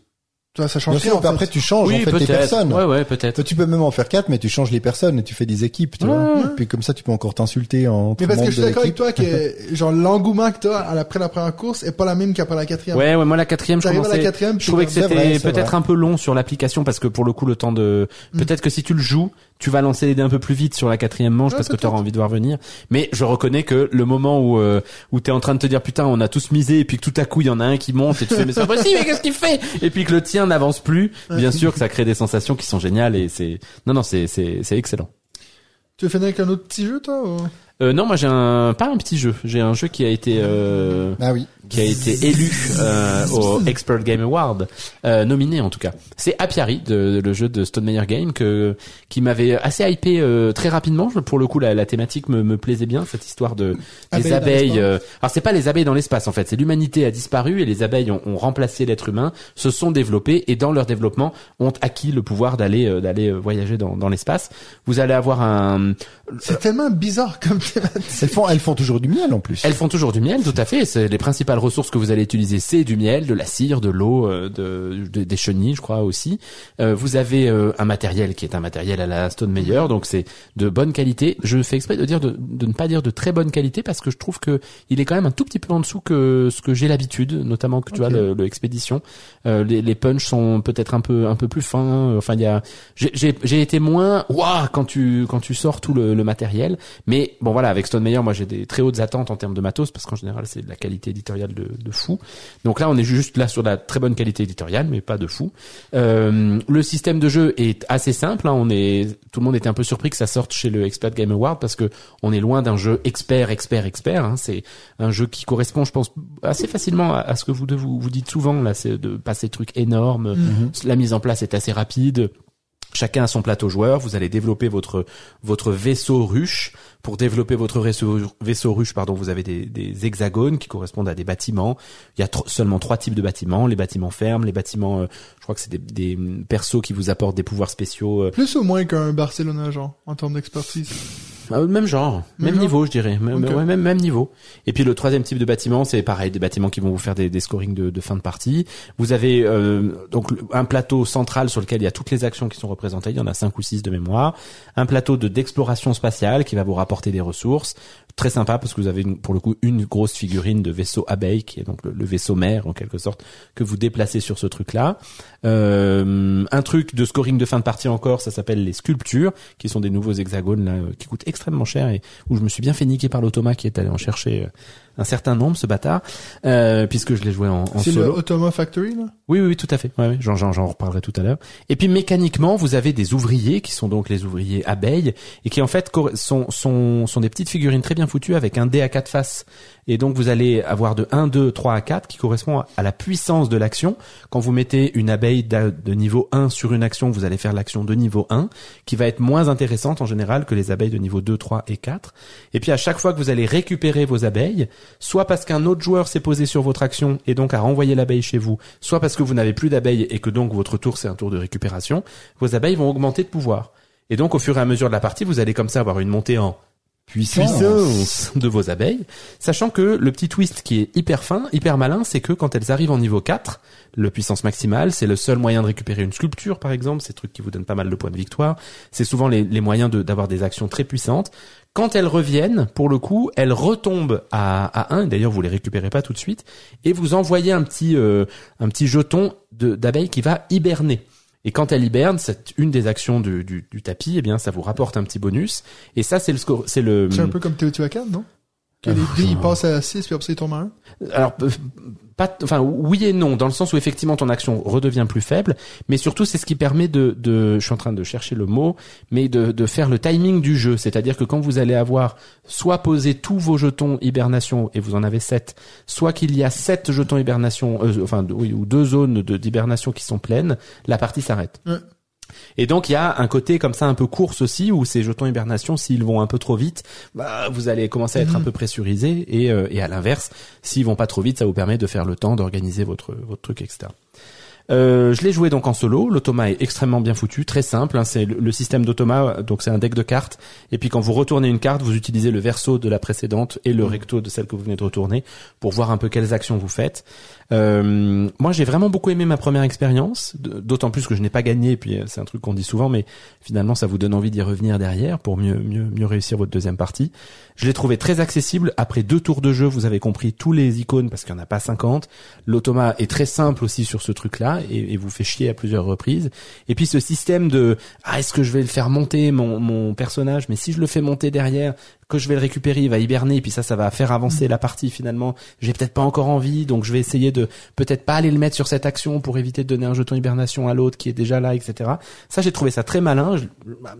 Tu vois, ça change Bien rien, sûr, en puis fait. après tu changes Oui, en fait les personnes. Ouais, ouais, peut-être. Toi, tu peux même en faire quatre, mais tu changes les personnes et tu fais des équipes, tu vois. Ouais. Puis comme ça, tu peux encore t'insulter en. Mais parce que je suis d'accord avec toi que, genre, l'engouement que t'as après la première course est pas la même qu'après la quatrième. Ouais, ouais, moi la quatrième, je T'arrives à la commençais. quatrième, Je trouvais que c'était peut-être un peu long sur l'application parce que pour le coup le temps de Mm. peut-être que si tu le joues, tu vas lancer les dés un peu plus vite sur la quatrième manche Ouais, parce que tu peut-être. auras envie de voir venir. Mais je reconnais que le moment où euh, où t'es en train de te dire putain on a tous misé et puis que tout à coup il y en a un qui monte et tu fais mais c'est pas possible mais qu'est-ce qu'il fait? Et puis que le tien n'avance plus. Bien sûr que ça crée des sensations qui sont géniales et c'est non non c'est c'est c'est excellent. Tu veux finir avec un autre petit jeu, toi? ou- Euh, non moi j'ai un pas un petit jeu j'ai un jeu qui a été euh, Ah oui. qui a été élu euh, au Expert Game Award, euh, nominé en tout cas. C'est Apiari, de, de- le jeu de Stone Meyer Game, que qui m'avait assez hypé euh, très rapidement. Pour le coup, la, la thématique me, me plaisait bien, cette histoire de Abeilles des dans abeilles. euh, alors c'est pas les abeilles dans l'espace en fait, c'est l'humanité a disparu et les abeilles ont, ont remplacé l'être humain, se sont développées et dans leur développement ont acquis le pouvoir d'aller d'aller voyager dans, dans l'espace. Vous allez avoir un, C'est tellement bizarre comme thématique. Elles font, elles font toujours du miel en plus. Elles font toujours du miel, tout à fait. C'est les principales ressources que vous allez utiliser, c'est du miel, de la cire, de l'eau, euh, de, de- des chenilles, je crois aussi. Euh, vous avez euh, un matériel qui est un matériel à la Stone Meyer, donc c'est de bonne qualité. Je fais exprès de dire de, de ne pas dire de très bonne qualité parce que je trouve que il est quand même un tout petit peu en dessous que ce que j'ai l'habitude, notamment que tu vois le, le expédition. Euh, les, les punchs sont peut-être un peu un peu plus fins. Enfin, il y a j'ai j'ai j'ai été moins waouh quand tu quand tu sors tout le, le matériel. Mais bon voilà, avec Stone Meyer, moi j'ai des très hautes attentes en termes de matos parce qu'en général c'est de la qualité éditoriale de, de fou. Donc là, on est juste là sur de la très bonne qualité éditoriale, mais pas de fou. Euh, le système de jeu est assez simple. Hein, on est, tout le monde était un peu surpris que ça sorte chez le Expert Game Award parce que on est loin d'un jeu expert, expert, expert. Hein. C'est un jeu qui correspond, je pense, assez facilement à, à ce que vous, vous vous dites souvent là, c'est de passer des trucs énormes. La mise en place est assez rapide. Chacun a son plateau joueur. Vous allez développer votre votre vaisseau ruche. Pour développer votre vaisseau, vaisseau ruche, pardon, vous avez des, hexagones qui correspondent à des bâtiments. Il y a seulement trois types de bâtiments les bâtiments fermes, les bâtiments, euh, je crois que c'est des, des persos qui vous apportent des pouvoirs spéciaux. euh, Plus ou moins qu'un Barcelona, genre, en termes d'expertise. Euh, même genre, même, Même genre niveau, je dirais, même, ouais, même même niveau. Et puis le troisième type de bâtiment, c'est pareil, des bâtiments qui vont vous faire des, des scorings de, de fin de partie. Vous avez euh, donc un plateau central sur lequel il y a toutes les actions qui sont représentées. Il y en a cinq ou six de mémoire. Un plateau de d'exploration spatiale qui va vous rapporter des ressources. Très sympa parce que vous avez pour le coup une grosse figurine de vaisseau abeille qui est donc le, vaisseau mère en quelque sorte que vous déplacez sur ce truc-là. Euh, un truc de scoring de fin de partie encore, ça s'appelle les sculptures, qui sont des nouveaux hexagones là, euh, qui coûtent extrêmement cher et où je me suis bien fait niquer par l'automa qui est allé en chercher euh, un certain nombre, ce bâtard, euh, puisque je l'ai joué en, en C'est le solo. Automa Factory, là? Oui, oui, oui, tout à fait. Ouais, ouais, j'en, j'en, j'en reparlerai tout à l'heure. Et puis mécaniquement, vous avez des ouvriers qui sont donc les ouvriers abeilles et qui en fait sont, sont, sont des petites figurines très bien foutues avec un dé à quatre faces. Et donc vous allez avoir de 1, 2, 3 à 4 qui correspond à- la puissance de l'action. Quand vous mettez une abeille de niveau 1 sur une action, vous allez faire l'action de niveau 1 qui va être moins intéressante en général que les abeilles de niveau 2, 3 et 4. Et puis à chaque fois que vous allez récupérer vos abeilles, soit parce qu'un autre joueur s'est posé sur votre action et donc a renvoyé l'abeille chez vous, soit parce que vous n'avez plus d'abeilles et que donc votre tour c'est un tour de récupération, vos abeilles vont augmenter de pouvoir. Et donc au fur et à mesure de la partie, vous allez comme ça avoir une montée en Puissance. puissance de vos abeilles, sachant que le petit twist qui est hyper fin, hyper malin, c'est que quand elles arrivent en niveau 4, le puissance maximale, c'est le seul moyen de récupérer une sculpture par exemple, ces trucs qui vous donnent pas mal de points de victoire, c'est souvent les, les moyens de- d'avoir des actions très puissantes. Quand elles reviennent, pour le coup, elles retombent à, à 1, d'ailleurs vous les récupérez pas tout de suite, et vous envoyez un petit, euh, un petit jeton d'abeille qui va hiberner. Et quand elle hiberne, c'est une des actions du, du, du tapis, eh bien, ça vous rapporte un petit bonus. Et ça, c'est le score, c'est le. C'est un peu comme Teotihuacan, non? Que les dés, ils passent à 6, puis après, ils tombent à 1. Alors, pas, enfin, oui et non, dans le sens où effectivement ton action redevient plus faible, mais surtout c'est ce qui permet de, de, je suis en train de chercher le mot, mais de, de faire le timing du jeu, c'est-à-dire que quand vous allez avoir soit posé tous vos jetons hibernation et vous en avez 7, soit qu'il y a 7 jetons hibernation, euh, enfin oui, ou deux zones de d'hibernation qui sont pleines, la partie s'arrête. Ouais. Et donc il y a un côté comme ça un peu course aussi où ces jetons hibernation s'ils vont un peu trop vite, bah vous allez commencer à être un peu pressurisé et, euh, et à l'inverse s'ils vont pas trop vite ça vous permet de faire le temps d'organiser votre votre truc etc. Euh, je l'ai joué donc en solo. L'automa est extrêmement bien foutu, très simple. hein. c'est le, le système d'automa, donc c'est un deck de cartes. Et puis quand vous retournez une carte, vous utilisez le verso de la précédente et le recto de celle que vous venez de retourner pour voir un peu quelles actions vous faites. Euh, moi, j'ai vraiment beaucoup aimé ma première expérience, d'autant plus que je n'ai pas gagné. Puis euh, c'est un truc qu'on dit souvent, mais finalement, ça vous donne envie d'y revenir derrière pour mieux mieux mieux réussir votre deuxième partie. Je l'ai trouvé très accessible. Après deux tours de jeu, vous avez compris tous les icônes parce qu'il n'y en a pas 50. L'automa est très simple aussi sur ce truc-là et, et vous fait chier à plusieurs reprises. Et puis ce système de ah est-ce que je vais le faire monter mon, mon personnage, mais si je le fais monter derrière, que je vais le récupérer, il va hiberner, et puis ça, ça va faire avancer la partie finalement. J'ai peut-être pas encore envie, donc je vais essayer de peut-être pas aller le mettre sur cette action pour éviter de donner un jeton hibernation à l'autre qui est déjà là, etc. Ça, j'ai trouvé ça très malin. Je-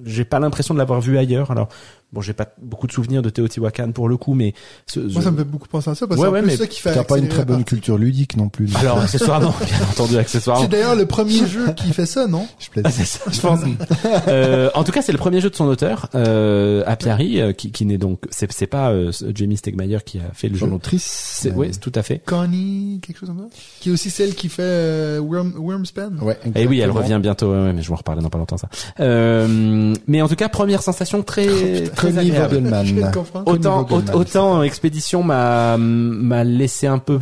J'ai pas l'impression de l'avoir vu ailleurs. Alors bon, j'ai pas beaucoup de souvenirs de Teotihuacan pour le coup, mais ce- Moi, ça me fait beaucoup penser à ça, parce que Ouais, c'est ouais, un peu mais ça qui fait T'as pas une très bonne partie. culture ludique non plus. alors accessoirement, bien entendu accessoirement. C'est d'ailleurs le premier jeu qui fait ça, non? je plaide. Ah, c'est ça, je pense. euh, en tout cas, c'est le premier jeu de son auteur, euh, Apiari, euh, qui, qui n'est donc, c'est, c'est pas euh, Jamie Stegmaier qui a fait le jeu. Son autrice. C'est, euh, oui, c'est tout à fait. Connie, quelque chose comme ça? Qui est aussi celle qui fait euh, Worm, Wormspan. Ouais, Et Eh oui, elle exactement. revient bientôt, ouais, ouais, mais je vais en reparler dans pas longtemps ça. Euh, mais en tout cas, première sensation très très Connie. Vogelman. Autant, Vogelman, autant Expédition m'a m'a laissé un peu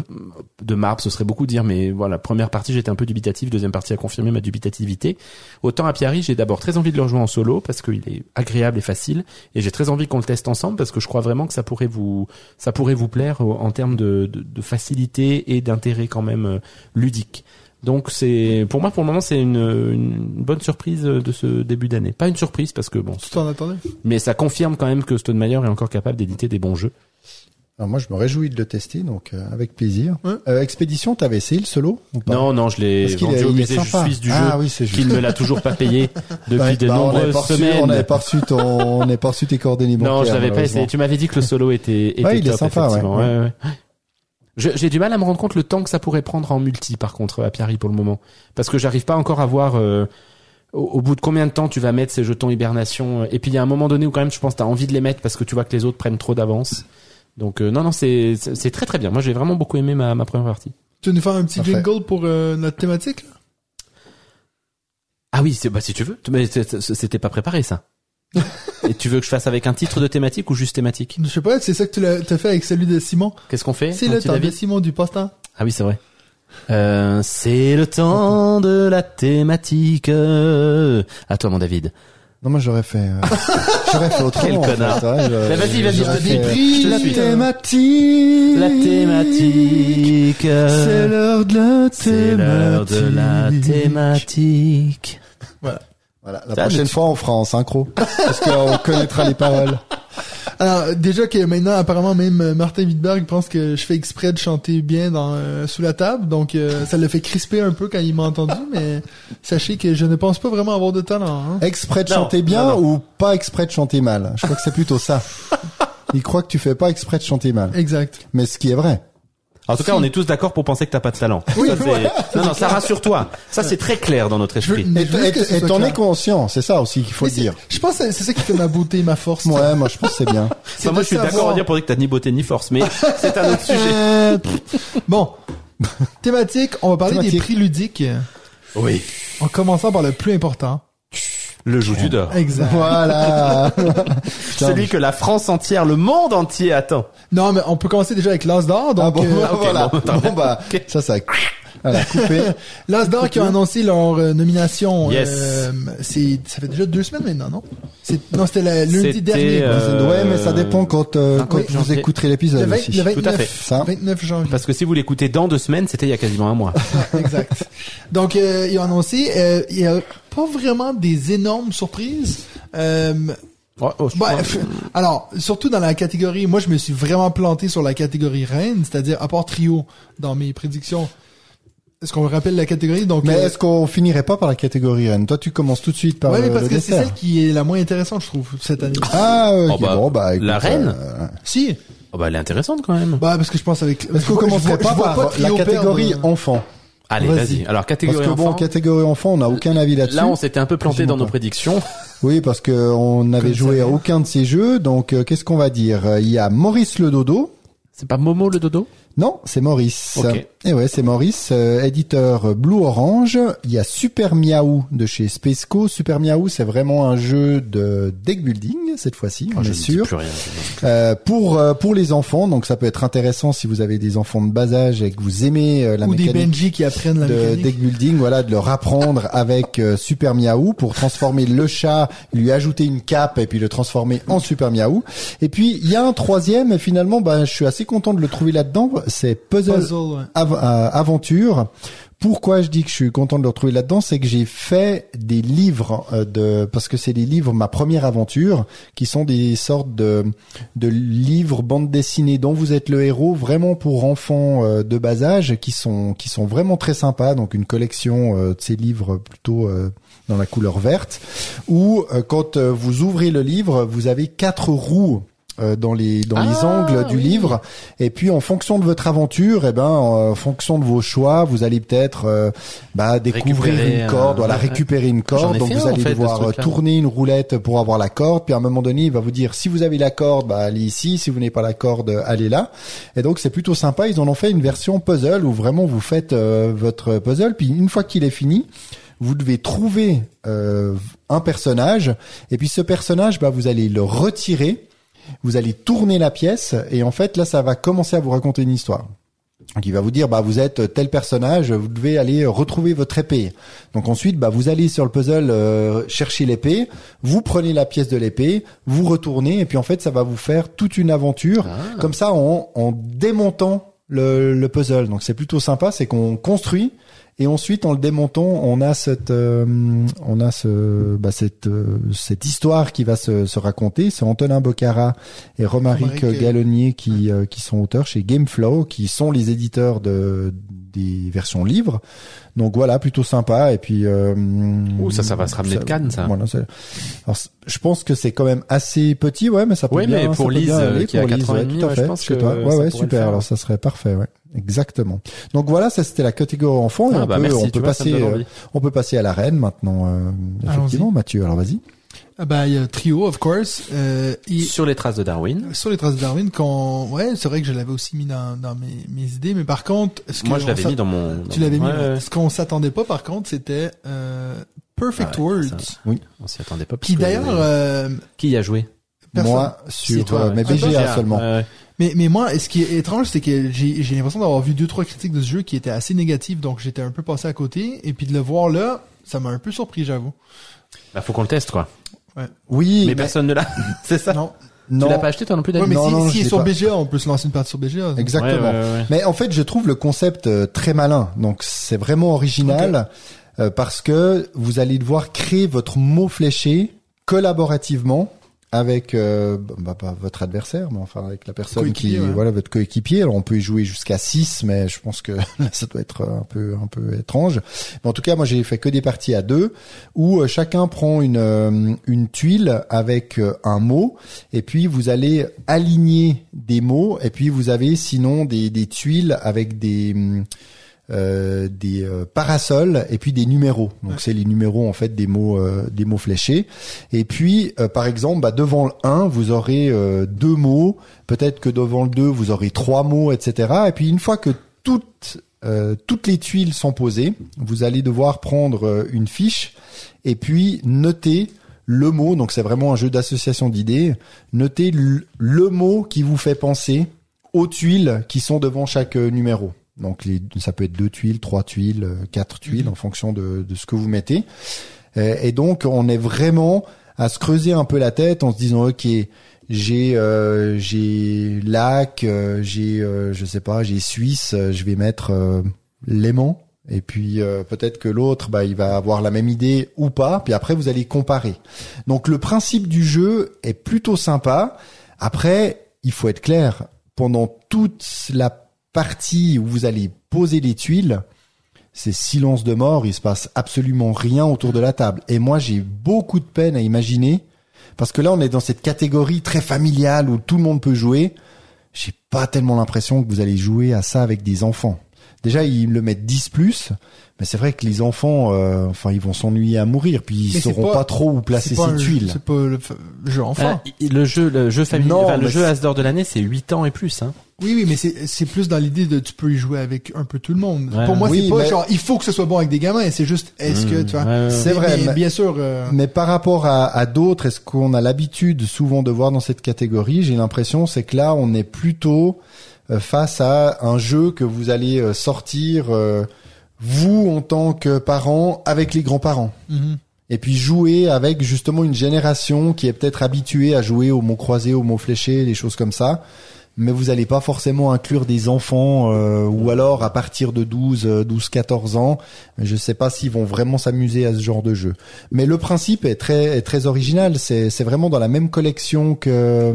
de marbre, ce serait beaucoup dire, mais voilà, première partie j'étais un peu dubitatif, deuxième partie a confirmé ma dubitativité. Autant à Piari, j'ai d'abord très envie de le rejouer en solo parce qu'il est agréable et facile, et j'ai très envie qu'on le teste ensemble parce que je crois vraiment que ça pourrait vous ça pourrait vous plaire au- en termes de, de, de facilité et d'intérêt quand même euh, ludique. Donc c'est pour moi pour le moment c'est une, une bonne surprise de ce début d'année. Pas une surprise parce que bon, Tu t'en attendais? mais ça confirme quand même que Stone Meyer est encore capable d'éditer des bons jeux. Alors moi, je me réjouis de le tester, donc euh, avec plaisir. Ouais. Euh, Expédition, t'avais essayé le solo ou pas? Non non, je l'ai vendu est- au est musée suisse du Ah jeu oui, c'est juste. qu'il ne l'a toujours pas payé depuis de bah, on nombreuses reçu- semaines. On n'avait pas reçu ton, on n'avait pas reçu tes coordonnées bancaires. Non, je l'avais pas essayé. Tu m'avais dit que le solo était, était Ouais, il est top, sympa, ouais. effectivement. Ouais, ouais. J'ai du mal à me rendre compte le temps que ça pourrait prendre en multi, par contre, à Piari pour le moment, parce que j'arrive pas encore à voir euh, au, au bout de combien de temps tu vas mettre ces jetons hibernation. Et puis il y a un moment donné où quand même, je pense, t'as envie de les mettre parce que tu vois que les autres prennent trop d'avance. Donc euh, non, non, c'est très très bien. Moi, j'ai vraiment beaucoup aimé ma, ma première partie. Tu veux nous faire un petit Parfait. jingle pour euh, notre thématique là? Ah oui, c'est bah si tu veux. Mais c'était pas préparé ça. Et tu veux que je fasse avec un titre de thématique ou juste thématique? Je sais pas, c'est ça que tu l'as t'as fait avec celui de Simon. Qu'est-ce qu'on fait? C'est le temps de David? Simon du poste Ah oui, c'est vrai. Euh, c'est le temps de la thématique. À toi, mon David. Non, moi j'aurais fait, euh, j'aurais fait autrement. Quel en connard. fait, ouais, je- Mais vas-y, vas-y, je te euh, la je te suis. thématique. La thématique. C'est l'heure de la thématique. C'est l'heure de la thématique. Voilà, la Ça, mais prochaine tu- fois on fera en synchro. parce qu'on connaîtra les paroles. Alors déjà que maintenant apparemment même euh, Martin Wittberg pense que je fais exprès de chanter bien dans euh, sous la table, donc euh, ça le fait crisper un peu quand il m'a entendu, mais sachez que je ne pense pas vraiment avoir de talent. Hein. Exprès de Non, chanter bien non, ou pas exprès de chanter mal? Je crois que c'est plutôt ça. Il croit que tu fais pas exprès de chanter mal. Exact. Mais ce qui est vrai. En tout cas, on est tous d'accord pour penser que t'as pas de talent. Ça, c'est- non, non, ça rassure-toi. Ça, c'est très clair dans notre esprit. Et je t'en es conscient, c'est ça aussi qu'il faut Mais dire. Je pense que c'est ça qui fait ma beauté, ma force. Ouais, moi je pense que c'est bien. Enfin, moi, je suis d'accord à dire pour dire que t'as ni beauté ni force, mais c'est un autre sujet. Euh, bon, thématique, on va parler des prix ludiques, Oui. en commençant par le plus important. Le joue du d'or. Exact. Voilà. Celui que la France entière, le monde entier attend. Non, mais on peut commencer déjà avec l'As d'or. Donc, Ah bon, euh, voilà. Bon, bah, ça, ça, voilà, coupé. Qui ont annoncé leur euh, nomination. Yes. euh, c'est, ça fait déjà deux semaines maintenant, non? C'est, non, c'était lundi dernier. quoi. euh, ouais, mais ça dépend quand, euh, vingt- quand oui, vous janvier. écouterez Le, l'épisode 20 aussi. le 29, Tout à fait. Ça. 29 janvier. Parce que si vous l'écoutez dans deux semaines, c'était il y a quasiment un mois. exact. Donc, euh, ils ont annoncé, euh, il y a pas vraiment des énormes surprises. Euh, Oh, oh, je bah, alors, surtout dans la catégorie, moi je me suis vraiment planté sur la catégorie reine, c'est-à-dire à part trio dans mes prédictions. Est-ce qu'on rappelle la catégorie? Donc, Mais euh, est-ce qu'on finirait pas par la catégorie reine Toi, tu commences tout de suite par mais parce le que c'est celle qui est la moins intéressante, je trouve, cette année. Ah, ok, Oh, bah, bon, bah, écoute, la reine euh, si, Oh, bah, elle est intéressante quand même. bah parce que je pense avec. Est-ce qu'on commencerait pas par la catégorie perdre. enfant Allez, vas-y. vas-y. Alors, Parce catégorie que bon, catégorie enfant, on n'a aucun avis là-dessus. Là, on s'était un peu planté dans nos prédictions. Oui, parce que on n'avait joué à aucun de ces jeux, donc euh, qu'est-ce qu'on va dire? Euh, Il y a Maurice le dodo. C'est pas Momo le dodo? Non, c'est Maurice. Et ouais, c'est Maurice, euh, éditeur Blue Orange. Il y a Super Miaou de chez Spaceco. Super Miaou, c'est vraiment un jeu de deck building cette fois-ci, on Oh, je est sûr. plus rien. Euh, pour euh, pour les enfants, donc ça peut être intéressant si vous avez des enfants de bas âge et que vous aimez euh, la Ou des Benji qui apprennent la de mécanique. deck building, voilà, de leur apprendre avec euh, Super Miaou pour transformer le chat, lui ajouter une cape et puis le transformer en Super Miaou. Et puis il y a un troisième, et finalement, ben je suis assez content de le trouver là-dedans. C'est Puzzle, Puzzle, ouais. Av- euh, Aventure. Pourquoi je dis que je suis content de le retrouver là-dedans, c'est que j'ai fait des livres euh, de parce que c'est des livres ma première aventure qui sont des sortes de de livres bande dessinée dont vous êtes le héros vraiment pour enfants euh, de bas âge qui sont qui sont vraiment très sympas donc une collection de ces livres plutôt dans la couleur verte où quand vous ouvrez le livre vous avez quatre roues dans les dans les Ah, angles du oui. livre. Et puis en fonction de votre aventure et ben en fonction de vos choix vous allez peut-être euh, bah, découvrir Récupérer une un- corde voilà ouais, ouais. récupérer une corde. Donc vous un, allez fait, devoir euh, tourner une roulette pour avoir la corde. Puis à un moment donné il va vous dire si vous avez la corde bah allez ici. Si vous n'avez pas la corde allez là. Et donc c'est plutôt sympa. Ils en ont fait une version puzzle où vraiment vous faites euh, votre puzzle. Puis une fois qu'il est fini vous devez trouver euh, un personnage. Et puis ce personnage bah vous allez le retirer vous allez tourner la pièce et en fait là ça va commencer à vous raconter une histoire donc il va vous dire bah vous êtes tel personnage, vous devez aller retrouver votre épée. Donc ensuite bah vous allez sur le puzzle euh, chercher l'épée, vous prenez la pièce de l'épée, vous retournez et puis en fait ça va vous faire toute une aventure Ah. comme ça en, en démontant le, le puzzle. Donc c'est plutôt sympa, c'est qu'on construit Et ensuite, en le démontant, on a cette, euh, on a ce, bah, cette, euh, cette histoire qui va se, se raconter. C'est Antonin Bocara et Romaric Romaric, euh, Gallonnier qui, euh, qui sont auteurs chez Gameflow, qui sont les éditeurs de des versions livres. Donc voilà, plutôt sympa. Et puis, euh, Ouh, ça, ça va se ramener de Cannes, ça. Voilà, Alors, je pense que c'est quand même assez petit, ouais, mais ça peut Ouais, bien. mais ça pour peut Lise, bien aller, qui a pour Lise, 4 ans et ouais, tout à ouais, fait, je pense que toi. ça Ouais, ouais, super. Alors ça serait parfait, ouais. Exactement. Donc voilà, ça c'était la catégorie enfant. et Ah on bah peut, merci, on peut vois, passer, euh, on peut passer à la reine maintenant. euh, effectivement, Mathieu. Alors vas-y. Ah bah, il y a Trio, of course. Euh, et Sur les traces de Darwin. sur les traces de Darwin, quand, ouais, c'est vrai que je l'avais aussi mis dans, dans mes, mes idées, mais par contre, ce que Moi, je on l'avais mis dans mon... Tu l'avais mis. Ouais. Ce qu'on s'attendait pas, par contre, c'était euh, Perfect Ah ouais, Words, ça- On s'y attendait pas. qui d'ailleurs, euh, Qui y a joué? personne- Moi sur toi, euh, mes Ah, BGA GA, seulement. Mais, mais moi, ce qui est étrange, c'est que j'ai j'ai l'impression d'avoir vu deux, trois critiques de ce jeu qui étaient assez négatives, donc j'étais un peu passé à côté, et puis de le voir là, ça m'a un peu surpris, j'avoue. Bah, faut qu'on le teste, quoi. Oui, Mais personne ne l'a. C'est ça. Non. non, Tu l'as pas acheté, toi non plus, Ouais, David mais Non, si, non, si je est sur pas. BGA, on peut se lancer une partie sur BGA. exactement. Ouais, ouais, ouais, ouais. Mais en fait, je trouve le concept euh, très malin. Donc c'est vraiment original euh, parce que vous allez devoir créer votre mot fléché collaborativement avec euh, bah, pas votre adversaire, mais enfin avec la personne qui ouais. voilà votre coéquipier. Alors on peut y jouer jusqu'à 6 mais je pense que là, ça doit être un peu un peu étrange. Mais en tout cas, moi j'ai fait que des parties à deux où euh, chacun prend une euh, une tuile avec euh, un mot et puis vous allez aligner des mots et puis vous avez sinon des des tuiles avec des hum, euh, des euh, parasols et puis des numéros. Donc c'est les numéros en fait des mots euh, des mots fléchés. Et puis euh, par exemple bah, devant le 1 vous aurez euh, deux mots. Peut-être que devant le 2 vous aurez trois mots, etc. Et puis une fois que toutes euh, toutes les tuiles sont posées, vous allez devoir prendre euh, une fiche et puis noter le mot. Donc c'est vraiment un jeu d'association d'idées. Notez le, le mot qui vous fait penser aux tuiles qui sont devant chaque euh, numéro. Donc les, ça peut être deux tuiles, trois tuiles, euh, quatre tuiles en fonction de, de ce que vous mettez. Euh, et donc on est vraiment à se creuser un peu la tête en se disant ok j'ai euh, j'ai lac, euh, j'ai euh, je sais pas, j'ai Suisse, euh, je vais mettre euh, l'aimant. Et puis euh, peut-être que l'autre, bah, il va avoir la même idée ou pas. Puis après, vous allez comparer. Donc le principe du jeu est plutôt sympa. Après, il faut être clair. Pendant toute la partie où vous allez poser les tuiles, c'est silence de mort. Il se passe absolument rien autour de la table. Et moi, j'ai beaucoup de peine à imaginer parce que là, on est dans cette catégorie très familiale où tout le monde peut jouer. J'ai pas tellement l'impression que vous allez jouer à ça avec des enfants. Déjà, ils le mettent 10 plus, mais c'est vrai que les enfants, euh, enfin, ils vont s'ennuyer à mourir, puis ils Mais sauront pas- pas, trop où placer ces tuiles. C'est pas le jeu enfant. Ah, il- le jeu, le jeu familial, Non, enfin, le jeu c'est- As d'or de l'année, c'est 8 ans et plus, hein. Oui, oui, mais c'est c'est plus dans l'idée de tu peux y jouer avec un peu tout le monde. Ouais. Pour moi, Oui, c'est pas mais- genre il faut que ce soit bon avec des gamins. C'est juste est-ce que Mmh, tu vois? ouais, ouais, ouais. C'est vrai, mais mais- bien sûr. euh, Mais par rapport à, à d'autres, est-ce qu'on a l'habitude souvent de voir dans cette catégorie? J'ai l'impression, c'est que là, on est plutôt euh, face à un jeu que vous allez euh, sortir euh, vous en tant que parents avec les grands-parents. mhm. Et puis jouer avec justement une génération qui est peut-être habituée à jouer au mot croisé, au mot fléché, des choses comme ça. Mais vous allez pas forcément inclure des enfants euh, ou alors à partir de 12, euh, 12, 14 ans. Je sais pas s'ils vont vraiment s'amuser à ce genre de jeu. Mais le principe est très, est très original. C'est, c'est vraiment dans la même collection que euh,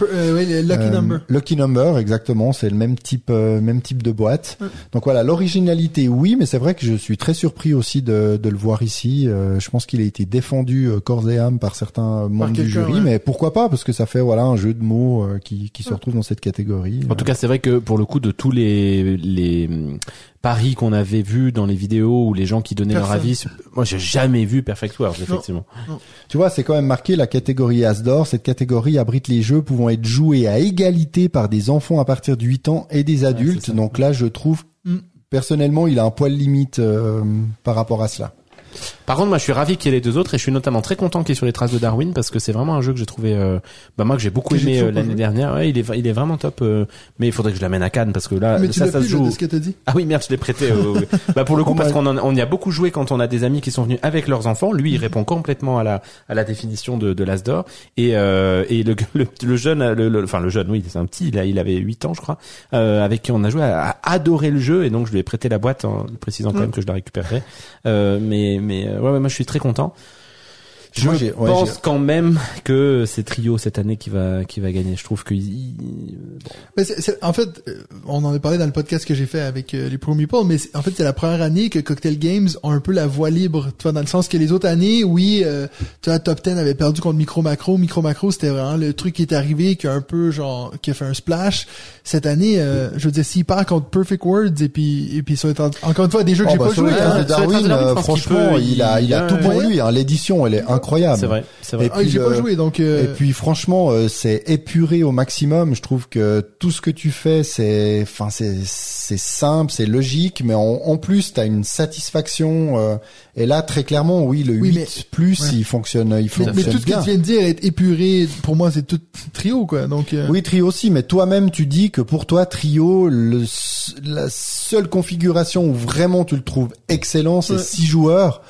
le Lucky euh, Number. Lucky Number, exactement. C'est le même type, euh, même type de boîte. Donc voilà, l'originalité, oui, mais c'est vrai que je suis très surpris aussi de, de le voir ici. Euh, je pense qu'il a été défendu euh, corps et âme par certains membres du jury, ouais. mais pourquoi pas Parce que ça fait voilà un jeu de mots euh, qui, qui se retrouve dans cette catégorie. En tout cas, c'est vrai que pour le coup de tous les les paris qu'on avait vus dans les vidéos ou les gens qui donnaient leur avis, moi j'ai jamais vu Perfect World effectivement. Tu vois, c'est quand même marqué la catégorie Asdor. Cette catégorie abrite les jeux pouvant être joués à égalité par des enfants à partir de 8 ans et des adultes. Donc là, je trouve Mm. personnellement, il a un poil limite euh, par rapport à cela. Par contre, moi, je suis ravi qu'il y ait les deux autres et je suis notamment très content qu'il y ait sur les traces de Darwin parce que c'est vraiment un jeu que j'ai trouvé, euh, bah moi que j'ai beaucoup Que aimé euh, l'année dernière. Ouais, il est, il est vraiment top. euh, mais il faudrait que je l'amène à Cannes parce que là, Mais tu ça, ça se joue. dit. Ah oui, merde, je l'ai prêté. euh, bah pour le coup, parce qu'on on y a beaucoup joué quand on a des amis qui sont venus avec leurs enfants. Lui, il répond complètement à la à la définition de, de l'Asdor. Et euh, et le, le le jeune, le, le- enfin le jeune, oui, c'est un petit. Il, a, il avait 8 ans, je crois, euh, avec qui on a joué, a, a adoré le jeu et donc je lui ai prêté la boîte en précisant quand même que je la récupérerais. Mais mais euh, ouais, ouais, moi je suis très content. Je Moi, j'ai- ouais, pense quand même que c'est Trio cette année qui va qui va gagner. Je trouve que il- Mais c'est- c'est- en fait, euh, on en a parlé dans le podcast que j'ai fait avec euh, les Pro Meeple, mais en fait, c'est la première année que Cocktail Games ont un peu la voie libre, tu vois, dans le sens que les autres années, oui, euh, tu vois, Top 10 avait perdu contre Micro Macro. Micro Macro, c'était vraiment le truc qui est arrivé, qui a un peu, genre, qui a fait un splash. Cette année, euh, je veux dire, s'il part contre Perfect Words, et puis, et puis ça va être en- encore une fois des jeux que Oh, j'ai bah, pas sur joué, hein. Darwin, euh, franchement, peut, il a, il a il- tout pour ouais. lui. Hein. L'édition, elle est incroyable. C'est vrai, c'est vrai. Et Ah, puis pas joué, donc, euh, Et puis franchement, euh, c'est épuré au maximum. Je trouve que tout ce que tu fais, c'est, enfin, c'est, c'est simple, c'est logique, mais en, en plus, t'as une satisfaction. euh, et là, très clairement, oui, le Oui, 8 mais- plus, ouais. il fonctionne, il mais, fonctionne mais tout ce que tu viens de dire est épuré, pour moi, c'est tout trio, quoi, donc, euh, Oui, trio aussi, mais toi-même, tu dis que pour toi, trio, le, la seule configuration où vraiment tu le trouves excellent, c'est Ouais. six joueurs.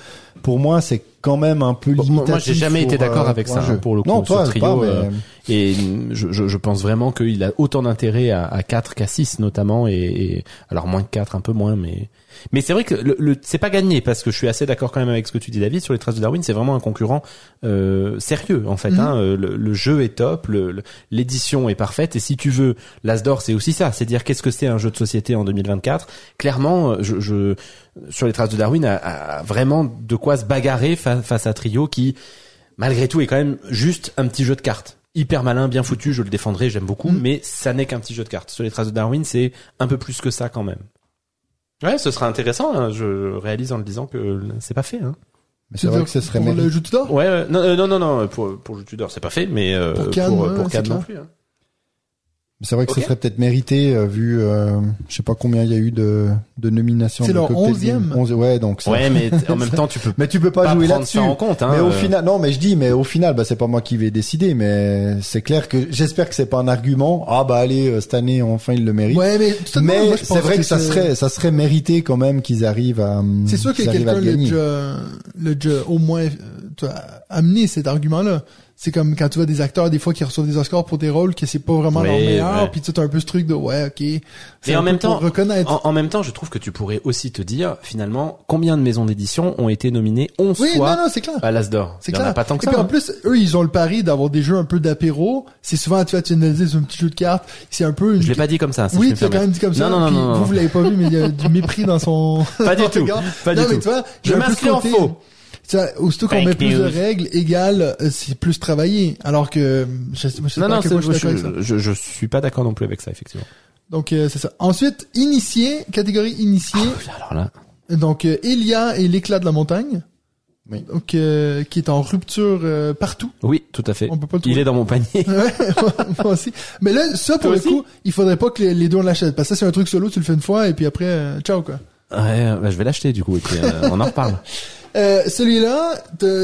Pour moi, c'est quand même un peu limitatif. moi, j'ai jamais été pour, d'accord euh, avec ça, jeu. hein, pour le coup, Non, ce toi, trio, pas, mais- euh, Et je, je, je pense vraiment qu'il a autant d'intérêt à, à 4 qu'à 6 notamment et, et- alors moins que 4 un peu moins mais mais c'est vrai que le, le- c'est pas gagné parce que je suis assez d'accord quand même avec ce que tu dis David sur les traces de Darwin c'est vraiment un concurrent euh, sérieux en fait Mhm. hein, Euh, le, le jeu est top le- le- l'édition est parfaite et si tu veux l'Asdor c'est aussi ça c'est dire qu'est-ce que c'est un jeu de société en 2024 clairement je, je sur les traces de Darwin a, a vraiment de quoi se bagarrer face à Trio qui malgré tout est quand même juste un petit jeu de cartes. Hyper malin, bien foutu, je le défendrai, j'aime beaucoup, Mm. mais ça n'est qu'un petit jeu de cartes. Sur les traces de Darwin, c'est un peu plus que ça quand même. Ouais, ce sera intéressant, hein, je réalise en le disant que c'est pas fait. Hein. Mais c'est vrai que ce serait pour le mérité. jeu tout d'or. Ouais, ouais, non, euh, non, non, non, pour, pour le Tudor, c'est pas fait, mais euh, Pour Cannes, pour, ouais, pour c'est Cannes clair. non plus. Hein. C'est vrai que Ok. ce serait peut-être mérité euh, vu, euh, je sais pas combien il y a eu de, de nominations. C'est de leur onzième. Ouais, donc. ça- Ouais, mais en même temps, tu peux Mais tu peux pas, pas jouer là-dessus. ça en compte. Hein, mais au euh. final, non, mais je dis, mais au final, bah c'est pas moi qui vais décider, mais c'est clair que j'espère que c'est pas un argument. Ah bah allez, euh, cette année enfin il le mérite. Ouais, mais, mais c'est vrai que, ça serait, ça serait mérité quand même qu'ils arrivent à. C'est sûr que qu'ils arrivent à quelqu'un le déjà, l'a déjà au moins tu vois, amené cet argument-là. C'est comme quand tu vois des acteurs des fois qui reçoivent des Oscars pour des rôles que c'est pas vraiment leur meilleur, ouais. puis tu as un peu ce truc de ouais, ok. Un en même temps, reconnaître. En, en même temps, je trouve que tu pourrais aussi te dire, finalement, combien de maisons d'édition ont été nominées 11 oui, fois non, non, c'est clair. à l'Asdor. C'est y en clair. a pas tant que Et ça. puis en hein. plus, eux, ils ont le pari d'avoir des jeux un peu d'apéro. C'est souvent, tu vois, tu c'est un petit jeu de cartes. C'est un peu une... Je l'ai pas dit comme ça. Si oui, tu l'as quand me même dit comme ça. Non, non, puis non, non, Vous, vous l'avez pas vu, mais il y a du mépris dans son. Pas du tout. Pas du mais tout. tu vois, Je m'inscris en faux. Tu vois, aussitôt qu'on met plus de règles égales, euh, c'est plus travaillé. Alors que, je, sais- moi, je sais Non, pas non, quel je suis ça. je, suis pas d'accord non plus avec ça, effectivement. Donc, euh, c'est ça. Ensuite, initié, catégorie initié. Alors là, Donc, euh, Elia et l'éclat de la montagne. Oui. Donc, euh, qui est en rupture euh, partout. oui, tout à fait. On peut pas le Il est dans mon panier. Ouais, moi aussi. Mais là, ça, pour Toi le aussi? coup, il faudrait pas que les, les deux on l'achètent. Parce que ça, c'est un truc solo, tu le fais une fois, et puis après, euh, ciao, quoi. Ouais, bah, je vais l'acheter du coup et puis euh, on en reparle. Euh, celui-là,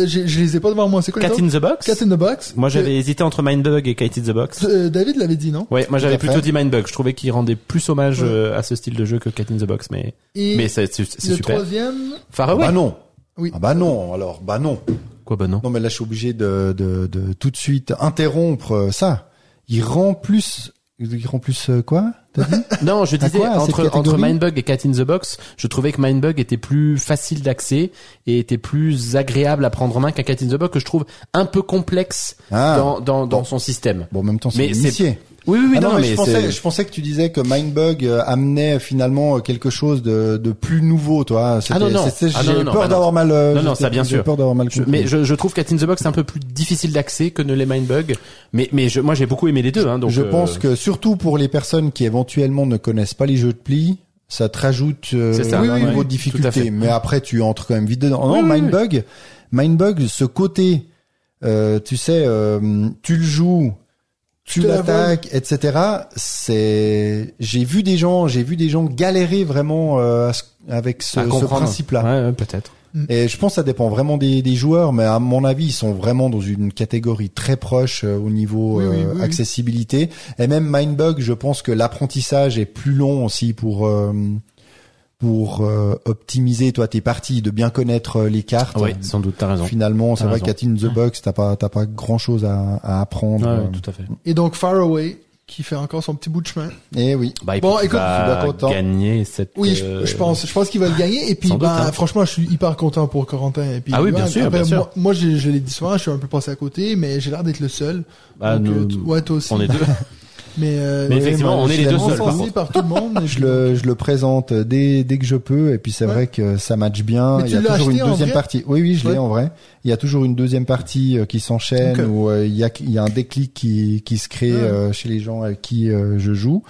j'ai- je les ai pas devant moi. C'est quoi Cat in the Box. Cat in the Box. Moi, Que- j'avais hésité entre Mindbug et Kite in the Box. euh, David l'avait dit, non? Ouais, moi j'avais plutôt dit Mindbug. Je trouvais qu'il rendait plus hommage Ouais. euh, à ce style de jeu que Cat in the Box, mais Et mais c'est c'est c'est le super. troisième, Far Ah Away. bah non. Oui. Ah bah non. Alors bah non. Quoi, bah non. Non mais là je suis obligé de, de, de tout de suite interrompre euh, ça. Il rend plus. Il rend plus euh, quoi T'as dit Non, je disais quoi, entre entre Mindbug et Cat in the Box, je trouvais que Mindbug était plus facile d'accès et était plus agréable à prendre en main qu'un Cat in the Box que je trouve un peu complexe Ah. dans dans dans son système. Bon, en même temps, c'est- initié. Oui, oui, oui, Ah non, non, mais, mais je pensais, c'est je pensais que tu disais que Mindbug euh, amenait finalement euh, quelque chose de, de plus nouveau, toi. Ah non, non. Ah J'ai peur bah d'avoir mal. euh, Non, non, ça, bien j'ai sûr. peur d'avoir mal Je- mais je, je trouve Cat in the Box un peu plus difficile d'accès que ne l'est Mindbug. Mais mais je, moi j'ai beaucoup aimé les deux. Hein, donc je euh, pense que surtout pour les personnes qui éventuellement ne connaissent pas les jeux de pli, ça te rajoute euh, C'est ça, un oui, oui, niveau oui, de difficulté. Mais après, tu entres quand même vite dedans. Non, oui, oui. Mindbug, Mindbug, ce côté, euh, tu sais, euh, tu le joues, tu l'attaques, etc. C'est, j'ai vu des gens, j'ai vu des gens galérer vraiment euh, avec ce, ce principe-là. Ouais, ouais, peut-être. Mm. Et je pense que ça dépend vraiment des, des joueurs, mais à mon avis, ils sont vraiment dans une catégorie très proche euh, au niveau Oui, oui, euh, oui, oui. accessibilité. Et même Mindbug, je pense que l'apprentissage est plus long aussi pour euh, pour euh, optimiser toi tes parties, de bien connaître euh, les cartes. Oui, sans doute, t'as raison. Finalement, c'est vrai qu'à In the Box, t'as pas t'as pas grand chose à, à apprendre. Ouais, tout à fait. Et donc Faraway, qui fait encore son petit bout de chemin. Et oui. Bah, Bon, bon, écoute, écoute, je suis bien content. gagner cette. Oui, je, euh, je pense, je pense qu'il va le gagner. Et puis, doute, ben, hein. franchement, je suis hyper content pour Corentin. Et puis, Ah oui, bien ouais, sûr, après, bien sûr. Moi, moi, je, je l'ai dit souvent, je suis un peu passé à côté, mais j'ai l'air d'être le seul. Bah, Donc, nous- euh, t- ouais, toi aussi. on est deux. Mais, euh, Mais effectivement, moi, on est les deux seuls. par par tout le monde. Je le, je le présente dès, dès que je peux et puis c'est Ouais. vrai que ça match bien. Mais il y a toujours une deuxième partie. Oui, oui, je l'ai en vrai. Il y a toujours une deuxième partie euh, qui s'enchaîne où euh, il y a, il y a un déclic qui, qui se crée Ouais. euh, chez les gens avec qui euh, je joue.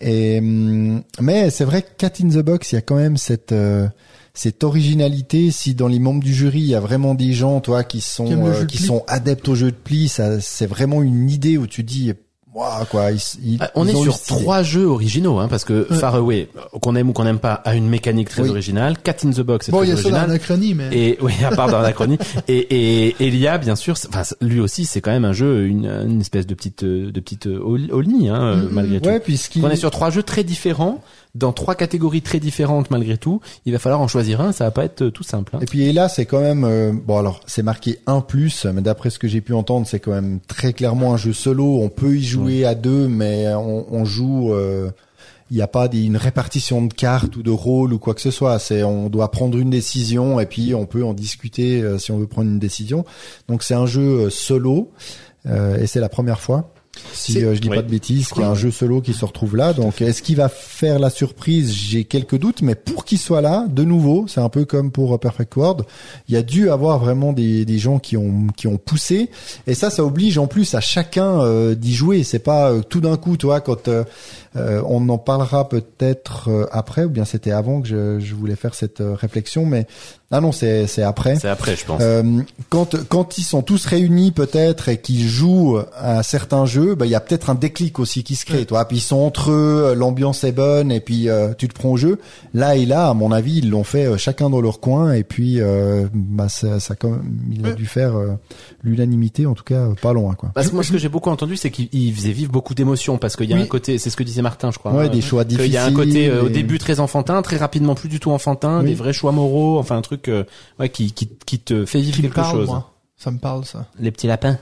Et hum, mais c'est vrai que Cat in the Box, il y a quand même cette euh, cette originalité. Si dans les membres du jury, il y a vraiment des gens, toi, qui sont Qui euh, qui sont adeptes au jeu de pli, ça c'est vraiment une idée où tu dis, waouh quoi. Ils, ils- Ah, On ils est sur trois jeux originaux, hein, parce que Ouais. Faraway, qu'on aime ou qu'on n'aime pas, a une mécanique très Oui. originale. Cat in the Box est Bon, il y très original. mais. Et oui, à part dans l'anachronie. Et, et Elia, bien sûr, c'est- enfin lui aussi, c'est quand même un jeu, une, une espèce de petite de petite euh, all- all-knee, hein, euh, Mhm. malgré tout. Ouais, puisqu'il On est sur trois jeux très différents, dans trois catégories très différentes malgré tout. Il va falloir en choisir un, ça va pas être euh, tout simple. hein. Et puis et là, c'est quand même euh, bon alors c'est marqué un plus, mais d'après ce que j'ai pu entendre, c'est quand même très clairement un jeu solo. On peut y jouer à deux, mais on, on joue. euh, il n'y a pas une répartition de cartes ou de rôles ou quoi que ce soit. C'est on doit prendre une décision et puis on peut en discuter euh, si on veut prendre une décision. Donc c'est un jeu solo euh, et c'est la première fois. Si euh, je dis Oui. pas de bêtises, qu'il y a un jeu solo qui se retrouve là. Donc, est-ce qu'il va faire la surprise? J'ai quelques doutes, mais pour qu'il soit là, de nouveau, c'est un peu comme pour euh, Perfect World. Il y a dû avoir vraiment des, des gens qui ont qui ont poussé, et ça, ça oblige en plus à chacun euh, d'y jouer. C'est pas euh, tout d'un coup, toi, quand euh, on en parlera peut-être euh, après, ou bien c'était avant que je, je voulais faire cette euh, réflexion, mais ah non, c'est c'est après. C'est après, je pense. Euh, quand quand ils sont tous réunis peut-être et qu'ils jouent à certains jeux, bah il y a peut-être un déclic aussi qui se crée, toi. Puis ils sont entre eux, l'ambiance est bonne et puis euh, tu te prends au jeu. Là et là, à mon avis, ils l'ont fait euh, chacun dans leur coin et puis euh, bah ça, ça quand même, il a dû faire euh, l'unanimité en tout cas pas loin quoi. Parce que moi, ce que j'ai beaucoup entendu, c'est qu'il il faisait vivre beaucoup d'émotions, parce qu'il y a Oui. un côté, c'est ce que disait Martin, je crois. Ouais, hein, des choix difficiles. y a un côté euh, au et- début très enfantin, très rapidement plus du tout enfantin, Oui. des vrais choix moraux, enfin un truc euh, ouais, qui, qui, qui te fait vivre qui me quelque parle, chose. moi. Ça me parle, ça. Les petits lapins.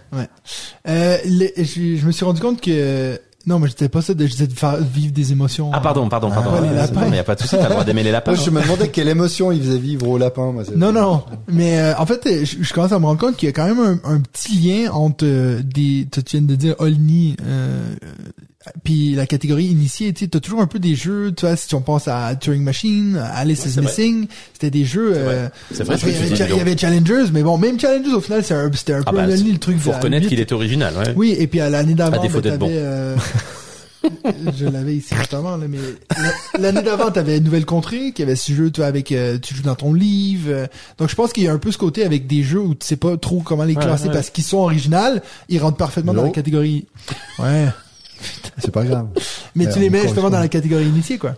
Euh, les- je, je me suis rendu compte que, non, mais j'étais pas ça, disais de faire vivre des émotions. Ah pardon, pardon, pardon. Ah, les Euh, lapins. non, mais y a pas de souci, t'as le droit d'aimer les lapins. Moi, je me demandais quelle émotion il faisait vivre au lapin. Moi, Non, non, mais euh, en fait, je, je commence à me rendre compte qu'il y a quand même un, un petit lien entre euh, des, tu viens de dire Olni, euh, puis la catégorie initiée. Tu t'as toujours un peu des jeux, tu vois, si on pense à Turing Machine, Alice Ouais, is. Missing, c'était des jeux. C'est vrai. euh, vrai, il, y avait, y Challengers, mais bon, même Challengers au final, c'est un- c'était un Ah peu bah, Olni, le truc. Faut reconnaître qu'il est original, ouais. Oui, et puis à l'année d'avant, ben, t'avais, euh, je l'avais ici justement là, mais la- l'année d'avant, t'avais Nouvelle Contrée, qui avait ce jeu, tu vois, avec euh, tu joues dans ton livre. euh, donc je pense qu'il y a un peu ce côté avec des jeux où tu sais pas trop comment les classer ouais. parce qu'ils sont originales, ils rentrent parfaitement dans la catégorie. Ouais. C'est pas grave. Mais tu les on mets justement dans la catégorie initiée, quoi.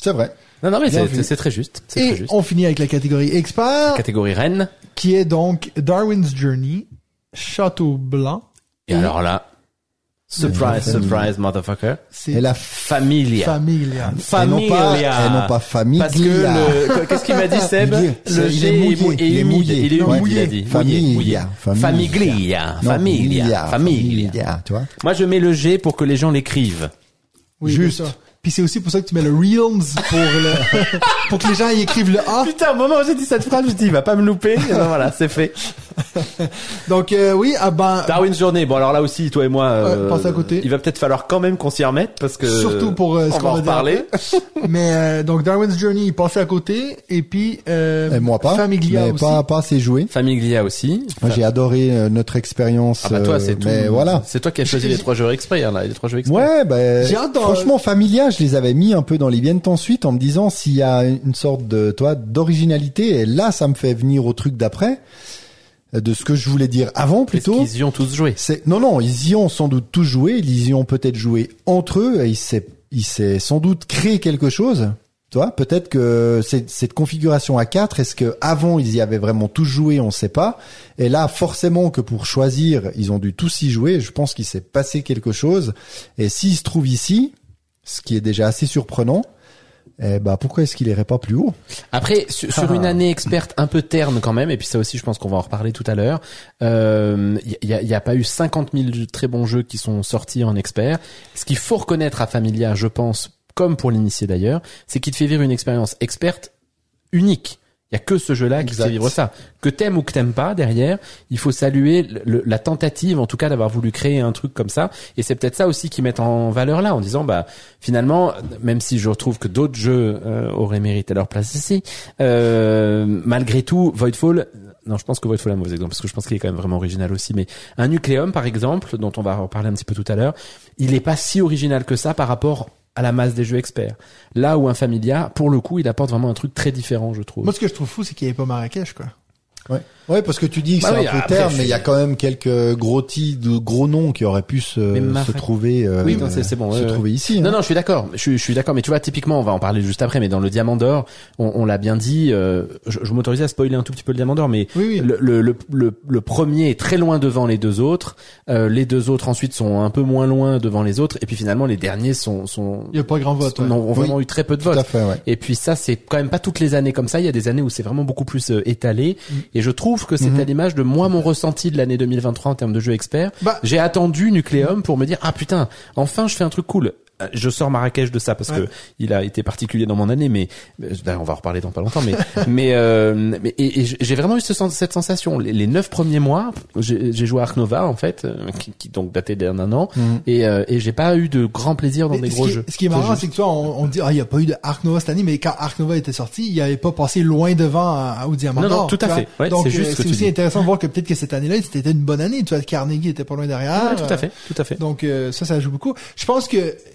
C'est vrai. Non, non, mais c'est très juste. C'est Et très juste. on finit avec la catégorie expert, Catégorie reine. qui est donc Darwin's Journey, Château Blanc. Et alors là, surprise, surprise, motherfucker. C'est Et la Familia. Familia. Pas, et non pas famille. Parce que le, qu'est-ce qu'il m'a dit Seb? Le G est mouillé. Il est mouillé. Familia. Familia. Familia. Familia. familia, tu vois? Moi, je mets le G pour que les gens l'écrivent. Oui, Juste. Puis c'est aussi pour ça que tu mets le Reels pour le, pour que les gens y écrivent le A. Putain, au moment où j'ai dit cette phrase, je me dis, il va pas me louper. Et ben voilà, c'est fait. Donc euh, oui, ah ben Darwin's Journée. Bon, alors là aussi, toi et moi, euh, passe à côté. il va peut-être falloir quand même qu'on s'y remette parce que surtout pour euh, ce on qu'on va en après. Mais euh, donc Darwin's Journey, il passait à côté et puis euh, Et moi pas. Famiglia mais aussi. pas, pas assez joué. Famiglia aussi. Moi, j'ai adoré euh, notre expérience. Ah bah toi, euh, c'est tout. Mais voilà. C'est toi qui as choisi les trois jeux exprès, hein, là, les trois jeux exprès. Ouais, bah, J'ai hâte d'en- franchement, Familia, je les avais mis un peu dans les viennent ensuite en me disant s'il y a une sorte de, toi, d'originalité. Et là, ça me fait venir au truc d'après, euh, de ce que je voulais dire avant plutôt. qu'ils y ont tous joué C'est non non, ils y ont sans doute tous joué, ils y ont peut-être joué entre eux et il s'est il s'est sans doute créé quelque chose Tu vois, peut-être que cette configuration à 4, est-ce que avant ils y avaient vraiment tous joué, on sait pas. Et là, forcément que pour choisir, ils ont dû tous y jouer. Je pense qu'il s'est passé quelque chose. Et s'ils se trouvent ici, ce qui est déjà assez surprenant, eh ben pourquoi est-ce qu'il irait pas plus haut? Après, sur, sur Ah. une année experte un peu terne quand même, et puis ça aussi, je pense qu'on va en reparler tout à l'heure. Il y, a, y a pas eu 50 000 très bons jeux qui sont sortis en expert. Ce qu'il faut reconnaître à Familia, je pense, comme pour l'initié d'ailleurs, c'est qu'il te fait vivre une expérience experte unique. Il y a que ce jeu-là qui fait vivre ça. Que t'aimes ou que t'aimes pas, derrière, il faut saluer le- la tentative, en tout cas, d'avoir voulu créer un truc comme ça. Et c'est peut-être ça aussi qui met en valeur là, en disant, bah, finalement, même si je retrouve que d'autres jeux euh, auraient mérité leur place ici, euh, malgré tout, Voidfall, non, je pense que Voidfall est un mauvais exemple, parce que je pense qu'il est quand même vraiment original aussi. Mais un Nucleum, par exemple, dont on va reparler un petit peu tout à l'heure, il est pas si original que ça par rapport à la masse des jeux experts. Là où un Familia, pour le coup, il apporte vraiment un truc très différent, je trouve. Moi, ce que je trouve fou, c'est qu'il n'y avait pas Marrakech, quoi. Ouais. Ouais, parce que tu dis que Bah c'est oui, un peu terne, mais il y a quand même quelques gros gros noms qui auraient pu se, se trouver, euh, Oui, non, c'est- bon, se trouver ici. Non, hein. non, je suis d'accord. Je, suis- je suis d'accord. Mais tu vois, typiquement, on va en parler juste après. Mais dans le Diamant d'Or, on, on l'a bien dit. euh, je je m'autorisais à spoiler un tout petit peu le Diamant d'Or, mais Oui, oui. le, le, le, premier est très loin devant les deux autres. Euh, les deux autres ensuite sont un peu moins loin devant les autres. Et puis finalement, les derniers sont sont Il n'y a pas grand vote. sont- ouais. ont vraiment eu très peu de Tout votes. à fait, ouais. Et puis ça, c'est quand même pas toutes les années comme ça. Il y a des années où c'est vraiment beaucoup plus euh, étalé. Mm. Et je trouve que c'est Mhm. à l'image de moi mon ressenti de l'année 2023 en termes de jeux experts. Bah- J'ai attendu Nucleum pour me dire ah putain, enfin je fais un truc cool. Euh, Je sors Marrakech de ça parce Ouais. que il a été particulier dans mon année, mais euh, d'ailleurs, on va en reparler dans pas longtemps. Mais mais, euh, mais et, et j'ai vraiment eu ce sens- cette sensation. Les, les neuf premiers mois, j'ai joué à Ark Nova en fait, euh, qui, qui donc datait d'un an, Mhm. et, euh, et j'ai pas eu de grand plaisir dans Mais des gros qui, jeux. Ce qui est marrant, c'est que tu vois, on, on dit, ah, il n'y a pas eu de Ark Nova cette année, mais quand Ark Nova était sorti, il avait pas passé loin devant à- au Diamant Non, non, tout à fait. Ouais, Donc, c'est euh, aussi dis. intéressant de voir que peut-être que cette année-là, c'était une bonne année. Tu vois, Carnegie était pas loin derrière. Ouais, tout à fait, tout à fait. Donc euh, ça, ça joue beaucoup. Je pense que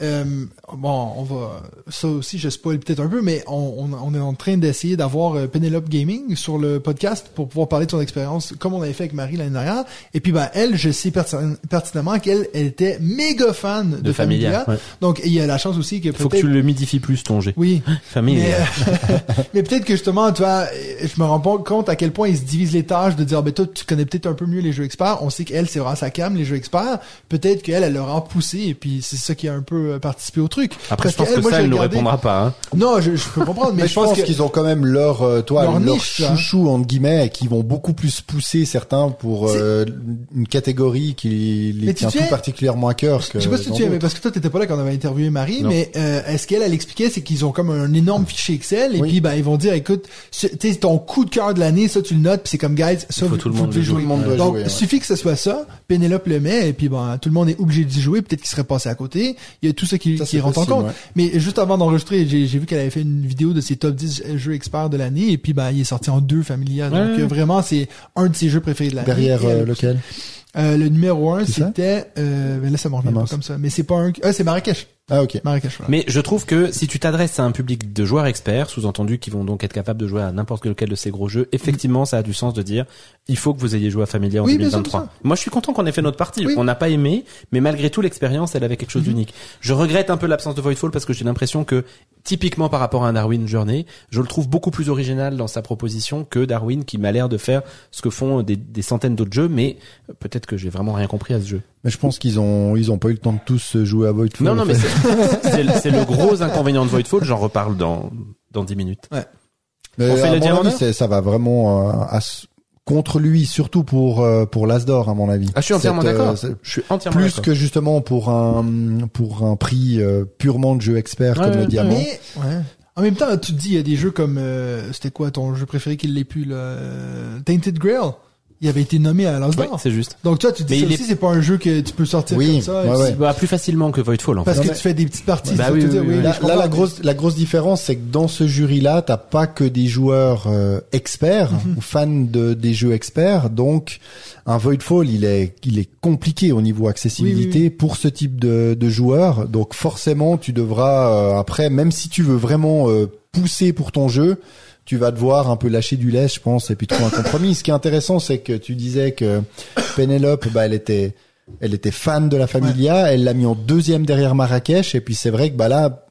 euh, bon, on va ça aussi, je spoil peut-être un peu, mais on, on, on est en train d'essayer d'avoir euh, Penelope Gaming sur le podcast pour pouvoir parler de son expérience, comme on avait fait avec Marie l'année dernière. Et puis ben elle, je sais pertin- pertinemment qu'elle elle était méga fan de, De Familia, Familia. ouais. Donc il y a la chance aussi que faut que tu le midifies plus ton jet. oui, Famille. mais, euh, mais peut-être que justement, tu vois, je me rends pas compte à quel point ils se divisent les tâches de dire, ah, ben toi, tu connais peut-être un peu mieux les jeux experts. On sait qu'elle, c'est vraiment sa cam, les jeux experts. Peut-être qu'elle, elle leur a poussé et puis c'est ça qui a un peu euh, participé au truc. Après, Parce je pense que moi, ça, elle ne regardé- répondra pas. Hein. Non, je, je peux comprendre, mais, Mais je pense qu'ils ont quand même leur, euh, toi, Leur leur, niche, ça. chouchou entre guillemets, et qui vont beaucoup plus pousser certains pour euh, une catégorie qui les tient tout particulièrement à cœur. Que Je sais pas si tu souviens, mais parce que toi, t'étais pas là quand on avait interviewé Marie, Non. mais euh, est-ce qu'elle, elle expliquait, c'est qu'ils ont comme un énorme fichier Excel, et Oui. puis ben ils vont dire, écoute, tu ton coup de cœur de l'année, ça tu le notes, puis c'est comme guys, ça vous, tout le monde jouer. Donc, suffit que ce soit ça, Pénélope le met, et puis ben tout le monde est obligé d'y jouer, peut-être qu'il serait passé à côté. Il tout ça qui, Ça, qui c'est rentre en compte. ouais. Mais juste avant d'enregistrer, j'ai vu qu'elle avait fait une vidéo de ses top 10 jeux experts de l'année, et puis ben il est sorti en deux Familia. Donc Ouais, euh, vraiment, c'est un de ses jeux préférés de l'année. Derrière euh, lequel? Euh, le numéro un, C'est ça? c'était, euh, ben là ça m'en revient pas comme ça, mais c'est pas un, ah c'est Marrakech. Ah ok. Marrakech, voilà. Mais je trouve que si tu t'adresses à un public de joueurs experts, sous-entendu qui vont donc être capables de jouer à n'importe lequel de ces gros jeux, effectivement, ça a du sens de dire, il faut que vous ayez joué à Familia en Oui, bien sûr, 2023. bien sûr. Moi, je suis content qu'on ait fait notre partie. Oui. On n'a pas aimé, mais malgré tout, l'expérience, elle avait quelque chose Mhm. d'unique. Je regrette un peu l'absence de Voidfall parce que j'ai l'impression que, typiquement par rapport à un Darwin Journey, je le trouve beaucoup plus original dans sa proposition que Darwin qui m'a l'air de faire ce que font des, des centaines d'autres jeux, mais peut-être que j'ai vraiment rien compris à ce jeu. Mais je pense qu'ils ont ils ont pas eu le temps de tous jouer à Voidfall. Non, non, mais c'est le- le gros inconvénient de Voidfall. J'en reparle dans dans 10 minutes. Mais On fait à le mon avis, ça va vraiment euh, à contre lui, surtout pour euh, pour l'Asdor à mon avis. Ah, je suis entièrement euh, d'accord. Je suis entièrement plus que justement pour un pour un prix euh, purement de jeu expert Ouais, comme ouais, le diamant. Mais, ouais. En même temps, tu te dis, il y a des jeux comme, euh, c'était quoi ton jeu préféré qui l'est plus, euh, Tainted Grail? Il avait été nommé à l'As Oui, c'est juste. Donc toi, tu te dis Mais ça il aussi, est- c'est pas un jeu que tu peux sortir Oui, comme ça. ouais, Bah, plus facilement que Voidfall, en Parce fait. que Non, tu fais des petites parties. Bah oui, vas te oui, dire, oui, oui. Là, la grosse la grosse différence, c'est que dans ce jury-là, t'as pas que des joueurs euh, experts Mhm. ou fans de des jeux experts. Donc, un Voidfall, il est il est compliqué au niveau accessibilité Oui, oui, pour ce type de, de joueurs. Donc, forcément, tu devras euh, après, même si tu veux vraiment euh, pousser pour ton jeu, tu vas devoir un peu lâcher du lait, je pense, et puis trouver un compromis. Ce qui est intéressant, c'est que tu disais que Penelope, bah, elle était, elle était fan de la Familia, elle l'a mis en deuxième derrière Marrakech, et puis c'est vrai que bah là,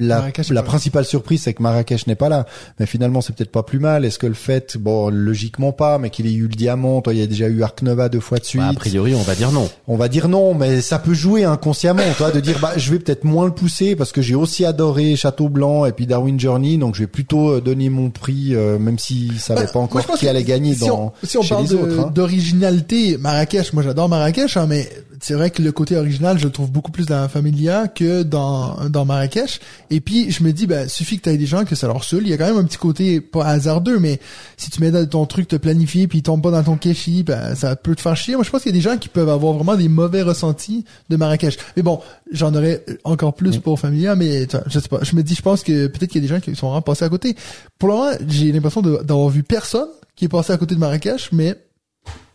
la, Marrakech la principale surprise, c'est que Marrakech n'est pas là. Mais finalement, c'est peut-être pas plus mal. Est-ce que le fait, bon, logiquement pas, mais qu'il ait eu le diamant, toi, il y a déjà eu Ark Nova deux fois de suite. Bah, a priori, on va dire non. On va dire non, mais ça peut jouer inconsciemment, toi, de dire bah je vais peut-être moins le pousser parce que j'ai aussi adoré Château Blanc et puis Darwin Journey, donc je vais plutôt euh, donner mon prix, euh, même si ça savait Bah, pas encore qui allait gagner si dans on, si on chez parle les autres. hein. d'originalité, Marrakech, moi j'adore Marrakech, hein, mais c'est vrai que le côté original, je le trouve beaucoup plus dans la Familia que dans dans Marrakech. Et puis je me dis, ben suffit que tu aies des gens que ça leur saoule. Il y a quand même un petit côté pas hasardeux, mais si tu mets dans ton truc te planifier puis il tombe pas dans ton keshi, ben ça peut te faire chier. Moi je pense qu'il y a des gens qui peuvent avoir vraiment des mauvais ressentis de Marrakech. Mais bon, j'en aurais encore plus pour Familia, mais je sais pas. Je me dis, je pense que peut-être qu'il y a des gens qui sont vraiment passés à côté. Pour le moment, j'ai l'impression d'avoir vu personne qui est passé à côté de Marrakech, mais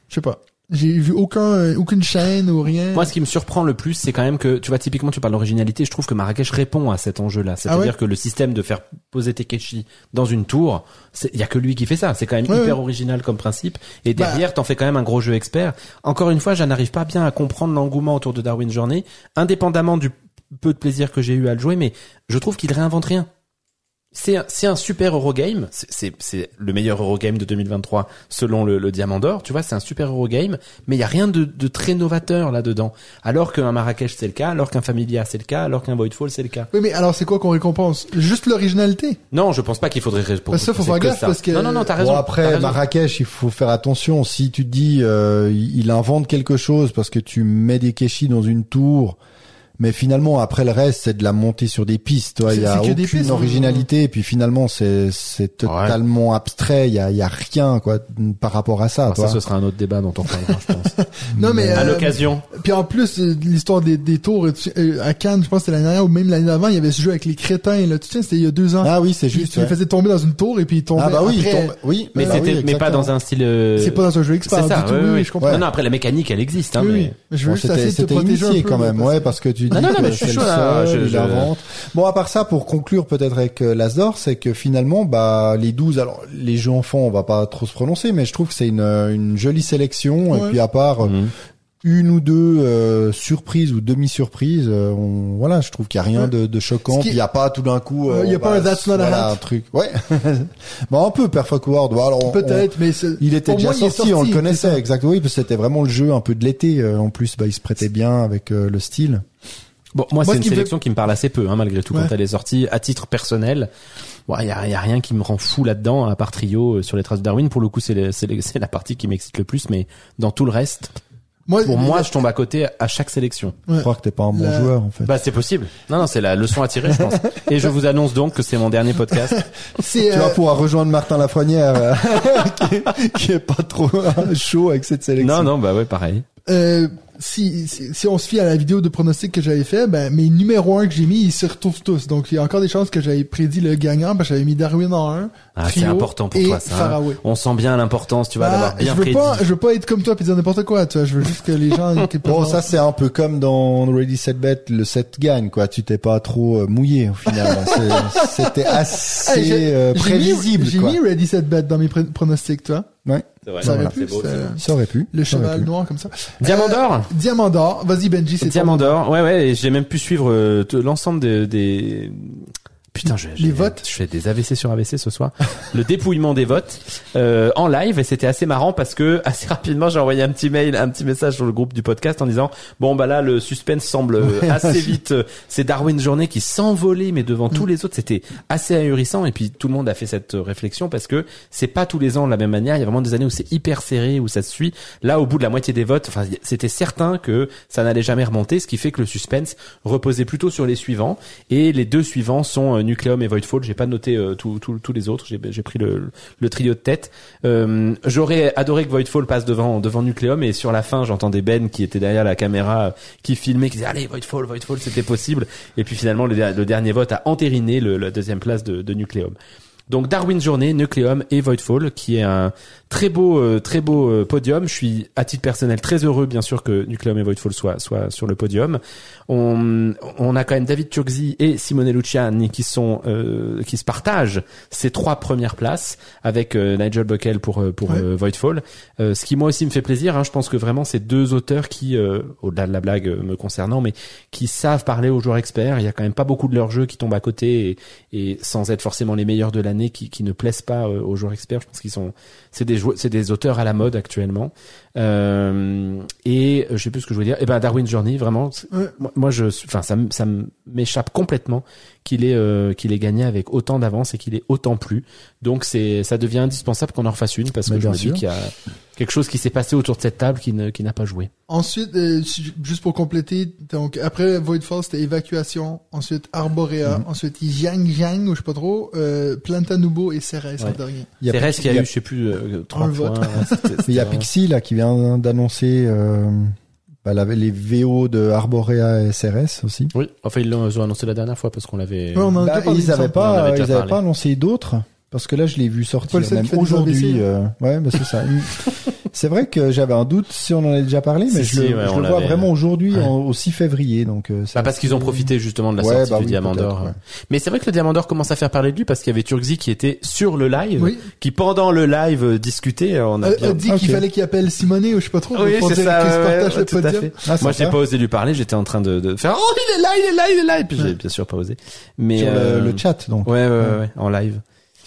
je sais pas. J'ai vu aucun euh, aucune chaîne ou rien. Moi, ce qui me surprend le plus, c'est quand même que, tu vois, typiquement, tu parles d'originalité. Je trouve que Marrakech répond à cet enjeu-là. C'est-à-dire Ah ouais que le système de faire poser tes keshi dans une tour, il y a que lui qui fait ça. C'est quand même Ouais, hyper ouais. original comme principe. Et Bah- derrière, t'en fais quand même un gros jeu expert. Encore une fois, je n'arrive pas bien à comprendre l'engouement autour de Darwin Journey, indépendamment du peu de plaisir que j'ai eu à le jouer, mais je trouve qu'il réinvente rien. C'est un, c'est un super Eurogame. C'est- C'est c'est le meilleur Eurogame de 2023 selon le, le Diamant d'Or. Tu vois, c'est un super Eurogame, mais il y a rien de, de très novateur là-dedans. Alors qu'un Marrakech c'est le cas, alors qu'un Familia c'est le cas, alors qu'un Voidfall c'est le cas. Oui, mais alors c'est quoi qu'on récompense? Juste l'originalité? Non, je pense pas qu'il faudrait répondre. Parce que ça, faut faire gaffe, parce que- Non, non, non, t'as raison. Bon t'as après raison. Marrakech, il faut faire attention. Si tu te dis euh, il invente quelque chose parce que tu mets des keshi dans une tour, mais finalement après le reste c'est de la montée sur des pistes. Toi, il y a aucune pistes, hein. originalité. Et puis finalement c'est c'est totalement abstrait. Il y a il y a rien quoi par rapport à ça. Toi. ça, ce sera un autre débat dont on parlera, je pense. Non, mais à euh, l'occasion. Puis en plus, l'histoire des, des tours euh, à Cannes, je pense que c'était l'année dernière ou même l'année d'avant, il y avait ce jeu avec les crétins. Là, tu sais, c'était il y a deux ans. Ah oui, c'est juste. Tu les ouais. faisais tomber dans une tour et puis ils tombaient. Ah bah oui, il après. tombe. Oui, Mais bah c'était, oui, mais pas dans un style. euh, C'est pas dans un jeu expert C'est ça, du tout. ouais, oui, oui, je comprends. Non, non, après la mécanique, elle existe, hein, oui, mais. oui. Mais je veux juste c'était essayer de te protéger quand même, ouais, parce que tu dis Non, non, mais je suis chaud, là, seul, je- il je- invente. Bon, à part ça, pour conclure peut-être avec euh, l'Asdor, c'est que finalement, bah, les 12, alors les jeux enfants, on va pas trop se prononcer, mais je trouve que c'est une, euh, une jolie sélection. Ouais. Et puis à part euh, Mhm. Une ou deux euh, surprises ou demi-surprises, euh, on, voilà, je trouve qu'il y a rien Ouais. de, de choquant. Il y a pas tout d'un coup. Euh, il y a pas va- un That's Not a voilà, un truc. Ouais. bon, un peu Perfect World. Bon, alors, Peut-être, mais c'est- il était déjà moi, sorti, on le connaissait, exactement. Oui, parce que c'était vraiment le jeu un peu de l'été. euh, En plus, bah, il se prêtait bien avec euh, le style. Bon, moi, Moi, c'est ce une qui fait- sélection qui me parle assez peu, hein, malgré tout, Ouais. quand elle est sortie. À titre personnel, il y, a, y a rien qui me rend fou là-dedans, à part Trio euh, sur les traces de Darwin. Pour le coup, c'est la partie qui m'excite le plus, mais dans tout le reste, Moi, pour moi, je tombe à côté à chaque sélection. Je crois que t'es pas un bon La- joueur, en fait. Bah, c'est possible. Non, non, c'est la leçon à tirer, je pense. Et je vous annonce donc que c'est mon dernier podcast. c'est, tu vas euh, pouvoir rejoindre Martin Lafrenière, euh, qui, est, qui est pas trop chaud avec cette sélection. Non, non, bah ouais, pareil. euh, si, si, si on se fie à la vidéo de pronostic que j'avais fait, ben, mes numéros 1 que j'ai mis, ils se retrouvent tous. Donc, il y a encore des chances que j'avais prédit le gagnant, parce que j'avais mis Darwin en 1. Ah, c'est important pour toi, ça. hein. Faraway. On sent bien l'importance, tu vois, Bah, d'avoir bien je veux prédit. pas, je veux pas être comme toi et dire n'importe quoi, tu vois. Je veux juste que les gens qui Bon, ça c'est un peu comme dans Ready Set Bet, le set gagne quoi. Tu t'es pas trop euh, mouillé au final. C'était assez Hey, euh, prévisible J'ai mis Ready Set Bet dans mes pr- pronostics, toi. Ouais, C'est vrai, Ça aurait pu, beau, ça aurait. Le cheval noir comme ça. Diamant Euh, d'or Diamant d'or. Vas-y Benji, c'est Diamant d'or, ouais, ouais, et j'ai même pu suivre euh, tout- l'ensemble des, des... Putain, je, Les votes Je fais des AVC sur AVC ce soir. le dépouillement des votes euh, en live et c'était assez marrant parce que assez rapidement j'ai envoyé un petit mail, un petit message sur le groupe du podcast en disant bon bah là le suspense semble assez vite. euh, C'est Darwin Journée qui s'envolait mais devant tous les autres c'était assez ahurissant et puis tout le monde a fait cette euh, réflexion parce que c'est pas tous les ans de la même manière. Il y a vraiment des années où c'est hyper serré où ça se suit. Là au bout de la moitié des votes, enfin c'était certain que ça n'allait jamais remonter, ce qui fait que le suspense reposait plutôt sur les suivants et les deux suivants sont euh, Nucleum et Voidfall. J'ai pas noté euh, tous les autres. J'ai pris le, le trio de tête. Euh, J'aurais adoré que Voidfall passe devant devant Nucleum et sur la fin j'entendais Ben qui était derrière la caméra euh, qui filmait qui disait allez Voidfall Voidfall c'était possible et puis finalement le, le dernier vote a entériné le, la deuxième place de, de Nucleum. Donc Darwin Journée, Nucleum et Voidfall, qui est un très beau, euh, très beau euh, podium. Je suis à titre personnel très heureux, bien sûr, que Nucleum et Voidfall soient, soient sur le podium. On, on a quand même David Turgzi et Simone Luciani qui sont, euh, qui se partagent ces trois premières places avec euh, Nigel Buckel pour pour Ouais. euh, Voidfall. Euh, ce qui moi aussi me fait plaisir. Hein, je pense que vraiment ces deux auteurs qui, euh, au-delà de la blague me concernant, mais qui savent parler aux joueurs experts. Il y a quand même pas beaucoup de leurs jeux qui tombent à côté et, et sans être forcément les meilleurs de l'année, qui, qui ne plaisent pas euh, aux joueurs experts. Je pense qu'ils sont, c'est des c'est des auteurs à la mode actuellement. Euh, et euh, je sais plus ce que je voulais dire. Et ben Darwin Journey, vraiment, Ouais. moi, moi, je, enfin ça m'échappe complètement qu'il ait euh, qu'il ait gagné avec autant d'avance et qu'il ait autant plu. Donc c'est ça devient indispensable qu'on en refasse une parce Mais que je bien me sûr. dis qu'il y a quelque chose qui s'est passé autour de cette table qui ne qui n'a pas joué. Ensuite, euh, juste pour compléter, donc après Voidfall, c'était évacuation. Ensuite Arborea. Mhm. Ensuite Yang Yang, ou je sais pas trop. Euh, Plantanubo et Ceres Ouais. en dernier. Il y a, Thérèse qui a eu je sais plus euh, trois Un points. il y a Pixie là qui vient d'annoncer euh, bah, la- les VO de Arborea et SRS aussi. Oui, enfin ils l'ont ils ont annoncé la dernière fois parce qu'on l'avait. Ouais, Bah, ils il me avaient semble. On en pas, avait ils déjà avaient parlé. pas annoncé d'autres parce que là je l'ai vu sortir même aujourd'hui. Euh, ouais, bah c'est ça. c'est vrai que j'avais un doute si on en a déjà parlé, mais Si, je, si, le, ouais, je le vois vraiment aujourd'hui, Ouais. au 6 février. Donc euh, Bah parce qu'ils ont profité justement de la sortie bah du oui, Diamant d'Or. Mais c'est vrai que le Diamant d'Or commence à faire parler de lui parce qu'il y avait Turgzi qui était sur le live, Oui. qui pendant le live euh, discutait. On a Euh, bien... a dit qu'il fallait qu'il appelle Simone ou je sais pas trop. Oui, c'est ça. ouais, tout à fait. Ah, Moi, j'ai pas osé lui parler. J'étais en train de, de faire Oh, il est là, il est là, il est là. Et puis j'ai bien sûr pas osé. Mais sur le- euh, le, chat donc. Ouais, ouais, ouais, ouais, en live.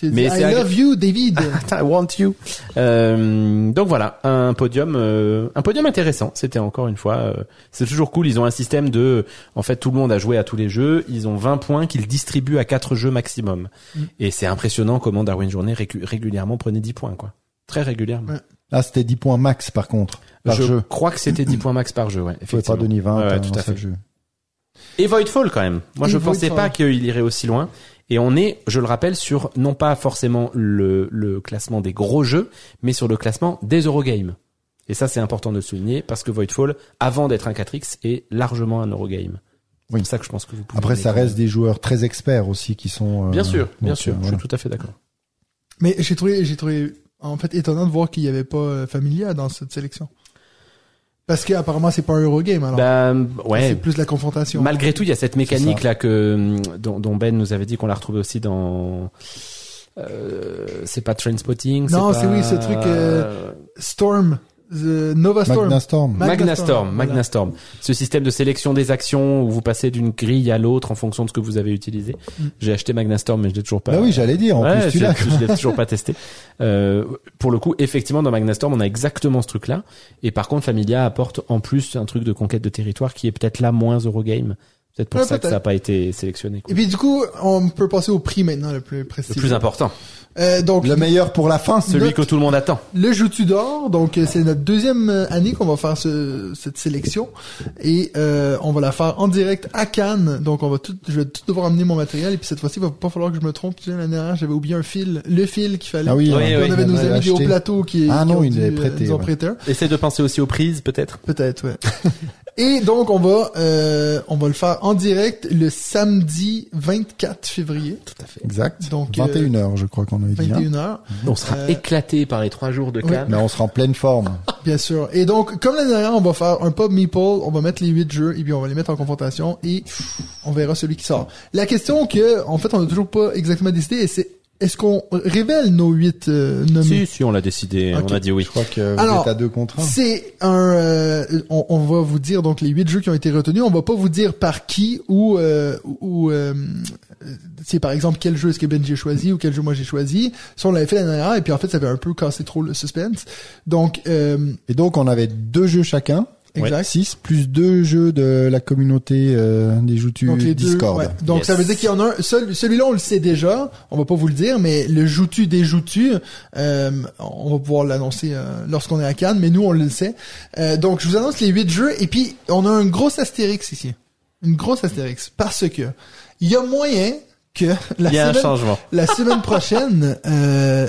Mais I love you, David. I want you. Euh, donc voilà, un podium, euh, un podium intéressant. C'était encore une fois, euh, c'est toujours cool. Ils ont un système de, en fait, tout le monde a joué à tous les jeux. Ils ont 20 points qu'ils distribuent à quatre jeux maximum. Mm. Et c'est impressionnant comment Darwin Journée régulièrement prenait 10 points, quoi. Très régulièrement. Ouais. Ah, c'était 10 points max par contre par je jeu. crois que c'était 10 points max par jeu, ouais. Vous pouvez pas Effectivement. donner 20 Ouais, tout à fait. jeu. Et Voidfall quand même. Moi, Et je pensais Voidfall. pas qu'il irait aussi loin. Et on est, je le rappelle, sur non pas forcément le, le classement des gros jeux, mais sur le classement des Eurogames. Et ça, c'est important de le souligner parce que Voidfall, avant d'être un 4X, est largement un Eurogame. C'est Oui. pour ça que je pense que vous pouvez. Après, ça reste des joueurs très experts aussi qui sont. euh, Bien sûr, bien donc, sûr. euh, Je suis tout à fait d'accord. Mais j'ai trouvé, j'ai trouvé en fait étonnant de voir qu'il y avait pas euh, Familia dans cette sélection. Parce qu'apparemment c'est pas un Eurogame alors. Bah, ouais. c'est plus la confrontation. Malgré tout, il y a cette mécanique là que hum, dont, dont Ben nous avait dit qu'on l'a retrouvée aussi dans. Euh, c'est pas Trainspotting. Non, pas- c'est oui, ce truc, euh, Storm, The Nova Storm. Magnastorm. Ma- Magnastorm, Magnastorm, Magnastorm. Ce système de sélection des actions où vous passez d'une grille à l'autre en fonction de ce que vous avez utilisé. Mm. J'ai acheté Magnastorm, mais je l'ai toujours pas. Bah oui, j'allais dire. En Ouais, plus, tu l'as. l'ai- je l'ai toujours pas testé. Euh, pour le coup, effectivement, dans Magnastorm, on a exactement ce truc-là. Et par contre, Familia apporte en plus un truc de conquête de territoire qui est peut-être là moins Eurogame. Peut-être pour Ouais, ça que ça n'a pas été sélectionné. quoi. Et puis du coup, on peut passer au prix maintenant le plus Le prestigieux. plus important, Euh, donc Le meilleur pour la fin. celui Notre- que tout le monde attend. Le Joutu d'or, donc euh, c'est notre deuxième euh, année qu'on va faire ce, cette sélection et euh, on va la faire en direct à Cannes. Donc on va tout, je vais tout devoir amener mon matériel et puis cette fois-ci il va pas falloir que je me trompe. L'année dernière j'avais oublié un fil, le fil qu'il fallait. Ah oui, Oui, hein, oui. on avait on nos amis acheté. plateaux qui, Ah qui non, ont ils dû, l'avaient euh, prêté, nous ont prêté un. Essaye de penser aussi aux prises, peut-être. Peut-être, ouais. Et donc on va euh, on va le faire en direct le samedi 24 février, Tout à fait. Exact. Donc, euh, 21h, je crois qu'on avait dit. hein. 21h. On sera Euh, éclaté par les trois jours de oui. Cannes. Mais on sera en pleine forme. Bien sûr. Et donc, comme l'année dernière, on va faire un pub meeple, on va mettre les huit jeux et puis on va les mettre en confrontation et on verra celui qui sort. La question que, en fait, on n'a toujours pas exactement décidé, et c'est est-ce qu'on révèle nos huit euh, nommés? Si, si, on l'a décidé. On a dit oui. Je crois que vous Alors, êtes à deux contre un. C'est un. euh, on, on va vous dire donc les huit jeux qui ont été retenus. On va pas vous dire par qui ou euh, ou euh, c'est par exemple quel jeu est-ce que Benji a choisi ou quel jeu moi j'ai choisi. Ça on l'avait fait l'année dernière et puis en fait ça avait un peu cassé trop le suspense. Donc euh, Et donc, on avait deux jeux chacun. Exact. 6 plus deux jeux de la communauté euh, des joutus Donc les deux, Discord. ouais. Donc Yes. ça veut dire qu'il y en a un. Celui, celui-là on le sait déjà. On va pas vous le dire, mais le joutu des joutus, euh, on va pouvoir l'annoncer euh, lorsqu'on est à Cannes. Mais nous on le sait. Euh, donc je vous annonce les huit jeux et puis on a un gros astérix ici, une grosse astérix parce que il y a moyen que la Il y a un semaine, changement. la semaine prochaine, euh,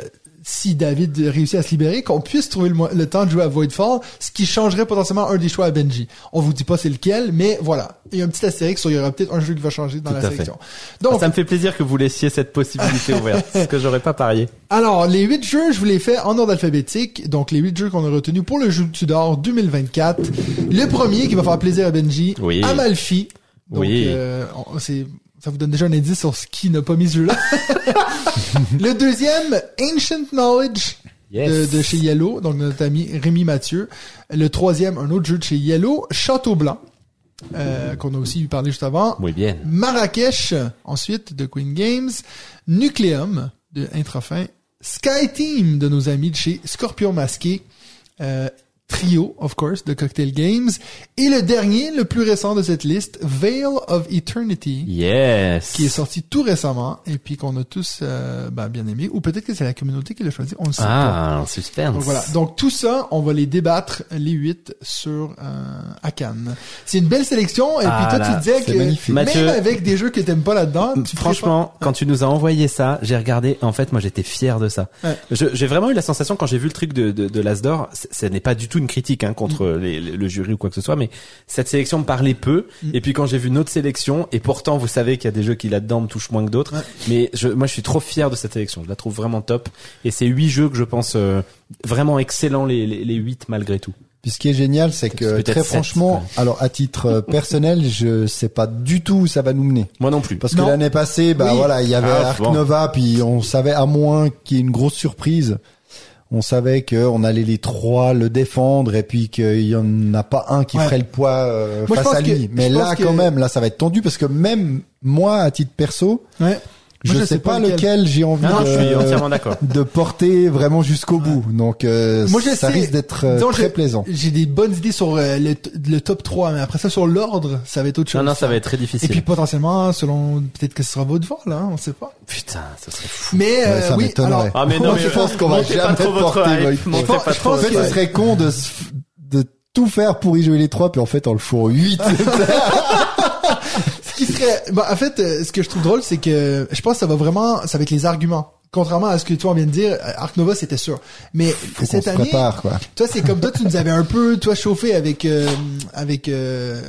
si David réussit à se libérer, qu'on puisse trouver le, temps de jouer à Voidfall, ce qui changerait potentiellement un des choix à Benji. On vous dit pas c'est lequel, mais voilà. Il y a un petit astérix sur il y aura peut-être un jeu qui va changer dans Tout la fait. sélection. Donc, ça me fait plaisir que vous laissiez cette possibilité ouverte, ce que j'aurais pas parié. alors, les huit jeux, je vous les fais en ordre alphabétique. Donc, les huit jeux qu'on a retenus pour le jeu de Tudor 2024. Le premier qui va faire plaisir à Benji, Oui. Amalfi. Donc, Oui. euh, c'est, ça vous donne déjà un indice sur ce qui n'a pas mis ce jeu-là. le deuxième, Ancient Knowledge. De, de chez Yellow, donc notre ami Rémi Mathieu. Le troisième, un autre jeu de chez Yellow, Château Blanc, euh, qu'on a aussi eu parlé juste avant. Muy bien. Marrakech, ensuite de Queen Games, Nucleum de Intrafin, Sky Team de nos amis de chez Scorpion Masqué, euh, Trio, of course, de Cocktail Games, et le dernier, le plus récent de cette liste, Veil of Eternity, Yes. qui est sorti tout récemment, et puis qu'on a tous euh, ben, bien aimé, ou peut-être que c'est la communauté qui l'a choisi, on ne sait pas. Ah, suspense. Donc voilà. Donc tout ça, on va les débattre les huit sur euh, à Cannes. C'est une belle sélection. Et Ah puis toi, là, tu disais que magnifique. même Mathieu- avec des jeux que t'aimes pas là-dedans, tu Franchement, quand tu nous as envoyé ça, j'ai regardé. En fait, moi, j'étais fier de ça. Ouais. J'ai vraiment eu la sensation quand j'ai vu le truc de, de, de c- ce n'est pas du tout une critique hein, contre Mm. les- les- le jury ou quoi que ce soit, mais cette sélection me parlait peu. Mm. Et puis quand j'ai vu notre sélection, et pourtant, vous savez qu'il y a des jeux qui là-dedans me touchent moins que d'autres, Ouais. mais je, moi, je suis trop fier de cette sélection. Je la trouve vraiment top. Et c'est huit jeux que je pense euh, vraiment excellents les, les, les huit malgré tout. Puis ce qui est génial, c'est que très franchement, alors à titre euh, personnel, je sais pas du tout où ça va nous mener. Moi non plus. Parce que l'année passée, bah Oui. voilà, il y avait Ah, Ark bon. Nova, puis on savait à moins qu'il y ait une grosse surprise. On savait qu'on allait les trois le défendre et puis qu'il y en a pas un qui Ouais. ferait le poids euh, Moi, face à que- lui. Mais là, que- quand même, là, ça va être tendu parce que même moi, à titre perso, Ouais. Je, Moi, sais pas lequel, j'ai envie Non, de, je suis entièrement d'accord. de porter vraiment jusqu'au bout. Donc, euh, Moi, je ça sais. risque d'être euh, très j'ai- plaisant. J'ai des bonnes idées sur euh, le, top 3, mais après ça, sur l'ordre, ça va être autre chose. Non, non, ça va être très Et difficile. puis potentiellement, selon peut-être que ce sera votre vol, là, on sait pas. Putain, ça serait fou. Mais euh, Ouais, ça oui, m'étonnerait. alors, Ah mais non, Moi, mais je pense qu'on va jamais porter Je pas pense que- ce serait con de, tout faire pour y jouer les trois, puis en fait, on le fout en huit. ce qui serait, bah, en fait, euh, ce que je trouve drôle, c'est que je pense que ça va vraiment, ça va être les arguments. Contrairement à ce que toi on vient de dire, euh, Ark Nova c'était sûr. Mais Faut cette année, prépare, quoi. toi c'est comme toi tu nous avais un peu toi chauffé avec euh, avec euh,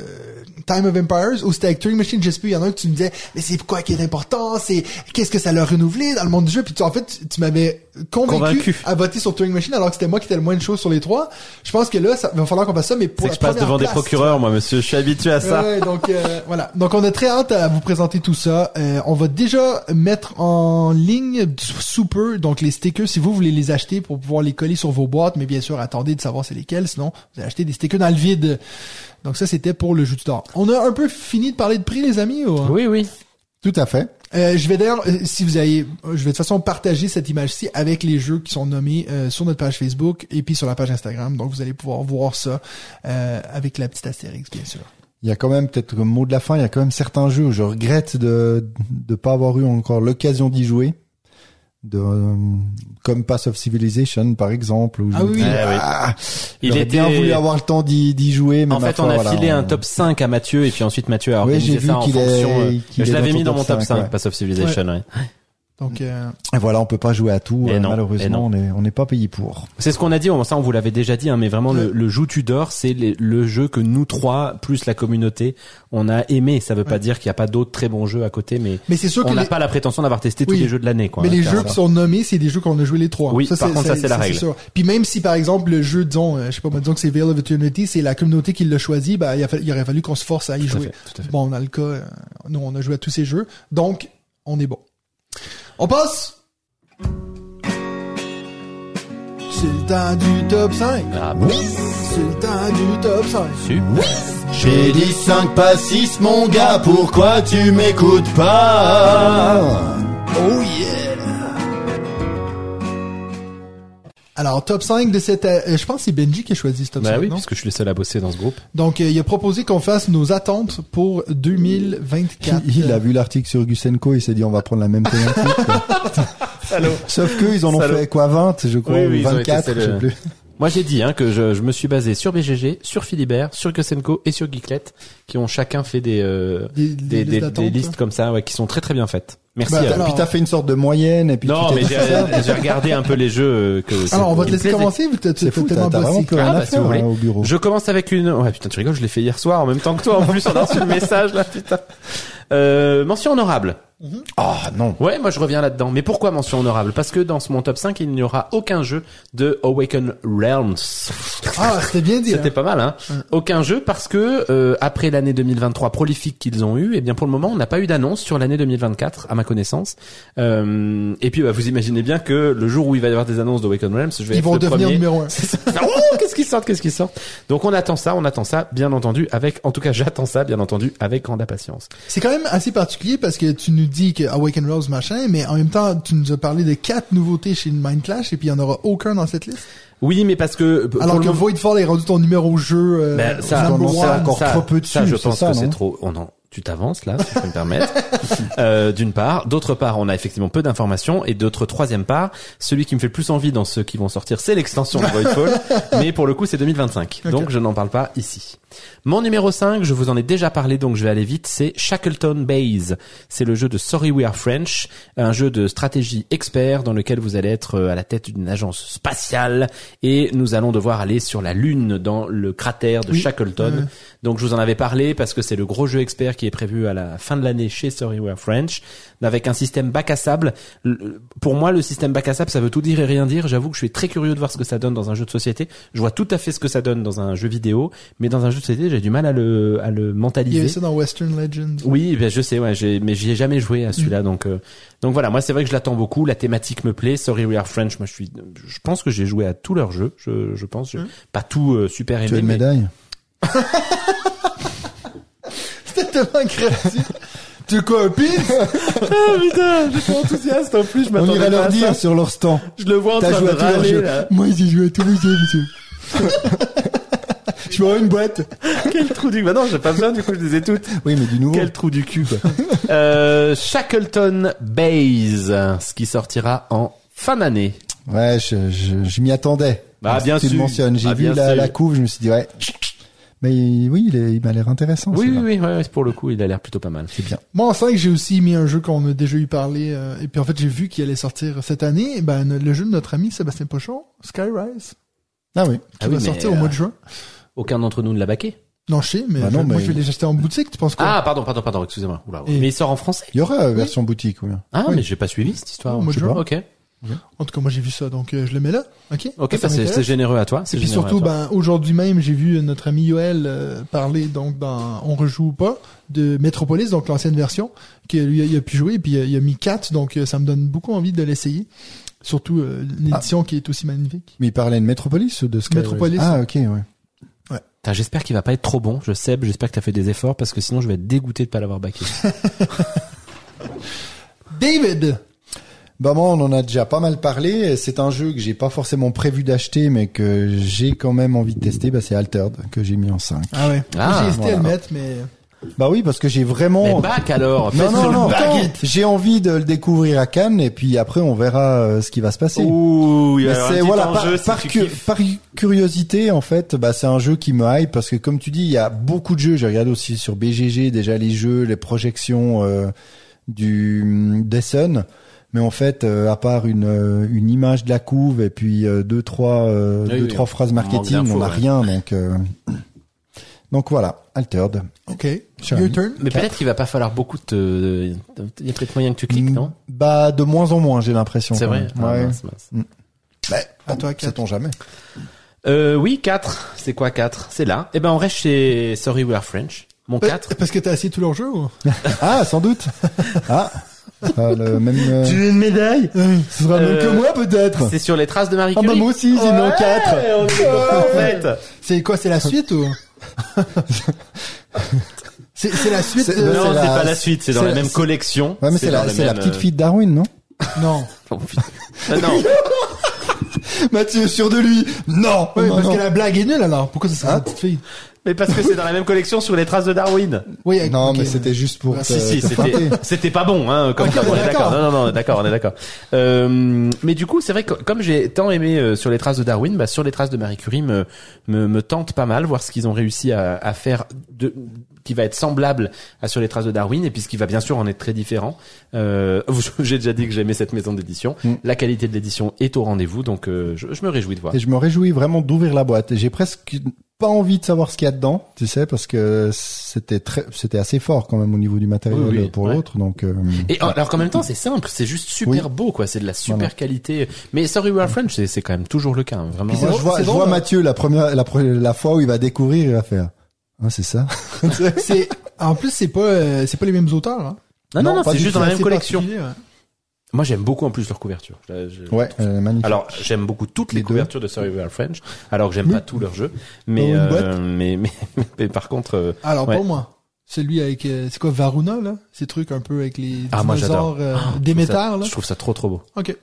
Time of Empires ou c'était avec Turing Machine, je sais plus, il y en a un que tu me disais mais c'est quoi qui est important, c'est qu'est-ce que ça leur renouvelé dans le monde du jeu puis tu, en fait tu, m'avais convaincu, Convaincu. à voter sur Turing Machine alors que c'était moi qui étais le moins de choses sur les trois. Je pense que là ça va falloir qu'on fasse ça mais pour C'est que la je passe devant des procureurs, moi, monsieur. Je suis habitué à ça. Ouais, donc euh, voilà. Donc on a très hâte à vous présenter tout ça. Euh, on va déjà mettre en ligne sous peu donc les stickers si vous voulez les acheter pour pouvoir les coller sur vos boîtes, mais bien sûr attendez de savoir c'est lesquels, sinon vous allez acheter des stickers dans le vide. Donc ça c'était pour le jeu du. On a un peu fini de parler de prix les amis. Ou... Oui, oui. Tout à fait. Euh, je vais d'ailleurs, euh, si vous avez, je vais de toute façon partager cette image-ci avec les jeux qui sont nommés euh, sur notre page Facebook et puis sur la page Instagram. Donc vous allez pouvoir voir ça euh, avec la petite astérix bien sûr. Il y a quand même, peut-être comme mot de la fin, il y a quand même certains jeux où je regrette de de pas avoir eu encore l'occasion d'y jouer. De, euh, comme Pass of Civilization, par exemple. Où Ah oui, dis, oui. Oui. ah, Il était bien voulu avoir le temps d'y d'y jouer, mais En fait, foi, on a voilà, filé on- un top 5 à Mathieu et puis ensuite Mathieu a Oui, organisé j'ai vu ça en qu'il est- fonction. euh, qu'il je l'avais dans mis dans mon top top 5, 5, ouais. Pass of Civilization. ouais. Donc euh, Et voilà, on peut pas jouer à tout. Et euh, non, et malheureusement, non. on est on n'est pas payé pour. C'est ce qu'on a dit, on- ça on vous l'avait déjà dit, hein, mais vraiment le, le Joue Tudor, c'est le jeu que nous trois, plus la communauté, on a aimé. Ça veut pas Ouais. dire qu'il n'y a pas d'autres très bons jeux à côté, mais mais c'est sûr on n'a les- pas la prétention d'avoir testé tous les jeux de l'année. quoi. Mais les jeux qui sont nommés, c'est des jeux qu'on a joué les trois. Oui, par contre, ça, c'est la règle. sûr. Puis même si par exemple le jeu, disons, euh, je sais pas, moi, disons que c'est Veil of Eternity, c'est la communauté qui l'a choisi, bah il, a fallu- il aurait fallu qu'on se force à y Tout à jouer. fait, tout à fait. Bon, dans le cas, euh, nous on a joué à tous ces jeux, donc on est bon. On passe? C'est le temps du top 5. Ah bon C'est le temps du top 5. Super. J'ai dit 5 pas 6, mon gars, pourquoi tu m'écoutes pas? Oh yeah! Alors, top 5 de cette... euh, je pense que c'est Benji qui a choisi ce top Bah 5, oui, non? puisque je suis le seul à bosser dans ce groupe. Donc, euh, il a proposé qu'on fasse nos attentes pour 2024. Il a vu l'article sur Gusenko, il s'est dit on va prendre la même thématique. quoi. Sauf que ils en ont Salaud. fait quoi 20, je crois, Oui, ou oui, ils ont 24, été je sais plus. Moi, j'ai dit hein, que je, je me suis basé sur BGG, sur Philibert, sur Kosenko et sur Geeklet, qui ont chacun fait des euh, Des, des, des, listes des d'attente, listes là. comme ça, ouais, qui sont très très bien faites. Merci. Bah, alors- Puis t'as fait une sorte de moyenne et puis non, tu mais j'ai regardé un peu les jeux euh, que. Alors, on va te laisser commencer, C'est fou, t'as vraiment plus rien à faire voulez. hein, au bureau. Je commence avec une. Ouais, putain, tu rigoles, je l'ai fait hier soir en même temps que toi. En plus, on a reçu le message là, putain. Euh, mention honorable. Ah non. Ouais, moi je reviens là-dedans. Mais pourquoi mention honorable? Parce que dans ce mon top 5, il n'y aura aucun jeu de Awaken Realms. Ah, c'était bien dit. C'était hein. pas mal, hein Aucun jeu parce que euh, après l'année 2023 prolifique qu'ils ont eu, eh bien pour le moment on n'a pas eu d'annonce sur l'année 2024 à ma connaissance. Euh, et puis bah, vous imaginez bien que le jour où il va y avoir des annonces d'Awaken Realms, je vais Ils être vont le devenir premier. numéro un. Oh, qu'est-ce qui sort, qu'est-ce qui sort? Donc on attend ça, on attend ça, bien entendu, avec, en tout cas j'attends ça, bien entendu, avec grande impatience. C'est quand même assez particulier parce que tu nous dis que Awaken Rose machin, mais en même temps, tu nous as parlé de quatre nouveautés chez Mind Clash et puis il y en aura aucun dans cette liste? Oui, mais parce que Alors que Voidfall est rendu ton numéro jeu euh, Ben, ça, à one. encore ça, trop peu dessus, ça, je pense ça, que c'est trop. Oh non, tu t'avances là, si je peux me permettre. Euh, D'une part, d'autre part, on a effectivement peu d'informations, et d'autre troisième part, celui qui me fait le plus envie dans ceux qui vont sortir, c'est l'extension de Voidfall, mais pour le coup, c'est 2025, Ok. donc je n'en parle pas ici. Mon numéro 5, je vous en ai déjà parlé, donc je vais aller vite, c'est Shackleton Base. C'est le jeu de Sorry We Are French, un jeu de stratégie expert dans lequel vous allez être euh, à la tête d'une agence spatiale et nous allons devoir aller sur la Lune dans le cratère de Oui. Shackleton. Donc je vous en avais parlé parce que c'est le gros jeu expert qui est prévu à la fin de l'année chez Sorry We Are French, avec un système bac à sable. Le- Pour moi, le système bac à sable, ça veut tout dire et rien dire. J'avoue que je suis très curieux de voir ce que ça donne dans un jeu de société. Je vois tout à fait ce que ça donne dans un jeu vidéo, mais dans un jeu de société, j'ai du mal à le, à le Il y mentaliser. ça dans Western Legends. Oui, ben je sais, ouais, mais j'y ai jamais joué à celui-là, donc euh, donc voilà, moi c'est vrai que je l'attends beaucoup, la thématique me plaît. Sorry We Are French, moi je suis, je pense que j'ai joué à tous leurs jeux, je, je pense, Mm. pas tout euh, super Tu as une mais médaille? C'était tellement créatif. tu pin? ah putain, j'étais enthousiaste en plus, je On m'attendais ira pas leur dire sur leur stand. Je le vois en train de râler là. Moi, j'ai joué à tous les jeux, monsieur. Je rends une boîte. Quel trou du, bah non, j'ai pas besoin, du coup je les ai toutes. Oui, mais du nouveau. Quel trou du cul, quoi. euh, Shackleton Base, ce qui sortira en fin d'année. Ouais, je, je, je m'y attendais. Bah, bien que tu sûr. le mentionnes. J'ai Bah, vu la, sûr. la couve, je me suis dit, ouais. Mais oui, il, est- il m'a l'air intéressant. Oui, oui, oui, ouais, pour le coup, il a l'air plutôt pas mal. C'est bien. Moi, en 5, j'ai aussi mis un jeu qu'on a déjà eu parlé, euh, et puis en fait, j'ai vu qu'il allait sortir cette année, ben, le jeu de notre ami Sébastien Pochon, Skyrise, Ah oui. qui Ah oui, va mais, sortir au euh, mois de juin. Aucun d'entre nous ne l'a baqué. Non, je sais, mais, Bah non, je- moi, mais- je vais les acheter en boutique, tu penses quoi? Ah, pardon, pardon, pardon, excusez-moi. Mais il sort en français. Il y aura euh, version boutique, oui. Ah, Oui. mais j'ai pas suivi cette histoire. Oh, moi, Je sais je En tout cas, moi, j'ai vu ça, donc euh, je le mets là. OK? Ok, Ça, bah, c'est généreux à toi. Et puis surtout, ben, aujourd'hui même, j'ai vu notre ami Yoel euh, parler donc dans On rejoue ou pas de Metropolis, donc l'ancienne version, que lui il a pu jouer, et puis euh, il a mis 4, donc ça me donne beaucoup envie de l'essayer. Surtout euh, une Ah. qui est aussi magnifique. Mais il parlait de Metropolis ou de Skyrim Metropolis. Ah, ok, ouais. J'espère qu'il va pas être trop bon. Je sais, j'espère que t'as fait des efforts parce que sinon je vais être dégoûté de pas l'avoir baqué. David! Bah moi, on en a déjà pas mal parlé. C'est un jeu que j'ai pas forcément prévu d'acheter, mais que j'ai quand même envie de tester. Bah c'est Altered que j'ai mis en 5. Ah ouais. Ah, j'ai hésité à le mettre, mais... Bah oui, parce que j'ai vraiment. Mais bac alors. non non non. J'ai envie de le découvrir à Cannes et puis après on verra euh, ce qui va se passer. Ouh, il y avoir un petit voilà par, enjeu si par cu- curiosité en fait bah c'est un jeu qui me hype parce que comme tu dis il y a beaucoup de jeux j'ai regardé aussi sur BGG déjà les jeux les projections euh, du des Sun mais en fait euh, à part une euh, une image de la couve et puis euh, deux trois euh, Oui, deux oui, trois phrases marketing on n'a ouais. rien donc euh, donc voilà Altered OK. Cher Your turn. Mais peut-être qu'il va pas falloir beaucoup de. Il y a peut-être moyen que tu cliques, non? bah de moins en moins j'ai l'impression C'est vrai. Ah, ouais mince, mince. Bah, À toi, sait-on jamais Euh, oui, 4. C'est quoi 4 C'est là. Eh ben, on reste chez Sorry We Are French. Mon 4. Euh, Parce que t'as essayé tous leurs jeux, ou? ah sans doute ah le même euh, veux une médaille ce sera Euh, même que moi peut-être C'est sur les traces de Marie Ah Curie. bah moi aussi, j'ai mis en Ouais, 4. on est copains, en fait. C'est quoi, c'est la suite, ou? c'est, c'est la suite de... non, Non, c'est la- pas la suite, c'est dans c'est la la- même collection. Ouais, mais c'est dans la, le c'est la même, petite euh, fille de Darwin, non Non. oh. Ah, non. Mathieu, sûr de lui Non Ouais, non, parce non. que la blague est nulle, alors. Pourquoi ça serait Hein la petite fille? Mais parce que c'est dans la même collection sur les traces de Darwin. Oui, avec- Non, mais c'était juste pour Ah, te, Si, si, c'était, pas bon, hein, comme Ok, ça, on on est d'accord. Non, non, non, d'accord, on est d'accord. Euh, mais du coup, c'est vrai que comme j'ai tant aimé euh, sur les traces de Darwin, bah, sur les traces de Marie Curie me, me, me tente pas mal, voir ce qu'ils ont réussi à, à faire de, qui va être semblable à sur les traces de Darwin, et puis ce qui va bien sûr en être très différent. Euh, j'ai déjà dit que j'aimais cette maison d'édition. Mm. La qualité de l'édition est au rendez-vous, donc euh, je, je me réjouis de voir. Et je me réjouis vraiment d'ouvrir la boîte. J'ai presque pas envie de savoir ce qu'il y a dedans, tu sais, parce que c'était très, c'était assez fort quand même au niveau du matériel Oui, oui, pour ouais. l'autre. Donc, euh, Et alors qu'en même temps, c'est simple, c'est juste super beau, quoi. C'est de la super Voilà. qualité. Mais Sorry We Are French, c'est, quand même toujours le cas, hein, vraiment. Je vois, je vois hein. Mathieu la première, la, la fois où il va découvrir, il va faire. Ah, c'est ça. c'est en plus c'est pas euh, c'est pas les mêmes auteurs. Hein. Non, non, Non, c'est juste dans la même collection. ouais. Moi, j'aime beaucoup en plus leur couverture. Je- je- Ouais, euh, magnifique. Alors, j'aime beaucoup toutes les, couvertures de Are French, alors que j'aime Oui. pas tous leurs jeux. Mais, euh, mais, mais, mais, par contre, euh, Alors Ouais. pour moi, celui avec euh, c'est quoi Varuna là, ces trucs un peu avec les Ah, moi, j'adore. dinosaures euh, trouve ça- Déméter là? je trouve ça trop trop beau. Ok.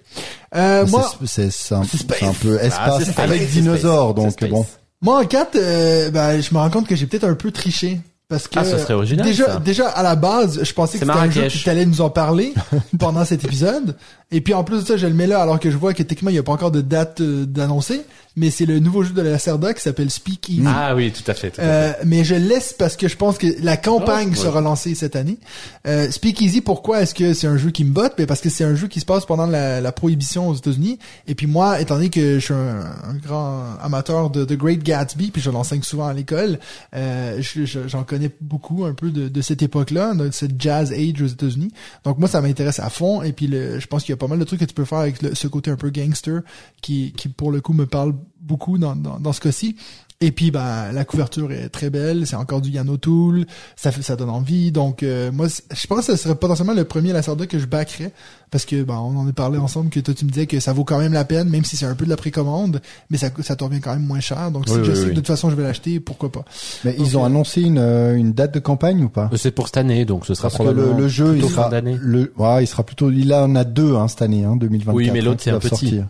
Euh, C'est- moi, c'est, c'est un, un peu Ah, espace c'est space, avec dinosaures, donc bon. Moi en 4, euh, ben, je me rends compte que j'ai peut-être un peu triché. Parce que Ah, ça serait original, déjà, ça. déjà à la base, je pensais que c'était un jeu tu allais nous en parler pendant cet épisode. Et puis en plus de ça, je le mets là alors que je vois que techniquement il n'y a pas encore de date euh, d'annoncer. Mais c'est le nouveau jeu de la Cerda qui s'appelle Speak Easy. Ah oui, tout à fait. Tout à fait. Euh, mais je laisse parce que je pense que la campagne Oh, ouais. sera lancée cette année. Euh, Speakeasy, pourquoi est-ce que c'est un jeu qui me botte? Ben Parce que c'est un jeu qui se passe pendant la, la prohibition aux États-Unis. Et puis moi, étant donné que je suis un, un grand amateur de The Great Gatsby, puis je l'enseigne souvent à l'école, euh, je- je- j'en connais beaucoup un peu de, cette époque-là, de cette jazz age aux États-Unis. Donc moi, ça m'intéresse à fond. Et puis le, je pense qu'il y a pas mal de trucs que tu peux faire avec le- ce côté un peu gangster qui, qui pour le coup me parle beaucoup dans, dans ce cas-ci. Et puis ben la couverture est très belle, c'est encore du Yann O'Toole, ça fait ça donne envie. Donc euh, moi je pense que ce serait potentiellement le premier Lacerda que je backerais parce que ben on en a parlé ensemble que toi tu me disais que ça vaut quand même la peine même si c'est un peu de la précommande, mais ça ça te revient quand même moins cher. Donc si Oui, je oui, sais que de toute façon je vais l'acheter, pourquoi pas. Mais Donc, ils ont euh, annoncé une, euh, une date de campagne ou pas? Euh, C'est pour cette année, donc ce sera Parce que le, probablement le jeu, il plutôt fin sera, d'année. le, ouais, il sera plutôt, il en a deux, hein, cette année, hein, 2024. Oui, mais hein, l'autre, qui c'est un petit. sortir.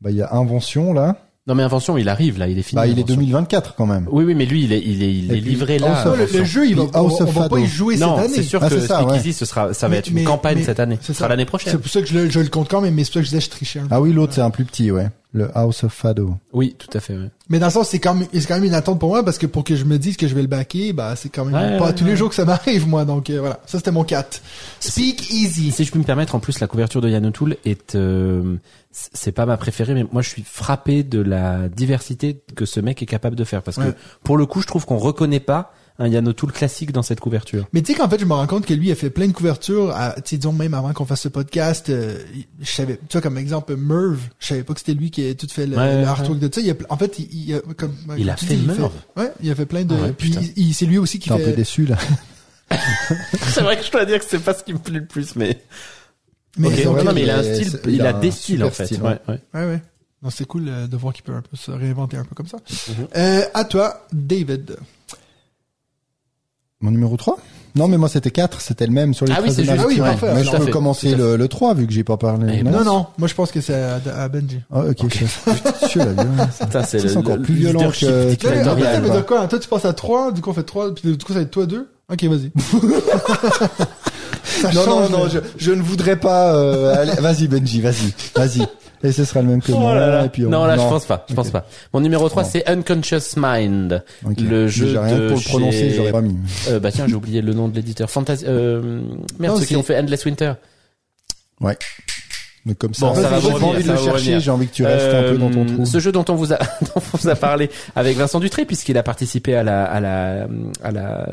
Bah, il y a Invention, là. Non mais Invention, il arrive là, il est fini. Bah, il est Invention. 2024, quand même. Oui, oui, mais lui, il est, il est, il Et est puis, livré là. House Moi, of- le, jeu, il va, on, House on of va pas y jouer Non, cette année. c'est sûr Ah, que c'est ça, Speakeasy, ce sera, ça va Mais- être une mais- campagne mais- cette année. c'est Ce ça. sera l'année C'est prochaine. pour ça que je le, je le compte quand même, mais c'est pour ça que je disais je trichais un peu. Ah oui, l'autre, c'est un plus petit, ouais. Le House of Fado. Oui, tout à fait. ouais. Mais dans le sens, c'est quand même, c'est quand même une attente pour moi parce que pour que je me dise que je vais le backer, bah, c'est quand même Ouais, pas ouais, tous ouais. les jours que ça m'arrive, moi. Donc, euh, voilà. Ça, c'était mon 4. Speak easy. Si je puis me permettre, en plus, la couverture de Yann O'Toole est, euh, c'est pas ma préférée, mais moi, je suis frappé de la diversité que ce mec est capable de faire. Parce Ouais. que, pour le coup, je trouve qu'on reconnaît pas un Yann O'Toole classique dans cette couverture. Mais tu sais qu'en fait, je me rends compte que lui a fait plein de couvertures. à- Tu sais, disons même avant qu'on fasse ce podcast, euh, je savais, tu vois, comme exemple Merv, je savais pas que c'était lui qui a tout fait le, Ouais, le ouais. artwork de ça. Il a, en fait, il, il a, comme, ouais, Il a fait dis, il Merv? ouais, il a fait plein de. Ah ouais, puis putain. il- il- c'est lui aussi qui T'es un peu fait. déçu, là. c'est vrai que je dois dire que c'est pas ce qui me plaît le plus, mais. Mais Ok, donc, non, non, mais il a un style, il, il a, a des styles, en fait. style, ouais, ouais. ouais, ouais. Non, c'est cool euh, de voir qu'il peut un peu se réinventer un peu comme ça. Mhm. Euh, à toi, David. Mon numéro 3 Non, mais moi, c'était 4. C'était le même sur les Ah oui, c'est juste. Ah oui, parfait. Mais je peux commencer le, le 3, vu que j'ai pas parlé. Eh Non, Non, non. Moi, je pense que c'est à, à Benji. Ah, ok. Putain, la violence. C'est le, encore plus violent que-? Toi, tu passes à 3, du coup, on fait 3, puis du coup, ça va être toi 2. Ok, vas-y. Ça Non, non, change, non, je, je ne voudrais pas. Euh, allez, vas-y, Benji, vas-y, vas-y. Et ce sera le même que Oh moi. là là. Et puis on- non, là, je pense pas. Je pense pas. Mon numéro 3, Non. c'est Unconscious Mind. Ok. Le jeu rien de pour le prononcer, chez- j'aurais pas mis. Euh, bah tiens, j'ai oublié le nom de l'éditeur. Fantasy, euh, merde, Non, ceux qui ont fait Endless Winter. Ouais. Mais comme ça, Bon, ça va j'ai envie de le chercher, j'ai envie que tu restes un peu dans ton Euh, trou. Ce jeu dont on vous a, dont on vous a parlé avec Vincent Dutré, puisqu'il a participé à la, à la, à la,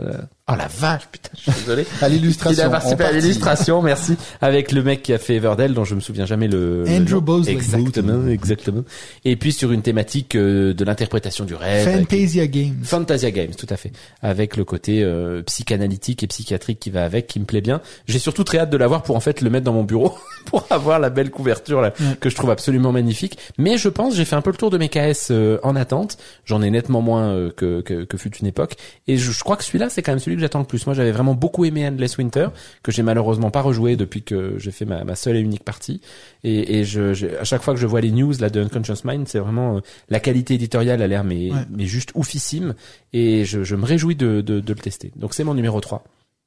oh la vache, putain, je suis désolé. À Il l'illustration. a participé à l'illustration, merci, avec le mec qui a fait Everdell, dont je me souviens jamais le. le Andrew nom. Bosley. Exactement, exactement. Et puis sur une thématique euh, de l'interprétation du rêve. avec- Fantasia Games. Fantasia Games, tout à fait, avec le côté euh, psychanalytique et psychiatrique qui va avec, qui me plaît bien. J'ai surtout très hâte de l'avoir pour en fait le mettre dans mon bureau pour avoir la belle couverture là que je trouve absolument magnifique. Mais je pense j'ai fait un peu le tour de mes KS euh, en attente. J'en ai nettement moins euh, que, que que fut une époque. Et je, je crois que celui-là c'est quand même celui que que j'attends le plus. Moi, j'avais vraiment beaucoup aimé Endless Winter, que j'ai malheureusement pas rejoué depuis que j'ai fait ma, ma seule et unique partie. Et, et je, je- à chaque fois que je vois les news là de Unconscious Mind, c'est vraiment euh, la qualité éditoriale a l'air mais, Ouais. mais juste oufissime. Et je, je me réjouis de, de, de le tester. Donc c'est mon numéro 3.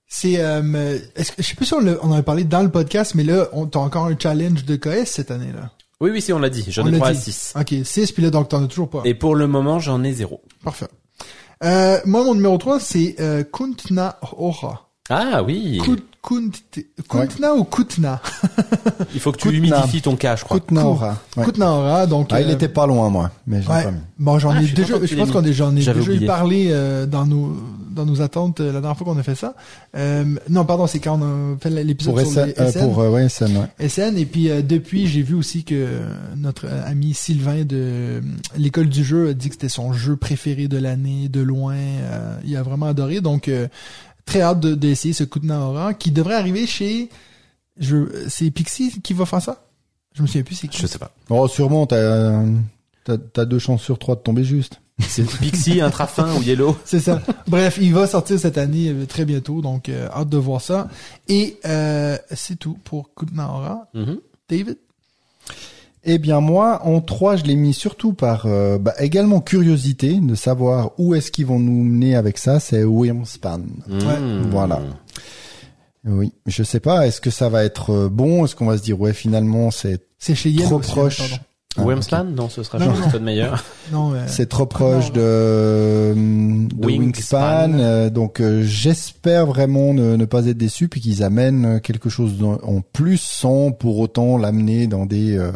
C'est, euh, est-ce que, je sais plus si on, on en avait parlé dans le podcast, mais là, on t'as encore un challenge de KS cette année-là. Oui, oui, si on l'a dit. J'en ai l'a 3 à dit. 6. Ok, 6, puis là, donc t'en as toujours pas. Et pour le moment, j'en ai zéro. Parfait. Euh, moi, mon numéro 3, c'est euh, Kuntna Ora. Ah oui. Kunt, Kunt, Kuntna ou Kutna? Il faut que tu Kutna. humidifies ton cas, je crois. Kutnaora. Ouais. Kutna Ora, donc... Ah, il euh, était pas loin, moi, mais j'ai Ouais. pas mis. Bon, j'en Ah, je ai suis déjà, je pense qu'on j'en ai J'avais déjà eu parlé euh, dans nos dans nos attentes euh, la dernière fois qu'on a fait ça. Euh, non, pardon, c'est quand on a fait l'épisode Pour sur SN, les euh, SN. pour, euh, ouais, SN, ouais. SN et puis euh, depuis j'ai vu aussi que euh, notre euh, ami Sylvain de euh, l'école du jeu a dit que c'était son jeu préféré de l'année de loin Euh, il a vraiment adoré donc euh, très hâte de- d'essayer ce coup de Naora qui devrait arriver chez je c'est Pixie qui va faire ça? Je me souviens plus c'est qui Je sais pas. Oh, sûrement, t'as, t'as, t'as deux chances sur trois de tomber juste. C'est Pixie, Intrafin ou Yellow. c'est ça bref il va sortir cette année euh, très bientôt donc euh, hâte de voir ça et euh, c'est tout pour coup de Naora Mhm. David? Eh bien, moi, en trois, je l'ai mis surtout par, euh, bah, également curiosité de savoir où est-ce qu'ils vont nous mener avec ça. C'est Wingspan. Mhm. Voilà. Oui. Je sais pas, est-ce que ça va être euh, bon? Est-ce qu'on va se dire, ouais, finalement, c'est c'est chez Yellow trop aussi, proche. Ah. Wemspan Non, ce sera Non, non, Jean-Christophe Meyer. non C'est trop proche non. de, euh, de Wingspan. Wingspan, euh, donc euh, j'espère vraiment ne, ne pas être déçu puis qu'ils amènent quelque chose en plus sans pour autant l'amener dans des euh,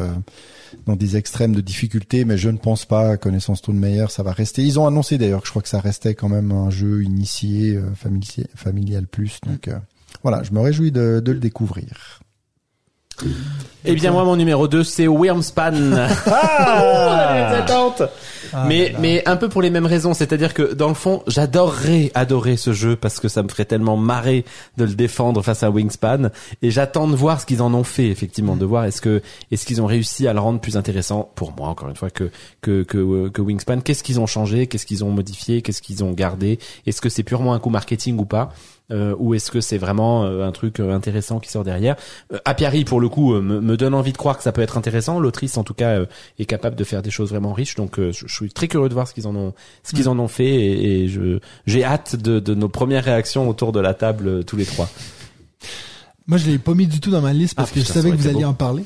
dans des extrêmes de difficulté, mais je ne pense pas, connaissant Stonemeyer, ça va rester. Ils ont annoncé d'ailleurs que je crois que ça restait quand même un jeu initié, euh, familial, familial plus, donc euh, voilà, je me réjouis de, de le découvrir. Eh bien, moi, mon numéro 2, c'est Wormspan. Ah, Ah mais, là là. mais un peu pour les mêmes raisons. C'est-à-dire que, dans le fond, j'adorerais adorer ce jeu parce que ça me ferait tellement marrer de le défendre face à Wingspan. Et j'attends de voir ce qu'ils en ont fait, effectivement, de voir est-ce que, est-ce qu'ils ont réussi à le rendre plus intéressant pour moi, encore une fois, que, que, que, euh, que Wingspan. Qu'est-ce qu'ils ont changé? Qu'est-ce qu'ils ont modifié? Qu'est-ce qu'ils ont gardé? Est-ce que c'est purement un coup marketing ou pas? Euh, ou est-ce que c'est vraiment euh, un truc euh, intéressant qui sort derrière? Euh, Apiari pour le coup euh, me, me donne envie de croire que ça peut être intéressant. L'autrice en tout cas euh, est capable de faire des choses vraiment riches. Donc euh, je, je suis très curieux de voir ce qu'ils en ont ce qu'ils en ont fait et, et je j'ai hâte de, de nos premières réactions autour de la table euh, tous les trois. Moi, je l'ai pas mis du tout dans ma liste parce Ah, que putain, je savais que vous alliez en parler.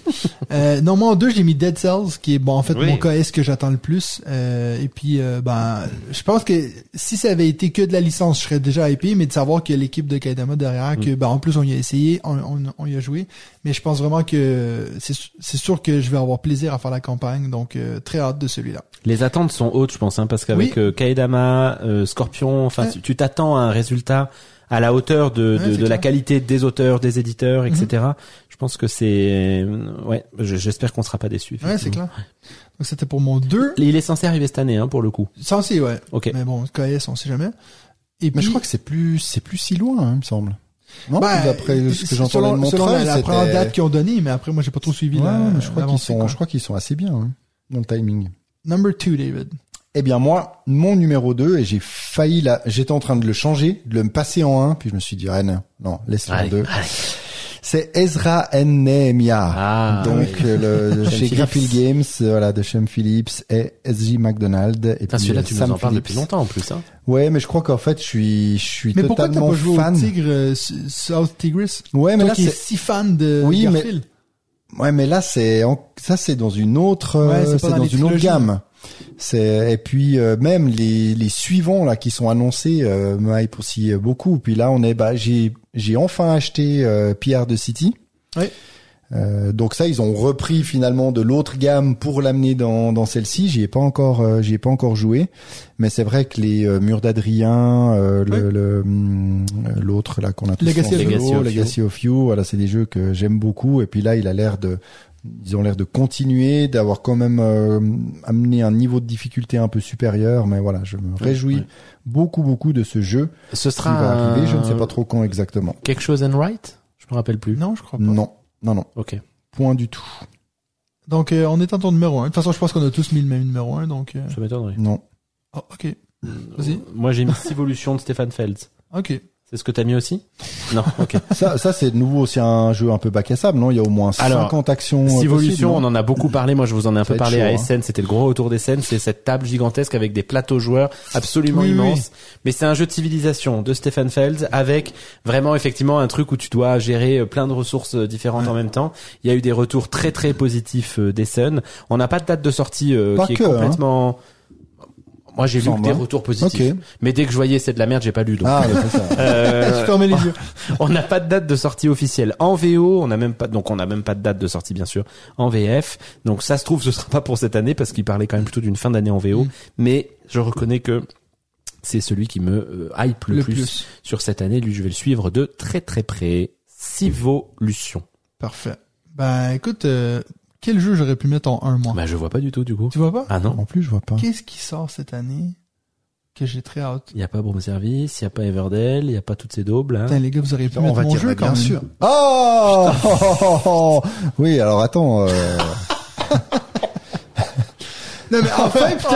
euh, non, moi, en deux, j'ai mis Dead Cells, qui est, bon, en fait, Oui. mon KS que j'attends le plus? Euh, et puis, euh, ben, je pense que si ça avait été que de la licence, je serais déjà hypé, mais de savoir qu'il y a l'équipe de Kaidama derrière, que, ben, en plus, on y a essayé, on, on, on y a joué. Mais je pense vraiment que c'est sûr que je vais avoir plaisir à faire la campagne, donc euh, très hâte de celui-là. Les attentes sont hautes, je pense, hein, parce qu'avec Oui. euh, Kaedama, euh, Scorpion, enfin, tu t'attends à un résultat à la hauteur de, Ouais, de, de la. Mhm. qualité des auteurs, des éditeurs, etc. Je pense que c'est, euh, ouais, je- j'espère qu'on sera pas déçus. Ouais, c'est clair. Donc, c'était pour mon 2. Il est censé arriver cette année, hein, pour le coup. Censé, ouais. Ok. Mais bon, KS, on sait jamais. Et Mais puis, je crois que c'est plus, c'est plus si loin, hein, il me semble. Non, Ben, d'après ce que j'entendais selon, de selon Montreuil, la, la première date qu'ils ont donnée, mais après, moi, j'ai pas trop suivi Ouais, la, je crois qu'ils sont, quoi. je crois qu'ils sont assez bien hein, dans le timing. Number two, David. Eh bien moi, mon numéro 2, et j'ai failli là, j'étais en train de le changer, de le passer en 1, puis je me suis dit, ah non, non, laisse-le en Allez, 2. allez. C'est Ezra N. Nehemiah. Ah, Donc euh, le, Shem chez. Graphic Games, euh, voilà, de Shem Phillips et S.J. McDonald. Et puis, celui-là, euh, tu nous Sam en parles depuis longtemps en plus. Hein. Ouais, mais je crois qu'en fait, je suis, je suis Mais pourquoi t'as totalement pas joué fan. au Tigre South Tigris? Ouais, mais Toi là, c'est, si fan de Oui, mais- Garfield. Ouais, mais là, c'est, en- ça, c'est dans une autre, Ouais, euh, c'est pas c'est dans dans les une autre trilogies. gamme. C'est et puis euh, même les les suivants là qui sont annoncés euh, aussi beaucoup. Puis là, on est, bah, j'ai j'ai enfin acheté euh, Pierre de City. Euh, donc ça, ils ont repris finalement de l'autre gamme pour l'amener dans, dans celle-ci. J'y ai pas encore, euh, j'y ai pas encore joué, mais c'est vrai que les euh, murs d'Adrien, euh, le- Ouais. le hum, l'autre là qu'on a tous Legacy solo, You. Legacy of Legacy of You, voilà, c'est des jeux que j'aime beaucoup. Et puis là, il a l'air de, ils ont l'air de continuer, d'avoir quand même euh, amené un niveau de difficulté un peu supérieur. Mais voilà, je me réjouis ouais. beaucoup beaucoup de ce jeu Ce qui sera va arriver. Je ne sais pas trop quand exactement. quelque chose and right. Je me rappelle plus. Non, je crois pas. Non, non, non, Ok. point du tout. Donc, euh, on est en ton numéro 1. De toute façon, je pense qu'on a tous mis le même numéro 1, donc... Euh... Ça m'étonnerait. Non. Oh, ok. Vas-y. Moi, j'ai mis Evolution de Stéphane Feltz. Ok. C'est ce que t'as mis aussi? Non, ok. Ça, ça c'est de nouveau aussi un jeu un peu bac à sable, non? Il y a au moins Alors, 50 actions. euh, Civolution, possibles, on en a beaucoup parlé. Moi, je vous en ai un Ça peu parlé chaud, à hein. Essen. C'était le gros retour d'Essen. C'est cette table gigantesque avec des plateaux joueurs absolument Oui, oui, immenses. Mais c'est un jeu de civilisation de Stefan Feld avec vraiment effectivement un truc où tu dois gérer euh, plein de ressources euh, différentes en même temps. Il y a eu des retours très très positifs euh, d'Essen. On n'a pas de date de sortie euh, qui que, est hein. Moi, j'ai lu que des hein. retours positifs. Ok. Mais dès que je voyais c'est de la merde, j'ai pas lu. Donc. Ah, bah, c'est ça. Euh, Je les yeux. on n'a pas de date de sortie officielle en VO, on n'a même pas donc on n'a même pas de date de sortie bien sûr en VF. Donc ça se trouve ce sera pas pour cette année parce qu'il parlait quand même plutôt d'une fin d'année en VO, Mm. mais je reconnais que c'est celui qui me euh, hype le, Le plus, plus. sur cette année. Lui, je vais le suivre de très très près. Civolution. Parfait. Ben, écoute, euh, quel jeu j'aurais pu mettre en un mois? Bah je vois pas du tout du coup. Tu vois pas? Ah non, En plus, je vois pas. Qu'est-ce qui sort cette année que j'ai très hâte? il y a pas Broom Service, il y a pas Everdell, il y a pas toutes ces daubes là. Putain, les gars, vous auriez pu On mettre va mon jeu quand bien même. sûr. Oh Oui, alors attends. euh, Non, mais enfin, putain,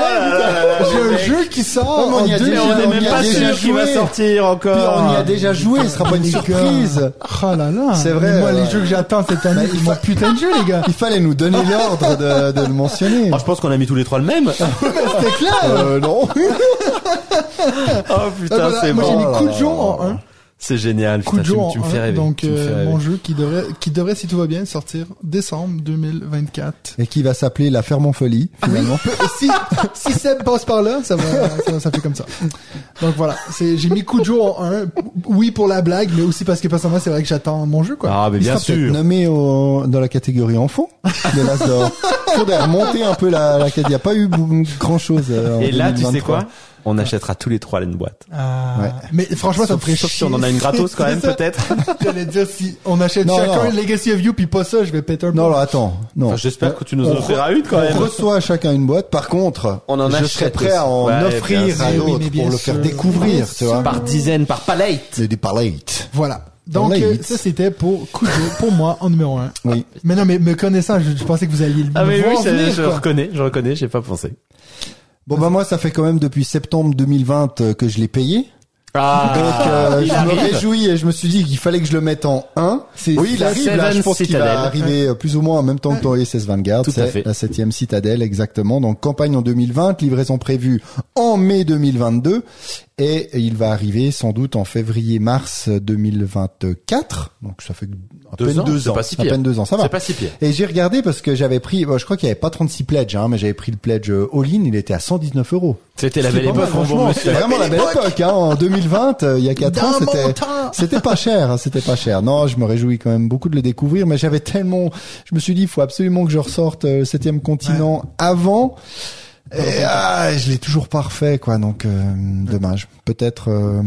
j'ai un jeu qui sort Non, mais on y a deux déjà- jours. on y a déjà joué. sortir encore. Puis on y a déjà joué, ce sera pas une surprise. Oh là là. C'est vrai, Mais Moi, les jeux que j'attends cette année, Bah, c'est il mon fa- putain de jeu, les gars. Il fallait nous donner l'ordre de, de le mentionner. Oh, je pense qu'on a mis tous les trois le même. C'était clair. Euh, non. oh Ah, putain, voilà, c'est moi, j'ai bon. mis Oh coup de là en là. 1. C'est génial. Coup Putain, de tu, jour me- en tu me fais 1. rêver. Donc, me fais euh, rêver. mon jeu qui devrait, qui devrait, si tout va bien, sortir décembre 2024. Et qui va s'appeler la ferme en folie, finalement. si, si Seb passe par là, ça va, ça, ça fait comme ça. Donc voilà, c'est, j'ai mis coup de jour en 1. Oui, pour la blague, mais aussi parce que personnellement, c'est vrai que j'attends mon jeu, quoi. Ah, mais Il bien sûr. nommé au- dans la catégorie enfant de l'As d'or. Faudrait remonter un peu la, la Il n'y a pas eu grand chose. Et là, tu sais quoi? On achètera tous les trois là une boîte. Ah, Ouais. Mais franchement, ça me ferait Sauf si on en a une gratos quand même, peut-être. J'allais dire, si on achète Non, chacun non. une Legacy of You, puis pas ça, je vais péter un Non, alors attends. Non. Enfin, J'espère que tu nous en On offriras une quand On même. reçoit chacun une boîte. Par contre, On en je serais prêt à en. Ouais, offrir à. Oui, l'autre mais pour le faire découvrir, Bien tu vois. Par dizaines, par palette. C'est des palettes. Voilà. Donc, la euh, ça, c'était pour coup de pour moi, en numéro 1. Oui. Mais non, mais me connaissant, je, je pensais que vous alliez le Ah oui, oui, voir je, venir, je quoi. reconnais, je reconnais, j'ai pas pensé. Bon bah moi ça fait quand même depuis septembre 2020 euh, que je l'ai payé. Ah, Donc euh, il je me réjouis et je me suis dit qu'il fallait que je le mette en 1. C'est Oui, il arrive là, je pense qu'il va arriver euh, plus ou moins en même temps que ton SS Vanguard. Tout à C'est fait. La septième citadelle exactement. Donc campagne en 2020, livraison prévue en mai 2022 et il va arriver sans doute en février-mars 2024. Donc ça fait à Deux peine ans, deux c'est ans. pas si à pire. peine deux ans, ça va. C'est pas si pire. Et j'ai regardé parce que j'avais pris, bon, je crois qu'il y avait pas 36 pledges, hein, mais j'avais pris le pledge euh, all-in, il était à 119 euros. C'était la belle époque, mal, mon bon franchement, monsieur. C'était vraiment la belle époque, hein. En 2020, euh, il y a 4 ans, Dans c'était, c'était pas cher, hein, c'était pas cher. Non, je me réjouis quand même beaucoup de le découvrir, mais j'avais tellement, je me suis dit, il faut absolument que je ressorte euh, le septième continent avant. Et ah, je l'ai toujours pas refait, quoi. Donc, euh, dommage. Peut-être euh,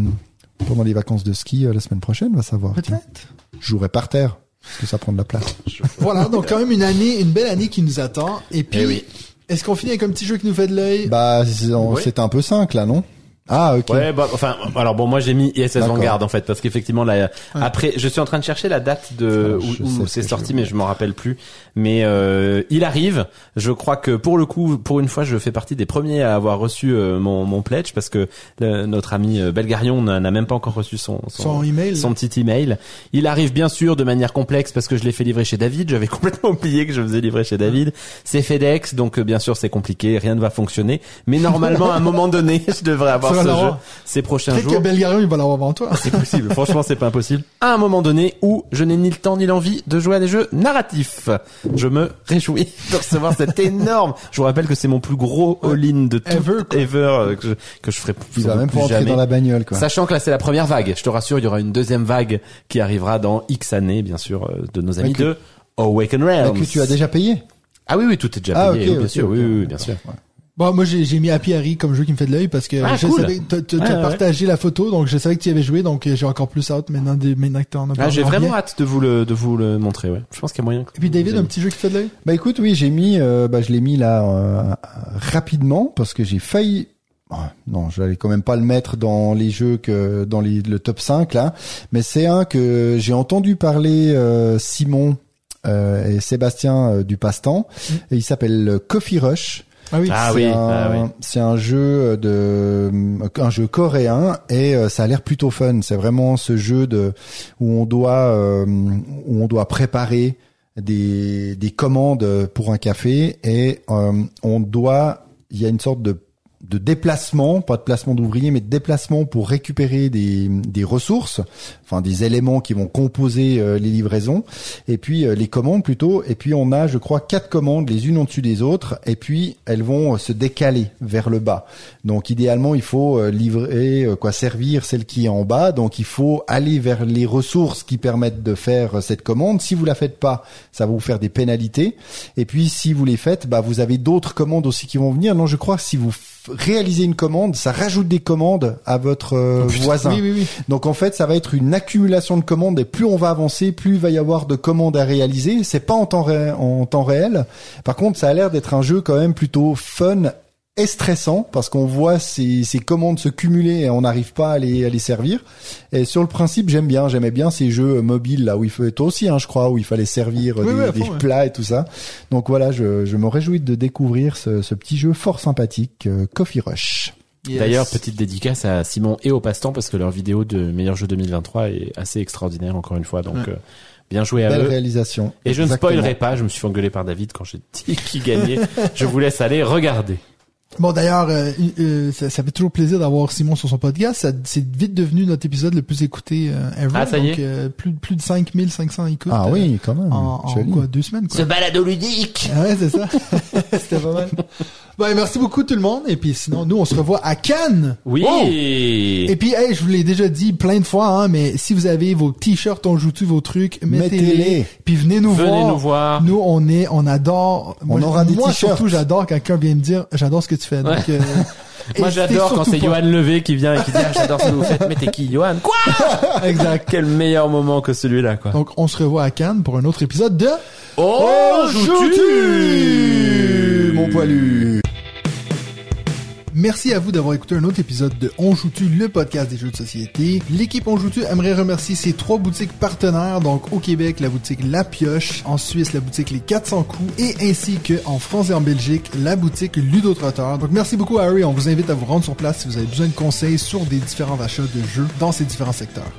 pendant les vacances de ski euh, la semaine prochaine, on va savoir. Peut-être. Je jouerai par terre, parce que ça prend de la place. Voilà, donc quand même une année, une belle année qui nous attend. Et puis, Eh oui. est-ce qu'on finit avec un petit jeu qui nous fait de l'œil? Bah, c'est on- Oui. c'était un peu 5 là, non? Ah, ok. Ouais, bah, enfin, alors bon, moi j'ai mis ISS. Vanguard en fait, parce qu'effectivement là, après, je suis en train de chercher la date de Ah, où, c'est sorti, je- mais je m'en rappelle plus. Mais euh, il arrive. Je crois que pour le coup, pour une fois, je fais partie des premiers à avoir reçu euh, mon, mon pledge, parce que le- notre ami euh, Belgarion n'a même pas encore reçu son Son email. son petit email. Il arrive bien sûr de manière complexe parce que je l'ai fait livrer chez David. J'avais complètement oublié que je faisais livrer chez David. C'est FedEx, donc euh, bien sûr c'est compliqué, rien ne va fonctionner. Mais normalement, à un moment donné, je devrais avoir ce jeu l'avoir. ces prochains Peut-être que jours. Belgarion, il va l'avoir avant toi. C'est possible. Franchement, c'est pas impossible. À un moment donné où je n'ai ni le temps ni l'envie de jouer à des jeux narratifs. Je me réjouis de recevoir cet énorme. Je vous rappelle que c'est mon plus gros all-in de tout Ever, ever euh, que je, que je ferai sans va même plus jamais. dans la bagnole, quoi. Sachant que là c'est la première vague. Je te rassure, il y aura une deuxième vague qui arrivera dans X années, bien sûr, euh, de nos amis que- de Awaken Ah, Realms. que tu as déjà payé? Ah oui, oui, tout est déjà Ah, payé, ok, bien ok, sûr, oui, oui, bien sûr. ouais. Bon, moi, j'ai, j'ai mis Happy Harry comme jeu qui me fait de l'œil parce que Ah, je cool. savais, t'as, Ouais, ouais. partagé la photo, donc je savais que tu y avais joué, donc euh, j'ai encore plus hâte maintenant, de, maintenant que t'en as Ah, parlé j'ai en vraiment hâte de vous le de vous le montrer. Ouais. Je pense qu'il y a moyen. que Et puis David, un petit jeu qui fait de l'œil? Bah écoute, oui, j'ai mis, euh, bah je l'ai mis là euh, rapidement parce que j'ai failli. Ah, non, j'allais quand même pas le mettre dans les jeux que dans les, le top 5 là, mais c'est un que j'ai entendu parler euh, Simon euh, et Sébastien euh, du passe-temps. Et il s'appelle Coffee Rush. Ah oui. Ah c'est oui, un, ah oui. c'est un jeu de un jeu coréen et euh, ça a l'air plutôt fun. C'est vraiment ce jeu de où on doit euh, où on doit préparer des des commandes pour un café et euh, on doit il y a une sorte de de déplacement, pas de placement d'ouvriers, mais de déplacement pour récupérer des, des ressources, enfin des éléments qui vont composer euh, les livraisons, et puis euh, les commandes plutôt. Et puis on a, je crois, quatre commandes les unes au-dessus des autres, et puis elles vont euh, se décaler vers le bas. Donc idéalement, il faut livrer, quoi, servir celle qui est en bas. Donc il faut aller vers les ressources qui permettent de faire cette commande. Si vous la faites pas, ça va vous faire des pénalités. Et puis si vous les faites, bah vous avez d'autres commandes aussi qui vont venir. Non, je crois si vous réalisez une commande, ça rajoute des commandes à votre euh, voisin. Oui, oui, oui. Donc en fait, ça va être une accumulation de commandes et plus on va avancer, plus il va y avoir de commandes à réaliser. C'est pas en temps, en temps réel. Par contre, ça a l'air d'être un jeu quand même plutôt fun et stressant parce qu'on voit ces, ces commandes se cumuler et on n'arrive pas à les, à les servir. Et sur le principe, j'aime bien, j'aimais bien ces jeux mobiles là où il faut toi aussi, hein, je crois, où il fallait servir Oui, des, oui, à des fond, ouais. plats et tout ça. Donc voilà, je, je me réjouis de découvrir ce, ce petit jeu fort sympathique, euh, Coffee Rush. Yes. D'ailleurs, petite dédicace à Simon et au passe-temps parce que leur vidéo de meilleur jeu 2023 est assez extraordinaire encore une fois. Donc, Ouais. euh, bien joué à Belle eux. réalisation. Et je ne spoilerai pas, je me suis fait engueuler par David quand j'ai dit qui gagnait. je vous laisse aller regarder. Bon, d'ailleurs, euh, euh, ça, ça fait toujours plaisir d'avoir Simon sur son podcast. Ça- C'est vite devenu notre épisode le plus écouté euh, ever. Ah, ça y Donc, euh, plus, plus de 5500 écoutes. Ah euh, oui, quand même. En, en Joli. quoi, deux semaines, quoi. balado ludique. Ah ouais, c'est ça. C'était pas mal. Ben, merci beaucoup tout le monde. Et puis sinon, nous, on se revoit à Cannes. Oui. Et puis, hey, je vous l'ai déjà dit plein de fois, hein, mais si vous avez vos t-shirts, on joue-tu vos trucs, mettez-les. Mettez-les. Puis venez nous Venez voir. nous voir. Nous, on est, on adore. On aura des moi, t-shirts. surtout, j'adore quand quelqu'un vient me dire, j'adore ce que tu fais. Donc, euh, Moi j'adore quand c'est. Johan Levé qui vient et qui dit ah, j'adore ce que vous faites, mais t'es qui Johan? Quoi? Exact. Quel meilleur moment que celui-là quoi. Donc, on se revoit à Cannes pour un autre épisode de Oh, mon poilu Merci à vous d'avoir écouté un autre épisode de On joue-tu, le podcast des jeux de société. L'équipe On joue-tu aimerait remercier ses trois boutiques partenaires, donc au Québec, la boutique La Pioche, en Suisse, la boutique Les 400 coups, et ainsi que en France et en Belgique, la boutique Ludotrotteur. Donc merci beaucoup Harry, on vous invite à vous rendre sur place si vous avez besoin de conseils sur des différents achats de jeux dans ces différents secteurs.